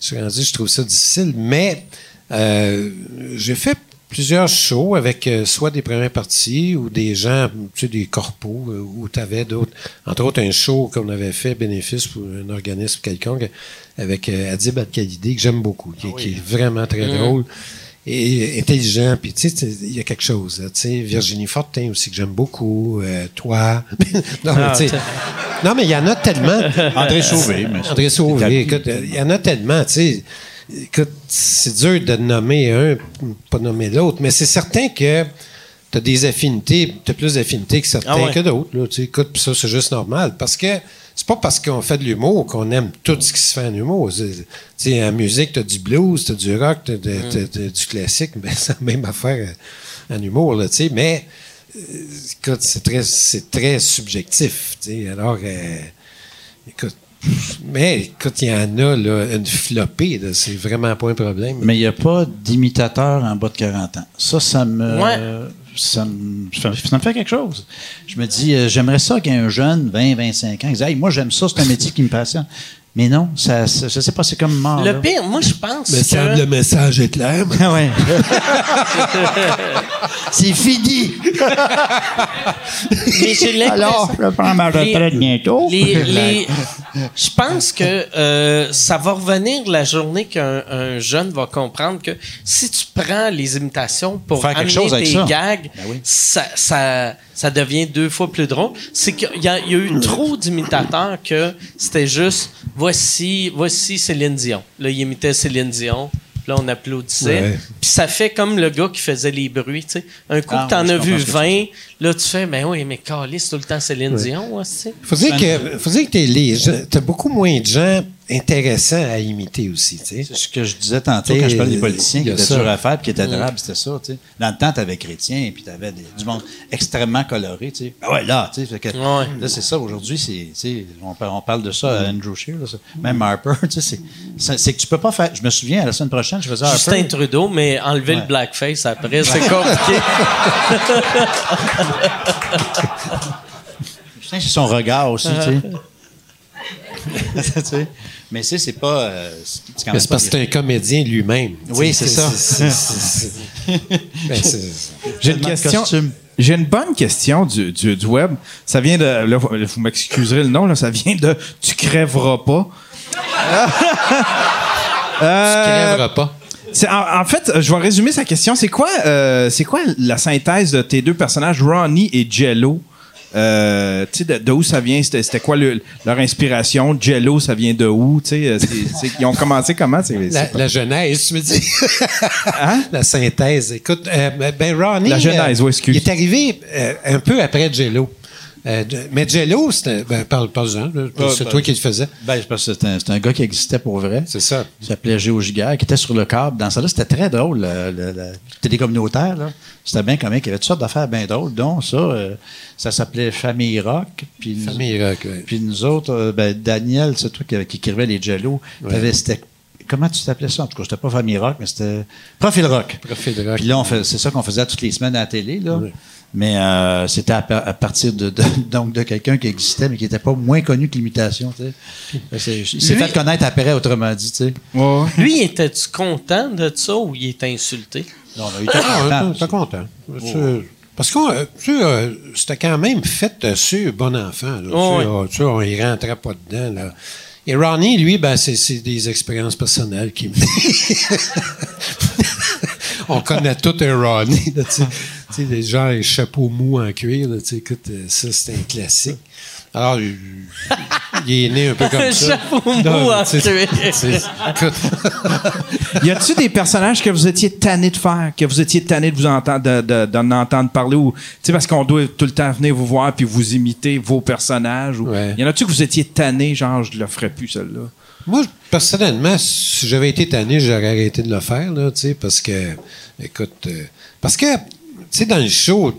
Je suis rendu, je trouve ça difficile. Mais euh, j'ai fait plusieurs shows avec euh, soit des premières parties ou des gens, tu sais, des corpos euh, où tu avais d'autres. Entre autres, un show qu'on avait fait, bénéfice pour un organisme quelconque, avec euh, Adib Al-Khalidi, que j'aime beaucoup, qui, qui est vraiment très drôle et intelligent. Puis, tu sais, il y a quelque chose. là, Tu sais, Virginie Fortin aussi, que j'aime beaucoup. euh, toi. non, mais, tu sais, non, mais il y en a tellement. André Sauvé, mais André Sauvé, écoute, il y en a tellement, tu sais. Écoute, c'est dur de nommer un, pas nommer l'autre, mais c'est certain que tu as des affinités, tu as plus d'affinités que certains Ah ouais. que d'autres. là, tu sais. Écoute, ça, c'est juste normal. Parce que c'est pas parce qu'on fait de l'humour qu'on aime tout ce qui se fait en humour. Tu sais, en musique, tu as du blues, tu as du rock, tu as, du classique, mais c'est la même affaire en humour, là, tu sais. Mais euh, écoute, c'est très, c'est très subjectif. tu sais. Alors, euh, écoute, mais écoute, il y en a là, une flopée, c'est vraiment pas un problème. Mais il n'y a pas d'imitateur en bas de 40 ans. Ça, ça me, Ouais. Ça me, fait quelque chose. Je me dis, euh, j'aimerais ça qu'un jeune, 20, 25 ans, il dise, Hey, moi, j'aime ça, c'est un métier qui me passionne. Mais non, ça, ça- je sais pas, c'est comme mort. le là. pire, moi, je pense Mais que... le message est clair. Ah ouais. c'est fini. Mais j'ai l'impression... Alors, je prends ma retraite Les- bientôt. Les, les, je pense que euh, ça va revenir la journée qu'un un jeune va comprendre que si tu prends les imitations pour Faire quelque amener chose tes ça. gags, Ben oui. ça, ça, ça devient deux fois plus drôle. C'est qu'il y, a- il y a eu trop d'imitateurs que c'était juste voici, voici Céline Dion. Là, il imitait Céline Dion. Là, on applaudissait. Ouais. Puis ça fait comme le gars qui faisait les bruits. tu sais. Un coup Ah, que t'en ouais, as vu comprends ce que tu 20, là, tu fais, ben oui, mais Calis, tout le temps Céline Dion. aussi. Faut dire que, dire que t'es les gens- t'as beaucoup moins de gens intéressants à imiter aussi, tu sais. C'est ce que je disais tantôt T'sais, quand je parlais des politiciens qui étaient durs à faire puis qui étaient adorables, c'était ça. tu sais. Dans le temps, tu avais Chrétien puis tu avais du monde extrêmement coloré. tu sais. Ben ouais, là, tu sais. fait que- Ouais. Là, c'est ça. Aujourd'hui, c'est, on, parle, on parle de ça à Andrew Scheer, là, ça. même Harper. tu sais, C'est, c'est, c'est que tu peux pas faire. Je me souviens, à la semaine prochaine, je faisais Justin Harper. Trudeau, mais enlever Ouais. le blackface après, c'est compliqué. Justin, c'est son regard aussi. tu sais. Tu. Mais tu sais, c'est pas. euh, c'est parce que c'est un comédien lui-même. Oui, Tu c'est ça. c'est- c'est- c'est- Ben, c'est- J'ai une question. J'ai une bonne question du, du, du web. Ça vient de. Là, vous vous m'excuserez le nom, là, ça vient de Tu crèveras pas. Tu Euh, crèveras pas. c'est- en, en fait, je vais résumer sa question. C'est quoi, euh, c'est quoi la synthèse de tes deux personnages, Ronnie et Jello? Euh, tu sais, de, de où ça vient? C'était, c'était quoi le- leur inspiration? Jello, ça vient de où? Tu sais, euh, c'est- c'est- ils ont commencé comment? La, la genèse, tu me dis. La synthèse. Écoute, euh, ben Ronnie. La genèse, euh, oui, excuse. Il est arrivé euh, un peu après Jello. Euh, de- mais Jello, c'était. Ben, parle pas en C'est ben, toi qui le faisais. Ben, c'est parce que c'est un, gars qui existait pour vrai. C'est ça. Il s'appelait Géo Giguère, qui était sur le câble. Dans ça là, c'était très drôle, le, le, le télé communautaire. là. C'était bien comique. Il y avait toutes sortes d'affaires bien drôles, dont ça. euh, ça s'appelait Famille Rock. Puis nous, Famille Rock, ouais. puis nous autres, euh, ben, Daniel, c'est toi qui, qui écrivait les Jello. C'était- Comment tu t'appelais ça? En tout cas, c'était pas Famille Rock, mais c'était Profil Rock. Profil Rock. Puis là, c'est ça qu'on faisait toutes les semaines à la télé. Là. Mais euh, c'était à, par- à partir de, de- donc de quelqu'un qui existait, mais qui n'était pas moins connu que l'imitation. tu sais. C'est- Il s'est fait connaître après, autrement dit. tu sais. Ouais. Lui, était-tu content de ça ou il était insulté? Non, il était Ah, content. content. Tu- Parce que c'était quand même fait euh, sur Bon Enfant. là. Oh, Tu sais, tu sais, on y rentrait pas dedans. Là. Et Ronnie, lui, ben, c'est c'est des expériences personnelles qui me. on connaît tout un Ronnie. Là, tu sais. Tu sais, les gens, les chapeaux mous en cuir. Là, tu sais, écoute, euh, ça, c'est un classique. Alors, il, il est né un peu comme Un ça. chapeau Non, mou en tu sais, cuir. c'est- Écoute, Y a-tu des personnages que vous étiez tanné de faire, que vous étiez tanné de vous entendre, de- de- d'en entendre parler ou, tu sais, parce qu'on doit tout le temps venir vous voir puis vous imiter vos personnages ou, Ouais. y en a-tu que vous étiez tanné, genre, je le ferais plus, celle-là? Moi, personnellement, si j'avais été tanné, j'aurais arrêté de le faire, là, tu sais, parce que, écoute, euh, parce que, tu sais, dans le show,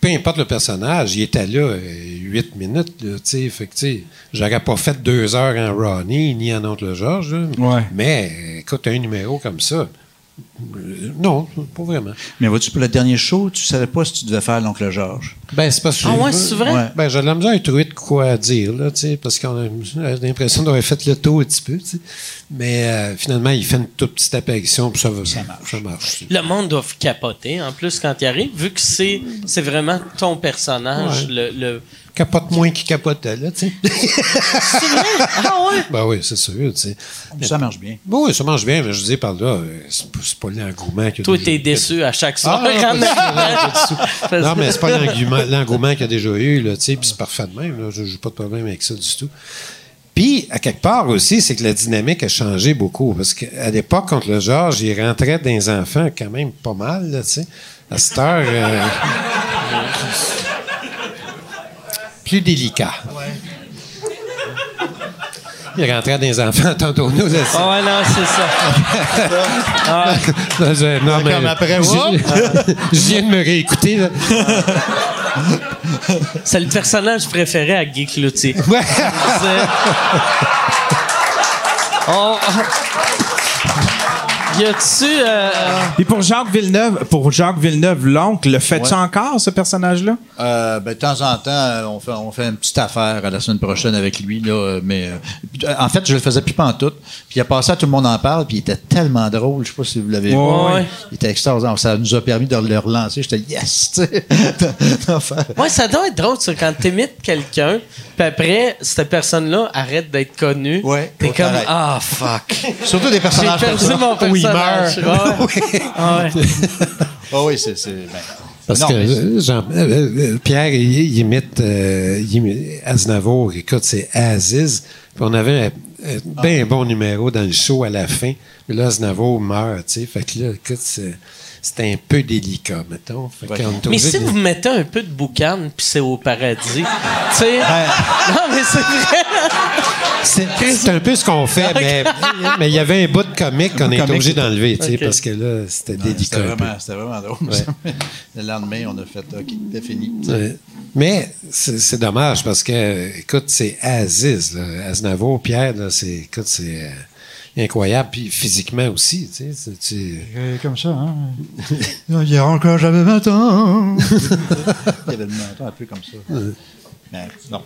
peu importe le personnage, il était là euh, huit minutes, tu sais, fait que, j'aurais pas fait deux heures en Ronnie, ni en Oncle Georges. Ouais. Mais, écoute, un numéro comme ça, non, pas vraiment. Mais vois-tu, pour le dernier show, tu savais pas si tu devais faire l'oncle Georges? Ben, c'est parce que. Ah ouais, c'est vrai? Ouais. Ben, j'ai de la misère à trouver de quoi dire, là, tu sais, parce qu'on a l'impression d'avoir fait le tour un petit peu, tu sais. Mais euh, finalement, il fait une toute petite apparition, puis ça, va, ça marche. Ça marche. Le monde doit capoter, en plus, quand il arrive, vu que c'est, c'est vraiment ton personnage. Ouais. Le, le- Capote moins qu'il capotait, là, tu sais. C'est vrai? Ah ouais? ben oui, c'est sûr, tu sais. Ça marche bien. Bon, oui, ça mange bien, mais je dis par là, c'est pas, l'engouement que Toi, t'es déçu à chaque soir. Ah, non, mais c'est pas l'engouement, l'engouement qu'il y a déjà eu, là, tu sais, puis c'est parfait de même, là, j'ai j'ai pas de problème avec ça du tout. Puis, à quelque part aussi, c'est que la dynamique a changé beaucoup. Parce qu'à l'époque, contre le Georges, il rentrait dans les enfants quand même pas mal, là, tu sais. À cette heure. euh, plus délicat. Il rentrait dans les enfants tantôt. Nous, c'est- Ah ouais, non, c'est ça. non, je- non, mais- Comme après, je, je viens de me réécouter. là. C'est le personnage préféré à Guy Cloutier. Ouais. On- Y a-tu. euh, Puis pour Jacques Villeneuve, pour Jacques Villeneuve, l'oncle, le fais-tu Ouais. encore, ce personnage-là? Euh, ben, de temps en temps, euh, on fait, on fait une petite affaire à la semaine prochaine avec lui. Là, mais euh, en fait, je le faisais plus pantoute. Puis il a passé à tout le monde en parle. Puis il était tellement drôle. Je sais pas si vous l'avez vu. Ouais. Il était extraordinaire. Ça nous a permis de le relancer. J'étais yes, tu sais. Ouais, ça doit être drôle, ça, quand t'imites quelqu'un, Puis après, cette personne-là arrête d'être connue. Ouais, T'es comme, ah, fuck. Surtout des J'ai personnages comme perdu ça. mon Où il meurt. Ouais. Ah ouais. Ah oui, c'est. c'est- ben, Parce non, que mais Jean- euh, euh, Pierre, il, il imite, euh, il imite Aznavour. Écoute, c'est Aziz. Puis on avait un, un bien bon numéro dans le show à la fin. Puis là, Aznavour meurt, tu sais. Fait que là, écoute, c'est- c'était un peu délicat, mettons. Mais si de- vous mettez un peu de boucan, puis c'est au paradis. tu sais. Ben, Non, mais c'est vrai. C'est c'est un peu ce qu'on fait, mais mais il y avait un bout de comique qu'on est comique, obligé d'enlever, tu sais, Ok. parce que là, c'était délicat. C'était vraiment, c'était vraiment drôle. Le lendemain, on a fait OK, c'est fini. Ouais. Mais c'est c'est dommage parce que, écoute, c'est Aziz, là. Aznavour, Pierre, là, c'est, écoute, c'est euh, incroyable. Puis physiquement aussi, tu sais. c'est- tu- Euh, Comme ça, hein? Hier encore, j'avais 20 ans. Il y avait le menton un peu comme ça. Mais non.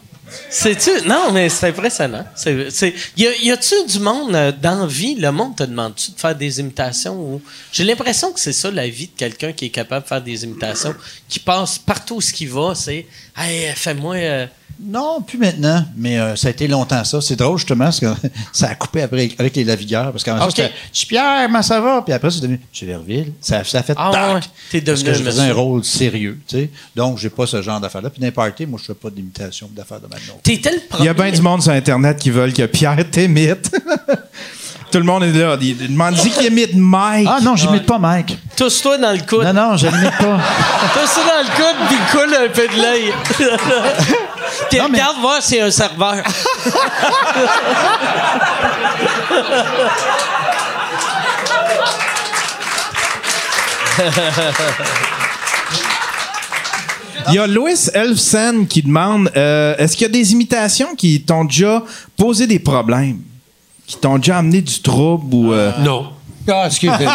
C'est-tu? Non, mais c'est impressionnant. C'est, c'est, y, a, y a-tu du monde euh, dans vie? Le monde te demande-tu de faire des imitations? Ou... J'ai l'impression que c'est ça la vie de quelqu'un qui est capable de faire des imitations, qui passe partout où ce qu'il va. C'est, hey, fais-moi. euh, Non, plus maintenant, mais euh, ça a été longtemps ça. C'est drôle justement parce que ça a coupé après avec les lavigueurs. Parce qu'avant Ok. ça, c'était Pierre, comment ça va? Puis après, c'est devenu Tu Verville. Ça, ça a fait Ah tac. ouais, t'es Parce devenu que je un faisais un rôle sérieux, tu sais. Donc, j'ai pas ce genre d'affaires-là. Puis n'importe moi, je fais pas d'imitation d'affaires de maintenant. T'étais le Il y premier. a bien du monde sur Internet qui veulent que Pierre t'imite. Tout le monde est là. Il demande dit qu'il imite Mike. Ah non, j'imite pas Mike. Tousse-toi dans le coude. Non, non, je l'imite pas. Tousse-toi dans le coude, puis coule un peu de l'œil. Puis Non, mais- regarde voir s'il y a un serveur. Il y a Louis Elfsen qui demande euh, est-ce qu'il y a des imitations qui t'ont déjà posé des problèmes? Qui t'ont déjà amené du trouble ou. euh, Non. Ah, excusez.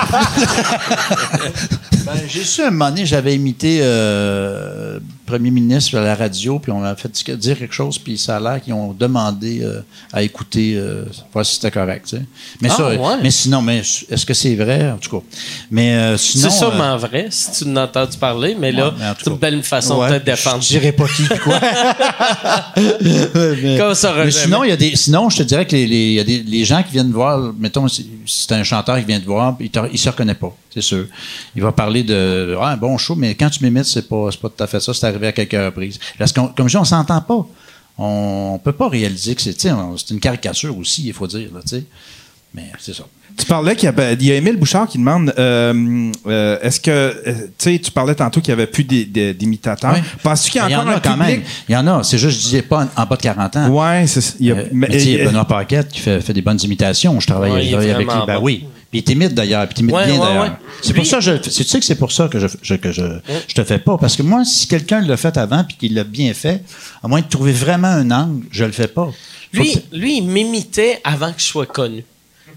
Ben, j'ai su un moment donné, j'avais imité euh, premier ministre à la radio, puis on m'a fait di- dire quelque chose, puis ça a l'air qu'ils ont demandé euh, à écouter, euh, voir si c'était correct. tu sais. Mais, Ah, ça, ouais. mais sinon, mais est-ce que c'est vrai? En tout cas. Mais euh, sinon. C'est euh, sûrement vrai, si tu n'as entendu parler, mais là, Ouais, c'est une belle façon ouais, de te défendre. Je dirais pas qui, quoi. mais, Comme ça mais sinon, il y a des, sinon, je te dirais que les, y a des, les gens qui viennent voir, mettons, c'est un chanteur qui vient te voir, il, il se reconnaît pas, c'est sûr. Il va parler de, ah, bon show, mais quand tu m'imites, c'est pas, pas tout à fait ça, c'est arrivé à quelques reprises. Parce comme je dis, on s'entend pas. On peut pas réaliser que c'est, on- une caricature aussi, il faut dire. Mais c'est ça. Tu parlais qu'il y, avait- il y a Émile Bouchard qui demande euh, euh, est-ce que. euh, tu sais, tu parlais tantôt qu'il n'y avait plus d'imitateurs. Ouais. Penses-tu qu'il y a Il y encore en a un quand public? Même. Il y en a. C'est juste, je disais pas en, en bas de 40 ans. Ouais, c'est. il y a- Euh, mais- mais tu sais, il y a Benoît Paquette qui fait, fait des bonnes imitations. Je travaille, Ouais, je il est travaille avec lui. Ben oui. Puis il t'imite d'ailleurs. Puis il t'imite Ouais, bien ouais, d'ailleurs. ouais. C'est pour ça que je. Tu sais que c'est pour ça que je, je- que je, je te fais pas. Parce que moi, si quelqu'un l'a fait avant puis qu'il l'a bien fait, à moins de trouver vraiment un angle, je le fais pas. Lui, lui, il m'imitait avant que je sois connu.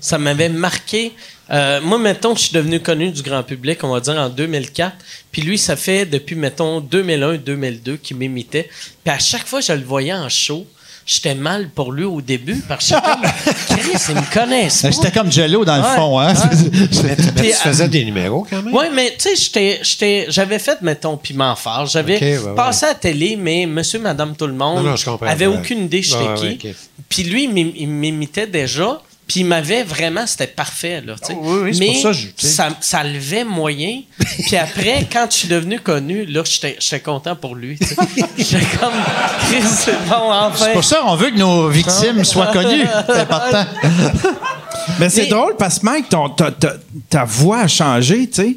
Ça m'avait marqué. Euh, moi, mettons que je suis devenu connu du grand public, on va dire en 2004. Puis lui, ça fait depuis, mettons, 2001-2002 qu'il m'imitait. Puis à chaque fois que je le voyais en show, j'étais mal pour lui au début parce que j'étais Chris, ils me connaissent. C'était comme Jello dans le Ouais, fond, hein? Mais tu Puis, faisais des numéros quand même? Oui, mais tu sais, j'étais- j'étais- j'avais fait, mettons, Piment Fort. J'avais ouais, ouais. passé à la télé, mais monsieur, madame, tout le monde Non, non, je comprends. avait Ouais. aucune idée j'étais Ouais, ouais, qui. Puis lui, il il m'imitait déjà. Puis il m'avait vraiment, c'était parfait, là, tu sais. Ah oui, oui, c'est Mais pour ça que je- ça, ça levait moyen. Puis après, quand je suis devenu connu, là, j'étais j'étais content pour lui. J'étais comme, Chris, c'est bon, enfin. C'est pour ça qu'on veut que nos victimes soient connues. C'est important. Mais c'est drôle parce que, Mike, ton- ta, ta- ta voix a changé, tu sais.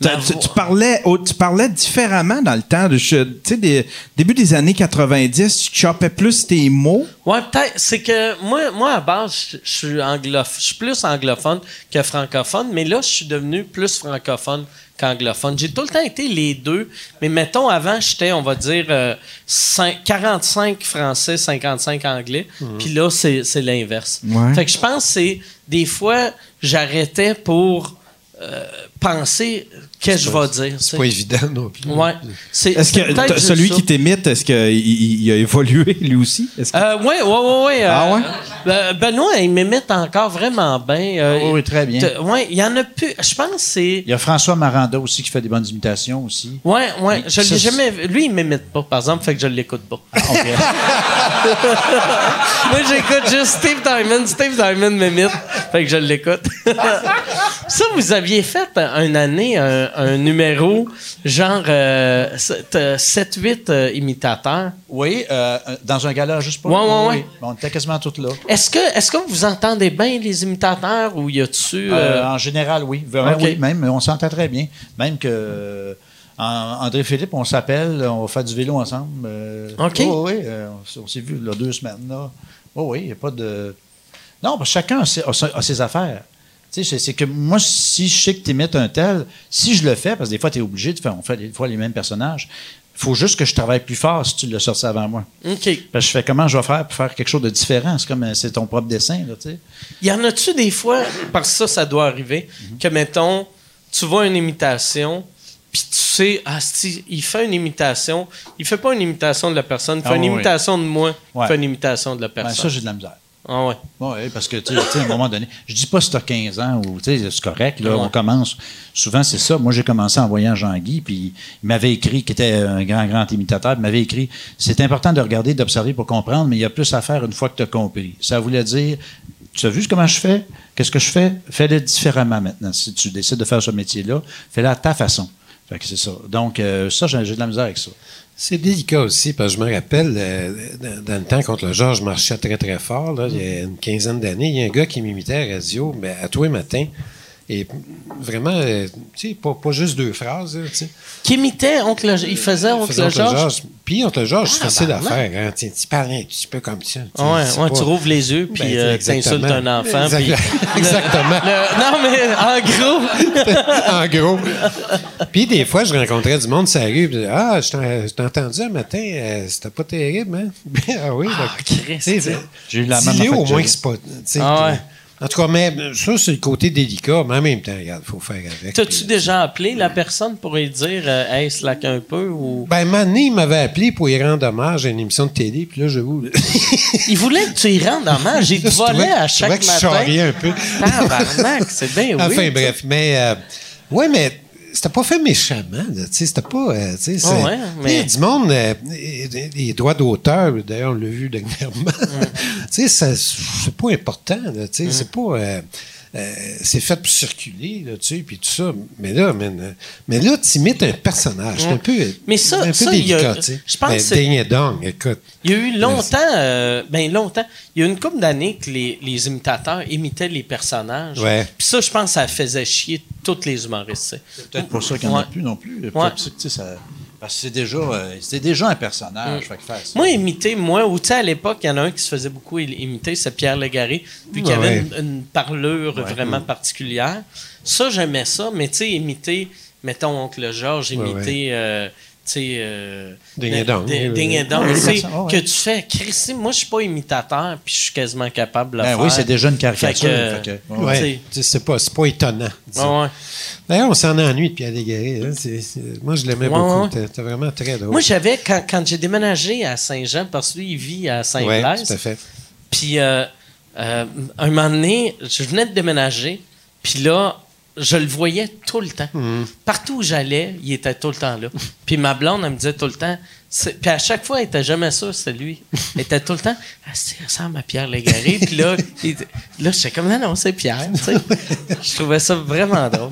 Tu, parlais, tu parlais différemment dans le temps. Tu sais, des- début des années 90, tu chopais plus tes mots? Ouais, peut-être. C'est que moi, moi à base, je- suis anglophone. Je suis plus anglophone que francophone, mais là, je suis devenu plus francophone qu'anglophone. J'ai tout le temps été les deux, mais mettons, avant, j'étais, on va dire, euh, cinq- 45 français, 55 anglais, puis là, c'est c'est l'inverse. Ouais. Fait que je pense que c'est des fois, j'arrêtais pour euh, penser qu'est-ce que je vais dire. C'est pas évident non plus. Ouais. C'est, Est-ce que celui ça. qui t'imite, est-ce qu'il il, il a évolué lui aussi? Que- Euh, ouais, ouais. euh, Ah ouais? ben- Benoît, il m'imite encore vraiment bien. euh, Oui, oui, très bien. Ouais, il y en a plus. Je pense que c'est. Il y a François Maranda aussi qui fait des bonnes imitations aussi. Ouais, ouais. Je l'ai jamais. vu. Lui, il m'imite pas, par exemple, fait que je l'écoute pas. OK. Moi, j'écoute juste Steve Diamond. Steve Diamond m'imite. Fait que je l'écoute. ça, vous aviez fait euh, une année un, un numéro genre euh, 7-8 euh, imitateurs. oui, euh, euh, dans un gala juste pour Ouais, ouais, oui. On était quasiment tous là. Est-ce que, est-ce que vous entendez bien les imitateurs ou y a-tu. Euh, euh, en général, oui. Vraiment, OK. oui, même, on s'entend très bien. Même que euh, André Philippe, on s'appelle, on va faire du vélo ensemble. euh, OK. Oui, oui, euh, on, s'est vu là, deux semaines. Là. Oui, oui, il n'y a pas de. Non, parce que chacun a ses, a ses- a ses affaires. Tu sais, c'est- que moi, si je sais que tu imites un tel, si je le fais, parce que des fois, tu es obligé de faire, on fait des fois les mêmes personnages, il faut juste que je travaille plus fort si tu l'as sorti avant moi. OK. Parce que je fais comment je vais faire pour faire quelque chose de différent? C'est comme euh, c'est ton propre dessin, là, tu sais. Y en a-tu des fois, parce que ça, ça doit arriver, Mhm. que, mettons, tu vois une imitation, puis tu sais, ah, si, il fait une imitation, il fait pas une imitation de la personne, il fait Ah, une oui. imitation de moi, il fait une imitation de la Ben, ça, personne. j'ai de la misère. Ah ouais. Oui, parce que, tu sais, à un moment donné, je dis pas si tu as 15 ans ou, tu sais, c'est correct, là, Ouais. on commence. Souvent, c'est ça. Moi, j'ai commencé en voyant Jean-Guy, puis il m'avait écrit, qui était un grand, grand imitateur, il m'avait écrit c'est important de regarder, d'observer pour comprendre, mais il y a plus à faire une fois que tu as compris. Ça voulait dire tu as vu comment je fais? Qu'est-ce que je fais? Fais-le différemment maintenant. Si tu décides de faire ce métier-là, fais-le à ta façon. Fait que c'est ça. Donc, euh, ça, j'ai de la misère avec ça. C'est délicat aussi, parce que je me rappelle, euh, dans, le temps contre le genre, je très, très fort. Là, il y a une quinzaine d'années, il y a un gars qui m'imitait à radio ben, à tous les matins. Et vraiment, euh, tu sais, pas, pas juste deux phrases. tu sais. Qui imitait Oncle Il faisait Oncle faisait Oncle Georges? Georges. Puis Oncle Georges, c'est Ah, facile à faire. Hein. Tu, tu parles un petit peu comme ça. tu ouais, ouais, pas- tu rouvres les yeux, puis Ben, euh, exactement. t'insultes un enfant. Puis- Exactement. Le- non, mais en gros, en gros. Puis des fois, je rencontrais du monde sur la rue. puis, ah, je t'ai entendu un matin, euh, c'était pas terrible, hein? ah oui, Ah, tu sais, J'ai eu la même au moins que c'est pas. tu sais, Ah ouais. En tout cas, mais ça, c'est le côté délicat, mais en même temps, regarde, il faut faire avec. t'as-tu déjà appelé la personne pour lui dire euh, Hey, slack un peu ou? Ben, donné, il m'avait appelé pour y rendre hommage à une émission de télé, puis là, j'avoue. Il voulait que tu y rendes hommage. J'ai Je trouvais- volé à je chaque que je matin. charriais un peu. Tabarnak, c'est bien oui. Enfin, bref. Mais, euh, ouais, mais c'était pas fait méchamment, là, tu sais, c'était pas, euh, tu sais, c'est- Ah ouais, mais- il y a du monde, euh, les- les droits d'auteur, d'ailleurs, on l'a vu dernièrement, Mm. tu sais, ça- c'est pas important, sais, c'est pas, euh, c'est fait pour circuler, là, tu sais, puis tout ça, mais là, man, euh, mais là, tu imites un personnage, c'est un peu, Mais ça- un peu ça, il y a- délicat, tu sais. je pense Ben, que c'est- Ding et dong, écoute. Il y a eu longtemps, euh, ben longtemps, il y a eu une couple d'années que les, les imitateurs imitaient les personnages. Ouais. Puis ça, je pense que ça faisait chier tous les humoristes. C'est peut-être pour ça qu'il n'y en a Ouais. plus non plus. Ouais. que, tu sais, ça- parce que c'est déjà, euh, déjà un personnage. Fait que faire ça- Moi, imiter, moi, ou tu sais, à l'époque, il y en a un qui se faisait beaucoup im- imiter, c'est Pierre Légaré, vu qu'il Ouais, avait une, une parlure vraiment particulière. Ça, j'aimais ça, mais tu sais, imiter, mettons, Oncle Georges, Ouais, imiter, euh. Euh, Ding et dong. Ding- dong, ouais, que tu fais, Christy, moi, je suis pas imitateur, puis je suis quasiment capable de le Ben faire. oui, c'est déjà une caricature. Fait que- ouais. C'est pas, c'est pas étonnant. Ouais, ouais. D'ailleurs, on s'en ennuie de Pierre Légaré. hein. C'est- moi, je l'aimais Ouais, beaucoup. T'es vraiment très drôle. Moi, j'avais, quand, quand j'ai déménagé à Saint-Jean, parce que lui, il vit à Oui, Saint-Blaise, tout à fait. Puis, euh, euh, un moment donné, je venais de déménager, puis là, je le voyais tout le temps. Partout où j'allais, il était tout le temps là. Puis ma blonde, elle me disait tout le temps. c'est- Puis à chaque fois, elle était jamais sûre, c'était lui. Elle était tout le temps. Ah, c'est il ressemble à Pierre Légaré. Puis là, il- là j'étais comme, non, non, c'est Pierre. tu sais. Je trouvais ça vraiment drôle.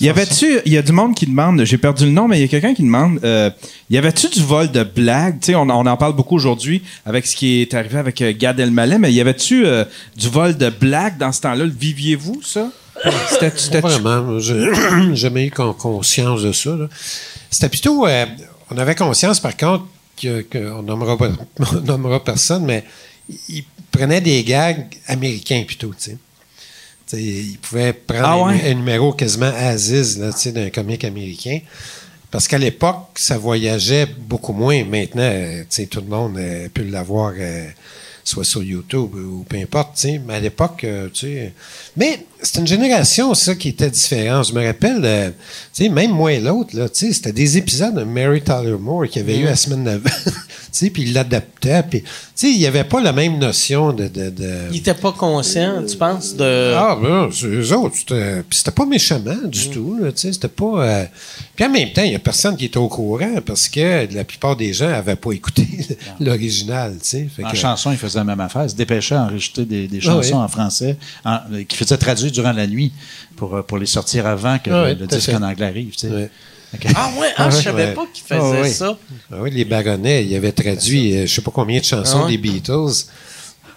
Y avait-tu, il y a du monde qui demande, j'ai perdu le nom, mais il y a quelqu'un qui demande, euh, y avait-tu du vol de blagues? Tu sais, on, on en parle beaucoup aujourd'hui avec ce qui est arrivé avec euh, Gad Elmaleh, mais y avait-tu euh, du vol de blagues dans ce temps-là? Le viviez-vous, ça? C'était, vraiment. j'ai jamais eu con- conscience de ça. C'était plutôt. euh, on avait conscience, par contre, que- qu'on nommera, pas- on nommera personne, mais il prenait des gags américains plutôt, tu sais. Il pouvait prendre Ah un, ouais? un numéro quasiment Aziz là, d'un comique américain. Parce qu'à l'époque, ça voyageait beaucoup moins. Maintenant, euh, tout le monde euh, peut l'avoir euh, soit sur YouTube ou peu importe. Mais à l'époque, tu sais. Mais c'était une génération, ça, qui était différente. Je me rappelle, euh, tu sais, même moi et l'autre, là, tu sais, c'était des épisodes de Mary Tyler Moore qu'il y avait eu la semaine d'avant. tu sais, puis il l'adaptait. Puis, tu sais, il n'y avait pas la même notion de. de, de- Il était pas conscient, tu penses, de. ah, ben, c'est eux autres. C'était, puis c'était pas méchamment du tout. Là, tu sais, c'était pas. euh, Puis en même temps, il n'y a personne qui était au courant parce que la plupart des gens n'avaient pas écouté l'original. Tu sais. En que- chanson, il faisait la même affaire. Il se dépêchait à enregistrer des, des Ah chansons oui. en français en- euh, qu'il faisait durant la nuit pour, euh, pour les sortir avant que Ah le, disque fait. en anglais arrive. tu sais. Ouais. Ok. Ah ouais, ah, je savais Ouais. pas qu'il faisait Ah oui. ça. Ah oui, les Baronnets, ils avaient traduit euh, je sais pas combien de chansons Ah ouais? des Beatles.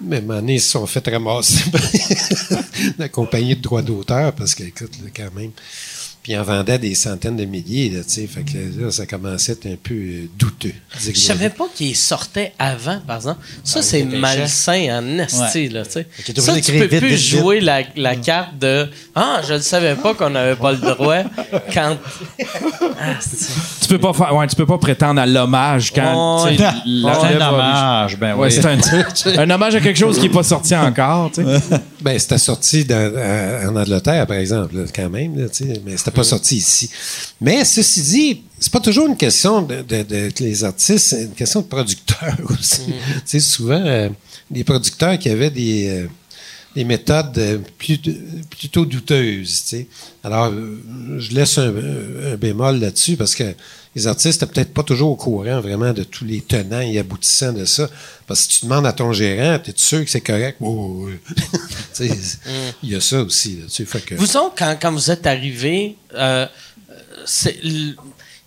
Mais à un moment donné, ils se sont fait ramasser la compagnie de droits d'auteur parce que, écoute, là, quand même. Puis en vendaient des centaines de milliers, là, tu sais. Fait que là, ça commençait à être un peu euh, douteux. Je savais pas qu'il sortait avant, par exemple. Ça, c'est dépêchait. malsain en esti, Ouais. là, tu sais. Ça, tu peux vite, plus vite, vite. jouer la, la carte de « Ah, je ne savais pas qu'on n'avait pas le droit quand... Ah, c'est- Tu peux pas faire, ouais, tu peux pas prétendre à l'hommage quand. Oh, C'est un hommage. Ben Ouais, oui. c'est un, un hommage à quelque chose qui est pas sorti encore, tu sais. Ben, c'était sorti dans- à- en Angleterre, par exemple, là, quand même, là, mais c'était pas sorti ici. Mais ceci dit, c'est pas toujours une question de, de- de- que les artistes, c'est une question de producteurs aussi. Tu sais, souvent, euh, les producteurs qui avaient des, euh, des méthodes euh, plutôt douteuses. Alors, euh, je laisse un, un bémol là-dessus parce que les artistes n'étaient peut-être pas toujours au courant vraiment de tous les tenants et aboutissants de ça. Parce que si tu demandes à ton gérant, es sûr que c'est correct? Oh, oui. Il y a ça aussi. Là, fait que- Vous autres, quand, quand vous êtes arrivés, euh, il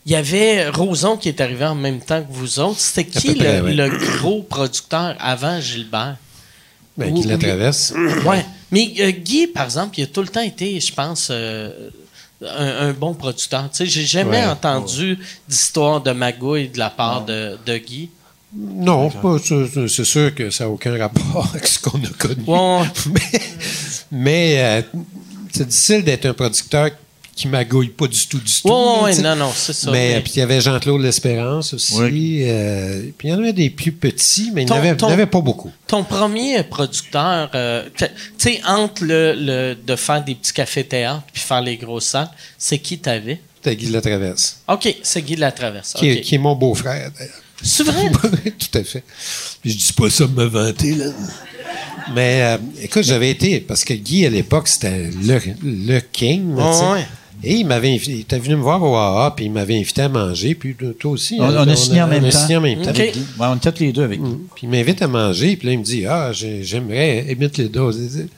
y avait Roson qui est arrivé en même temps que vous autres. C'était qui peu près, le, ouais. le gros producteur avant Gilbert? Ben, qui la traverse. Ouais. Mais euh, Guy, par exemple, il a tout le temps été, je pense, euh, un, un bon producteur. Tu sais, j'ai jamais Ouais, entendu d'histoire de magouille de la part de, de Guy. Non, pas- c'est c'est sûr que ça n'a aucun rapport avec ce qu'on a connu. Ouais. mais mais, euh, c'est difficile d'être un producteur qui magouille pas du tout, du tout. Ouais, sais. non, non, c'est ça. Mais Mais- puis il y avait Jean-Claude L'Espérance aussi. Oui. euh, puis il y en avait des plus petits, mais il n'y Ton- en avait, ton- il y en avait pas beaucoup. Ton premier producteur, euh, tu sais, entre le, le- de faire des petits cafés-théâtres puis faire les grosses salles, c'est qui t'avais? C'était Guy Latraverse, OK, c'est Guy de la Traverse. qui, est, qui est mon beau-frère, d'ailleurs. C'est vrai? Tout à fait. Puis je dis pas ça pour me vanter, là. Mais euh, écoute, j'avais été, parce que Guy, à l'époque, c'était le, le king. là. Ouais, ouais. Et il m'avait invité, il était venu me voir au AA, puis il m'avait invité à manger, puis toi aussi. On, hein, on a signé en même on a temps. signé en même temps. OK. Avec Guy. Ouais, on était tous les deux avec lui. Puis il m'invite à manger, puis là, il me dit Ah, j'ai- j'aimerais, imite les dos,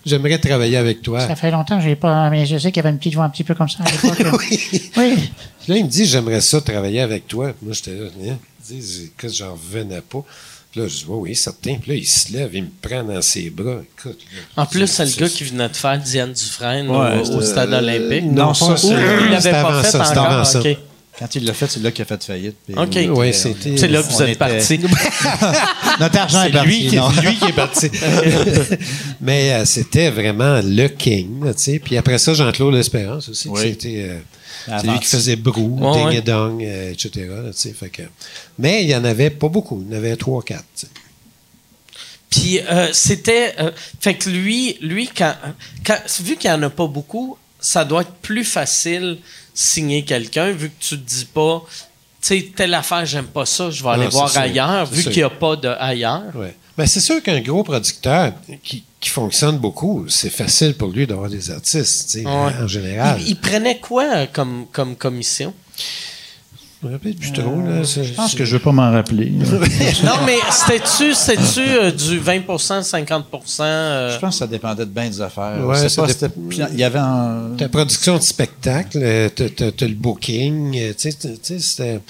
j'aimerais travailler avec toi. Ça fait longtemps que j'ai pas. Mais je sais qu'il y avait une petite voix un petit peu comme ça à l'époque. oui. oui. Puis là, il me dit J'aimerais ça travailler avec toi. Moi, j'étais là, hein? Il dit, écoute, j'en revenais pas. Puis là, je dis Oui, oui, certain. Puis là, il se lève, il me prend dans ses bras. Écoute, là, En plus, c'est le gars qui venait de faire Diane Dufresne Ouais, au, stade olympique. non, ça, Ou c'est- il l'avait pas fait ça, encore. avant ça. Quand il l'a fait, c'est là qu'il a fait faillite. OK. c'était- C'est là que vous êtes était- parti. Notre argent est, parti. lui, qui, non. lui qui est parti. Mais euh, c'était vraiment le king. là, tu sais. Puis après ça, Jean-Claude L'Espérance aussi. Oui. C'était, euh, c'est lui qui faisait Brou, Ouais, Ding ouais. et Dong, euh, etc. là. Fait que- mais il n'y en avait pas beaucoup. Il y en avait trois, quatre. Puis euh, c'était. euh, fait que lui, lui quand, quand- vu qu'il n'y en a pas beaucoup, ça doit être plus facile signer quelqu'un, vu que tu te dis pas. Tu sais, telle affaire, j'aime pas ça, je vais aller Non, voir ailleurs, vu qu'il n'y a pas de ailleurs. Ouais. Ben, c'est sûr qu'un gros producteur qui, qui fonctionne beaucoup, c'est facile pour lui d'avoir des artistes, Ouais. en général. Il, il prenait quoi comme, comme commission? Là, c'est- Je pense que je ne veux pas m'en rappeler. non, mais c'était-tu euh, du 20% 50% euh, Je pense que ça dépendait de bien des affaires. Ouais, Il y avait un. Ta production de spectacle, euh, t'as, le booking, euh, tu sais, tu sais, c'était...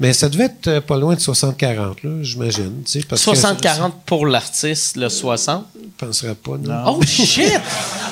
Mais ça devait être euh, pas loin de 60-40, là, j'imagine. tu sais, parce que 60-40 pour l'artiste, le 60? Je ne penserais pas, non. Oh shit!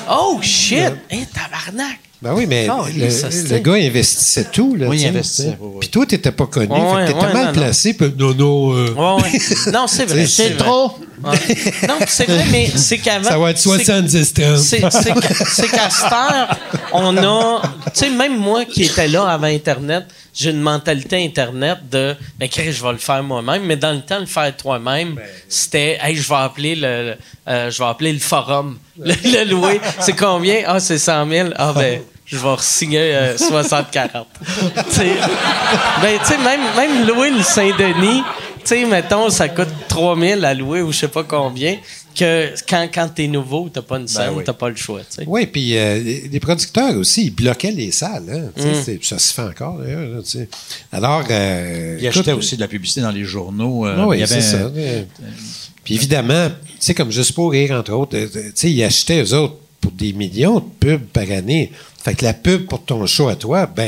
Oh shit! Hé, tabarnak! Ben oui, mais Oh, le, le gars investissait tout. Là, Oui, il investissait, tu sais. oui. Puis toi, tu n'étais pas connu. Ouais, fait que t'étais ouais, mal non, placé. Puis non, non. euh, Ouais, ouais. Non, c'est vrai. C'est vrai. trop. Ouais. Non, c'est vrai, mais c'est qu'avant. Ça va être c'est- 70 30. C'est qu'à cette heure, on a. Tu sais, même moi qui étais là avant Internet, j'ai une mentalité Internet de. Ben, Chris, je vais le faire moi-même. Mais dans le temps, le faire toi-même, c'était. Hey, je vais appeler le. euh, je vais appeler le forum. Le, le louer. C'est combien? Ah, c'est 100 000. Ah, ben. Je vais signer euh, 60-40. Tu sais, ben, tu sais, même, même louer le Saint-Denis, tu sais, mettons, ça coûte 3000 à louer ou je sais pas combien, que quand, quand t'es nouveau, t'as pas une scène, oui. t'as pas le choix, tu sais. Oui, puis euh, les producteurs aussi, ils bloquaient les salles. Hein, Mm. Ça se fait encore, d'ailleurs. Alors. Euh, Il achetait écoute, aussi de la publicité dans les journaux. euh, Ah oui, il y avait c'est ça. Euh, Puis évidemment, tu sais, comme Juste pour rire, entre autres, tu sais, ils achetaient eux autres pour des millions de pubs par année. Fait que la pub pour ton show à toi, ben,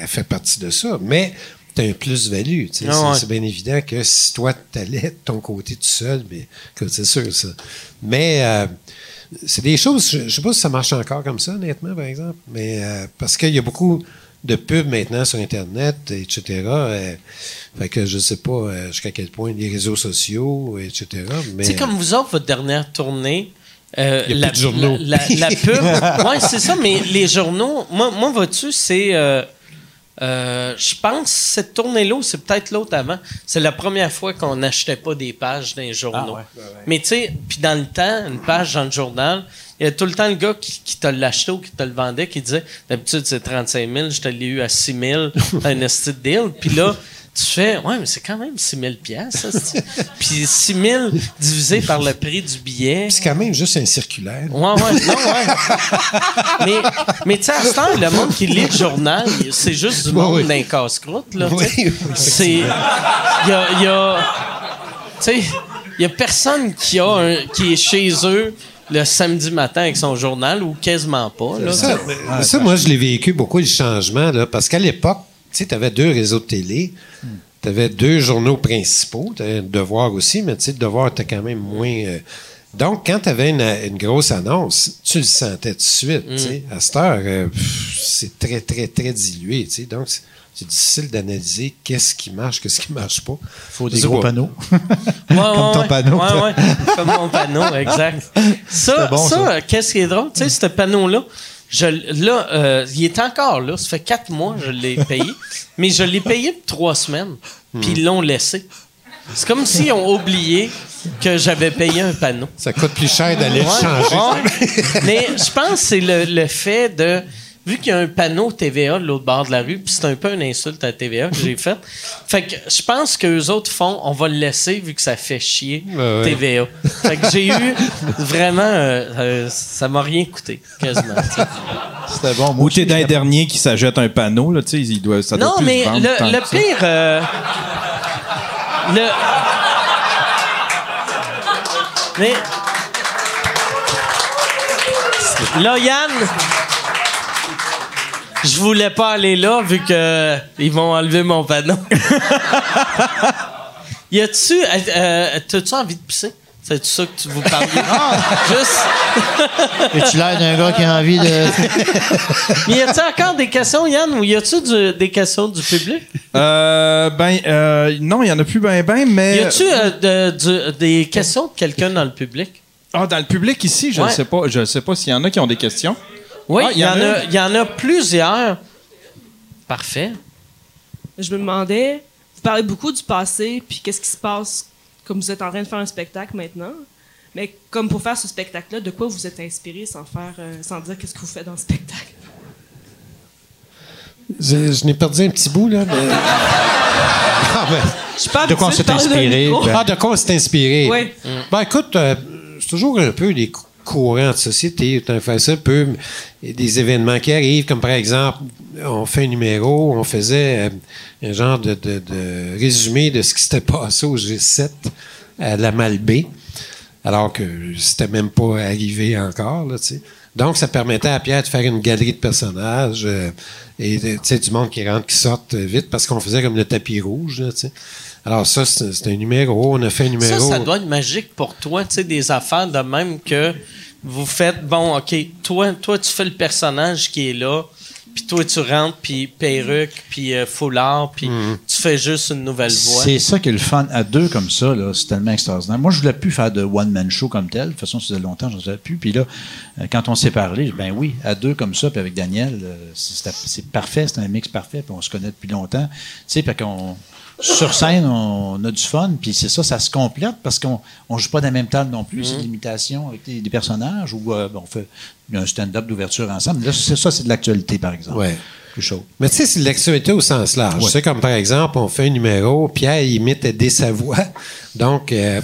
elle fait partie de ça. Mais tu as un plus-value. tu sais. Ah c'est, ouais. c'est bien évident que si toi, tu allais de ton côté tout seul, écoute, c'est sûr, ça. Mais euh, c'est des choses, je ne sais pas si ça marche encore comme ça, honnêtement, par exemple. Mais euh, parce qu'il y a beaucoup de pubs maintenant sur Internet, etc. euh, fait que je sais pas euh, jusqu'à quel point les réseaux sociaux, etc. Mais sais, comme vous autres, votre dernière tournée. euh, Il y a la, plus de journaux. La, la- la pub. oui, c'est ça, mais les journaux, moi, moi vois-tu, c'est. euh, euh, je pense cette tournée-là, ou c'est peut-être l'autre avant. C'est la première fois qu'on n'achetait pas des pages dans les journaux. Mais tu sais, puis dans le temps, une page dans le journal, il y a tout le temps le gars qui, qui te l'achetait ou qui te le vendait qui disait d'habitude c'est 35 000, je te l'ai eu à 6 000, t'as un deal. Puis là, tu fais, ouais, mais c'est quand même 6 000 piastres, ça, Puis 6 000 divisé par le prix du billet. c'est quand même juste un circulaire. Ouais, ouais, non, ouais. mais, mais tu sais, à ce temps, le monde qui lit le journal, c'est juste du monde oui. d'un casse-croûte, là. Oui, C'est. Il y a. y a- tu sais, il y a personne qui, a un- qui est chez eux le samedi matin avec son journal ou quasiment pas, là. Ça, mais ça, moi, je l'ai vécu beaucoup, le changement, là, parce qu'à l'époque, tu sais, tu avais deux réseaux de télé, tu avais deux journaux principaux, tu avais le devoir aussi, mais tu sais, le devoir était quand même moins. euh, donc, quand tu avais une, une grosse annonce, tu le sentais tout de suite. tu sais. À cette heure, euh, c'est très, très, très dilué. tu sais. Donc, c'est- difficile d'analyser qu'est-ce qui marche, qu'est-ce qui marche pas. faut des gros panneaux. Ouais, Comme ouais, ton ouais. panneau. Ouais, ouais. Comme mon panneau, exact. Ça, bon, ça, ça. euh, qu'est-ce qui est drôle? Tu sais, ce panneau-là, je, là, euh, il est encore là. Ça fait quatre mois que je l'ai payé. mais je l'ai payé pour trois semaines. Puis ils l'ont laissé. C'est comme s'ils ont oublié que j'avais payé un panneau. Ça coûte plus cher d'aller le changer. ouais. Mais je pense que c'est le, le fait de. Vu qu'il y a un panneau TVA de l'autre bord de la rue, puis c'est un peu une insulte à TVA que j'ai faite. Fait que je pense qu'eux autres font, on va le laisser vu que ça fait chier Ouais, ouais. TVA. Fait que j'ai eu vraiment. euh, euh, ça m'a rien coûté, quasiment. C'était bon. Moi Ou t'es d'un dernier qui s'achète un panneau, là, tu sais, il doit, ça doit Non, plus mais vendre le, le que pire. euh, le. Mais. Là, Yann. Je voulais pas aller là vu que ils vont enlever mon panneau. y a-tu. euh, euh, T'as-tu envie de pisser? C'est ça que tu vous parliez? Juste. Es-tu l'air d'un gars qui a envie de. Mais y a-tu encore des questions, Yann, ou y a-tu des questions du public? Euh, ben, euh, non, il y en a plus ben ben, mais... Y a-tu euh, de- des questions de quelqu'un dans le public? Ah, dans le public ici, je ne Ouais. sais pas. Je ne sais pas s'il y en a qui ont des questions. Oui, Ah, il y, en a, il y en a plusieurs. Parfait. Je me demandais, vous parlez beaucoup du passé, puis qu'est-ce qui se passe comme vous êtes en train de faire un spectacle maintenant. Mais comme pour faire ce spectacle-là, de quoi vous êtes inspiré sans faire, euh, sans dire qu'est-ce que vous faites dans le spectacle? Je, je n'ai perdu un petit bout, là. Mais... Ah, ben, Je suis pas De quoi on s'est inspiré, ben- Ah, de quoi on s'est inspiré? Oui. Ben, écoute, euh, c'est toujours un peu les cou- courants de société. Fait ça un peu. Il y a des événements qui arrivent, comme par exemple, on fait un numéro, on faisait euh, un genre de, de- de résumé de ce qui s'était passé au G7 à la Malbaie, alors que c'était même pas arrivé encore, tu sais. Donc, ça permettait à Pierre de faire une galerie de personnages euh, et tu sais, du monde qui rentre, qui sortent euh, vite parce qu'on faisait comme le tapis rouge. Tu sais. Alors, ça, c'est un numéro. On a fait un Ça, numéro. ça doit être magique pour toi, tu sais, des affaires de même que vous faites, bon, OK, toi, toi tu fais le personnage qui est là, puis toi, tu rentres, puis perruque, puis euh, foulard, puis tu fais juste une nouvelle voix. C'est ça qui est le fun. À deux comme ça, là, c'est tellement extraordinaire. Moi, je voulais plus faire de one-man show comme tel. De toute façon, ça faisait longtemps, je n'en savais plus. Puis là, euh, quand on s'est parlé, ben oui, à deux comme ça, puis avec Daniel, euh, c'est c'est parfait, c'est un mix parfait, puis on se connaît depuis longtemps. Tu sais, puis qu'on sur scène, on a du fun, puis c'est ça, ça se complète parce qu'on on joue pas dans la même table non plus. C'est de l'imitation avec des, des personnages ou euh, on fait un stand-up d'ouverture ensemble. Là, c'est ça, c'est de l'actualité, par exemple. Ouais. Plus chaud. Mais tu sais, c'est de l'actualité au sens large. Ouais. Tu sais, comme par exemple, on fait un numéro, Pierre imite Eddie Savoie. Donc, euh,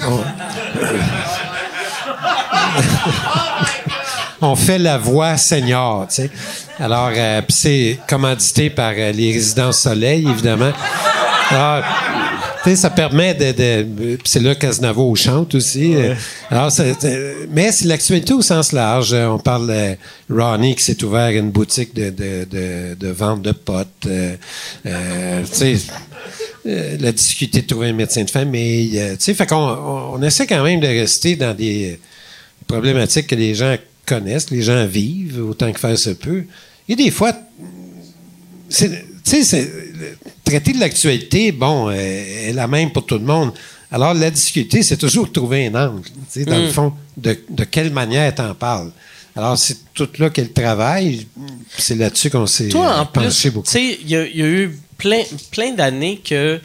on... on fait la voix senior, tu sais. Alors, euh, puis c'est commandité par euh, les résidences Soleil, évidemment. Sais, ça permet de... c'est là qu'Aznavour chante aussi. Alors, mais c'est l'actualité au sens large. On parle de Ronnie qui s'est ouvert une boutique de, de, de, de vente de potes. Euh, euh, tu sais, euh, la difficulté de trouver un médecin de famille. tu sais, fait qu'on on, on essaie quand même de rester dans des problématiques que les gens connaissent, les gens vivent autant que faire se peut. Et des fois, c'est- tu sais, traiter de l'actualité, bon, euh, est la même pour tout le monde. Alors, la difficulté, c'est toujours de trouver un angle, dans le fond, de, de quelle manière t'en parles. Alors, c'est tout là qu'est le travail. C'est là-dessus qu'on s'est Toi, en euh, plus, penché tu beaucoup. sais, il y, a- il y a eu plein, plein d'années que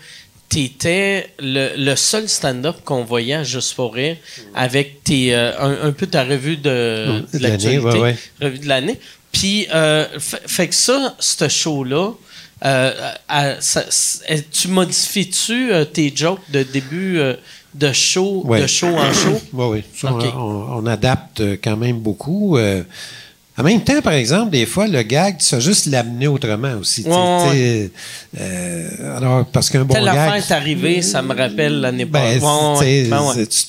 tu étais le, le seul stand-up qu'on voyait à Juste pour rire avec tes, euh, un, un peu ta revue de, Mm, de de l'année, l'actualité, ouais, ouais. revue de l'année. Puis, euh, fait que ça, ce show-là, euh, à- ça- c'est- tu modifies-tu euh, tes jokes de début euh, de show, Ouais. de show en show? Oui, oui. Ça, on, on adapte quand même beaucoup. en même temps, par exemple, des fois, le gag, tu sais juste l'amener autrement aussi. Ouais, alors, parce qu'un bon Telle gag... affaire est arrivée, ça me rappelle l'année Ben, passée. tu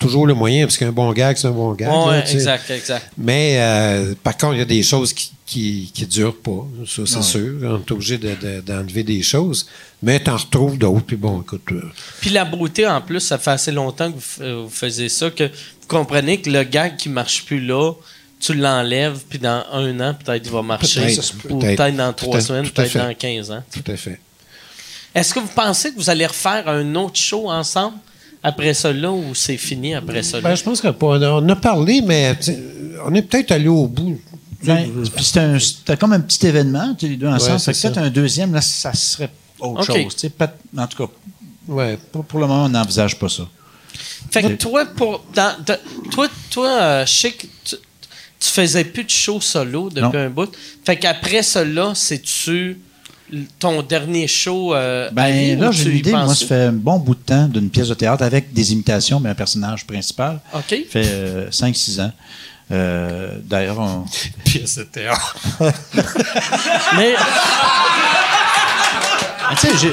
toujours le moyen, parce qu'un bon gag, c'est un bon gag. Ouais, là, exact, exact. Mais euh, par contre, il y a des choses qui qui, qui durent pas, ça c'est sûr. On est obligé de- de- d'enlever des choses, mais tu en retrouves d'autres. Puis bon, écoute, euh, Puis la beauté, en plus, ça fait assez longtemps que vous, euh, vous faisiez ça, que vous comprenez que le gag qui marche plus là, tu l'enlèves, puis dans un an, peut-être il va marcher. Peut. Ou Peut-être. dans trois semaines, peut-être dans 15 ans. tout à fait. Est-ce que vous pensez que vous allez refaire un autre show ensemble? Après cela ou c'est fini après cela? Ben, je pense qu'on on a parlé, mais on est peut-être allé au bout. Ben, puis c'était comme un petit événement, les deux ensemble. Ouais, peut-être ça. un deuxième, là, ça serait autre chose. En tout cas, Ouais. pour, pour le moment, on n'envisage pas ça. Fait que toi, pour, dans, de- toi, toi euh, je sais que tu, tu faisais plus de show solo depuis Non. un bout. Fait qu'après cela, c'est-tu ton dernier show euh, Ben là, j'ai une idée. Moi, ça fait un bon bout de temps d'une pièce de théâtre avec des imitations, mais un personnage principal. OK. Ça fait 5-6 ans. Euh, D'ailleurs, on... Pièce de théâtre. Mais Ah, tu sais, j'ai.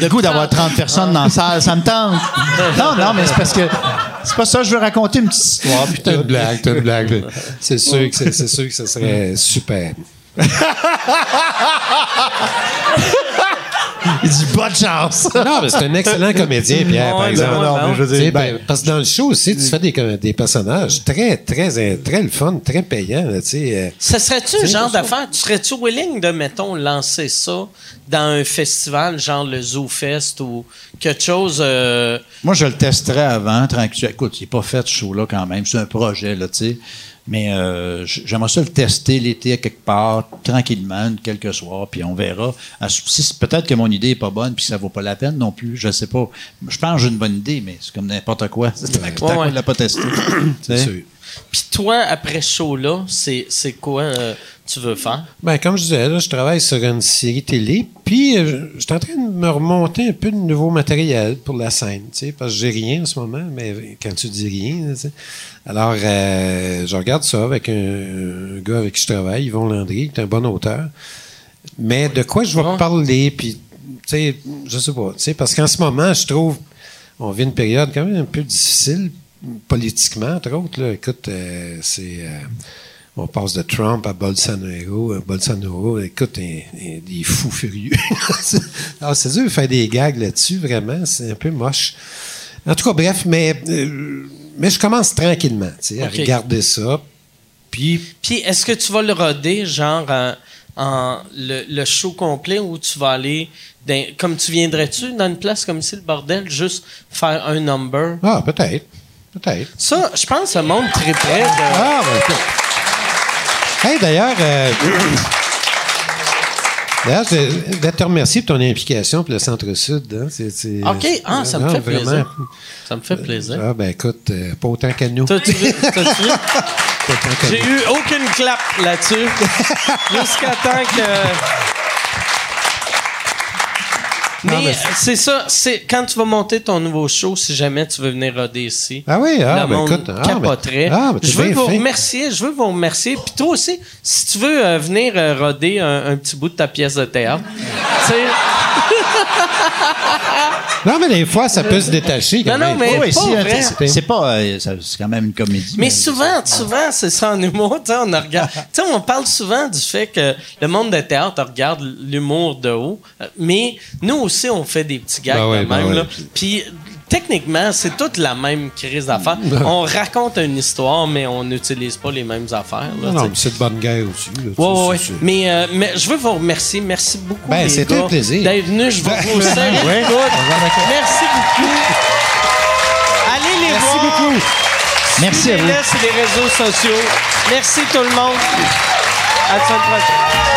Le goût d'avoir 30 personnes dans la salle, ça me tente. Non, non, mais c'est parce que c'est pas ça, je veux raconter une petite histoire. puis T'as une blague, t'as une blague. C'est sûr que c'est c'est sûr que ce serait super. Il dit bonne chance. Non, mais c'est un excellent comédien, Pierre, par exemple. ouais, ben je veux dire, ben, ben, parce que dans le show aussi, tu fais des, des personnages très, très, très le fun, très payants. là, tu sais, euh. ça serait-tu le genre d'affaire? Tu serais-tu willing de, mettons, lancer ça dans un festival, genre le Zoo Fest ou quelque chose. euh, Moi, je le testerais avant, tranquille. Écoute, il n'est pas fait ce show-là quand même. C'est un projet, là, tu sais. Mais euh, j'aimerais ça le tester l'été à quelque part, tranquillement, quelques soirs, puis on verra. Ah, si c'est- Peut-être que mon idée n'est pas bonne, puis que ça vaut pas la peine non plus, je sais pas. Je pense que j'ai une bonne idée, mais c'est comme n'importe quoi. C'est Ouais, ouais. ne l'a pas testé. Puis toi, après ce show-là, c'est c'est quoi euh, tu veux faire? Ben, comme je disais, là, je travaille sur une série télé, puis euh, je suis en train de me remonter un peu de nouveau matériel pour la scène, tu sais, parce que j'ai rien en ce moment, mais quand tu dis rien, tu sais. Alors, euh, je regarde ça avec un, un gars avec qui je travaille, Yvon Landry, qui est un bon auteur. Mais de quoi je vais parler, puis, tu sais, je sais pas, tu sais, parce qu'en ce moment, je trouve, on vit une période quand même un peu difficile, politiquement, entre autres, là. Écoute, euh, c'est... euh, on passe de Trump à Bolsonaro. Euh, Bolsonaro, écoute, un- un- des fous furieux. Alors, c'est dur de faire des gags là-dessus, vraiment. C'est un peu moche. En tout cas, bref, mais, euh, mais je commence tranquillement, tu sais, OK. à regarder ça. Puis, Puis est-ce que tu vas le roder, genre, en, en le, le show complet ou tu vas aller, dans- comme tu viendrais-tu dans une place comme ici, le bordel, juste faire un number? ah, peut-être. Peut-être. Ça, je pense que le monde triperait de... Ah, ben. Hey, d'ailleurs, euh, d'ailleurs, je voulais te remercier pour ton implication pour le Centre-Sud. Hein. C'est- c'est- OK, ah, ça me Non, fait vraiment. plaisir. Ça me fait plaisir. Ah, ben écoute, euh, pas autant qu'à nous. T'as-tu vu? T'as-tu vu? J'ai eu aucune clap là-dessus. Jusqu'à temps que. Mais euh, c'est ça, c'est quand tu vas monter ton nouveau show, si jamais tu veux venir roder ici. Ah oui, ah, ben écoute. ah, ben- capoterait. ah, ben, je veux vous remercier, je veux vous remercier. Puis toi aussi, si tu veux euh, venir euh, roder un, un petit bout de ta pièce de théâtre, tu sais, Non, mais des fois, ça peut se détacher. quand Non, non, mais- Oui, pas si, vrai. c'est- pas. euh, c'est quand même une comédie. Mais souvent, souvent, c'est ça en humour. On regarde. On parle souvent du fait que le monde de théâtre regarde l'humour de haut. Mais nous aussi, on fait des petits gags Ben ouais, ben même. ouais. là. Puis techniquement, c'est toute la même crise d'affaires. on raconte une histoire, mais on n'utilise pas les mêmes affaires. là, Non, mais c'est de bonne guerre aussi. là, Ouais, ouais, Mais, euh, mais je veux vous remercier. Merci beaucoup. Ben, c'était un plaisir. D'être venus. Je vais vous serrer. Merci beaucoup. Allez les Merci voir. beaucoup. Merci à vous. Les réseaux sociaux. Merci tout le monde. À la semaine prochaine.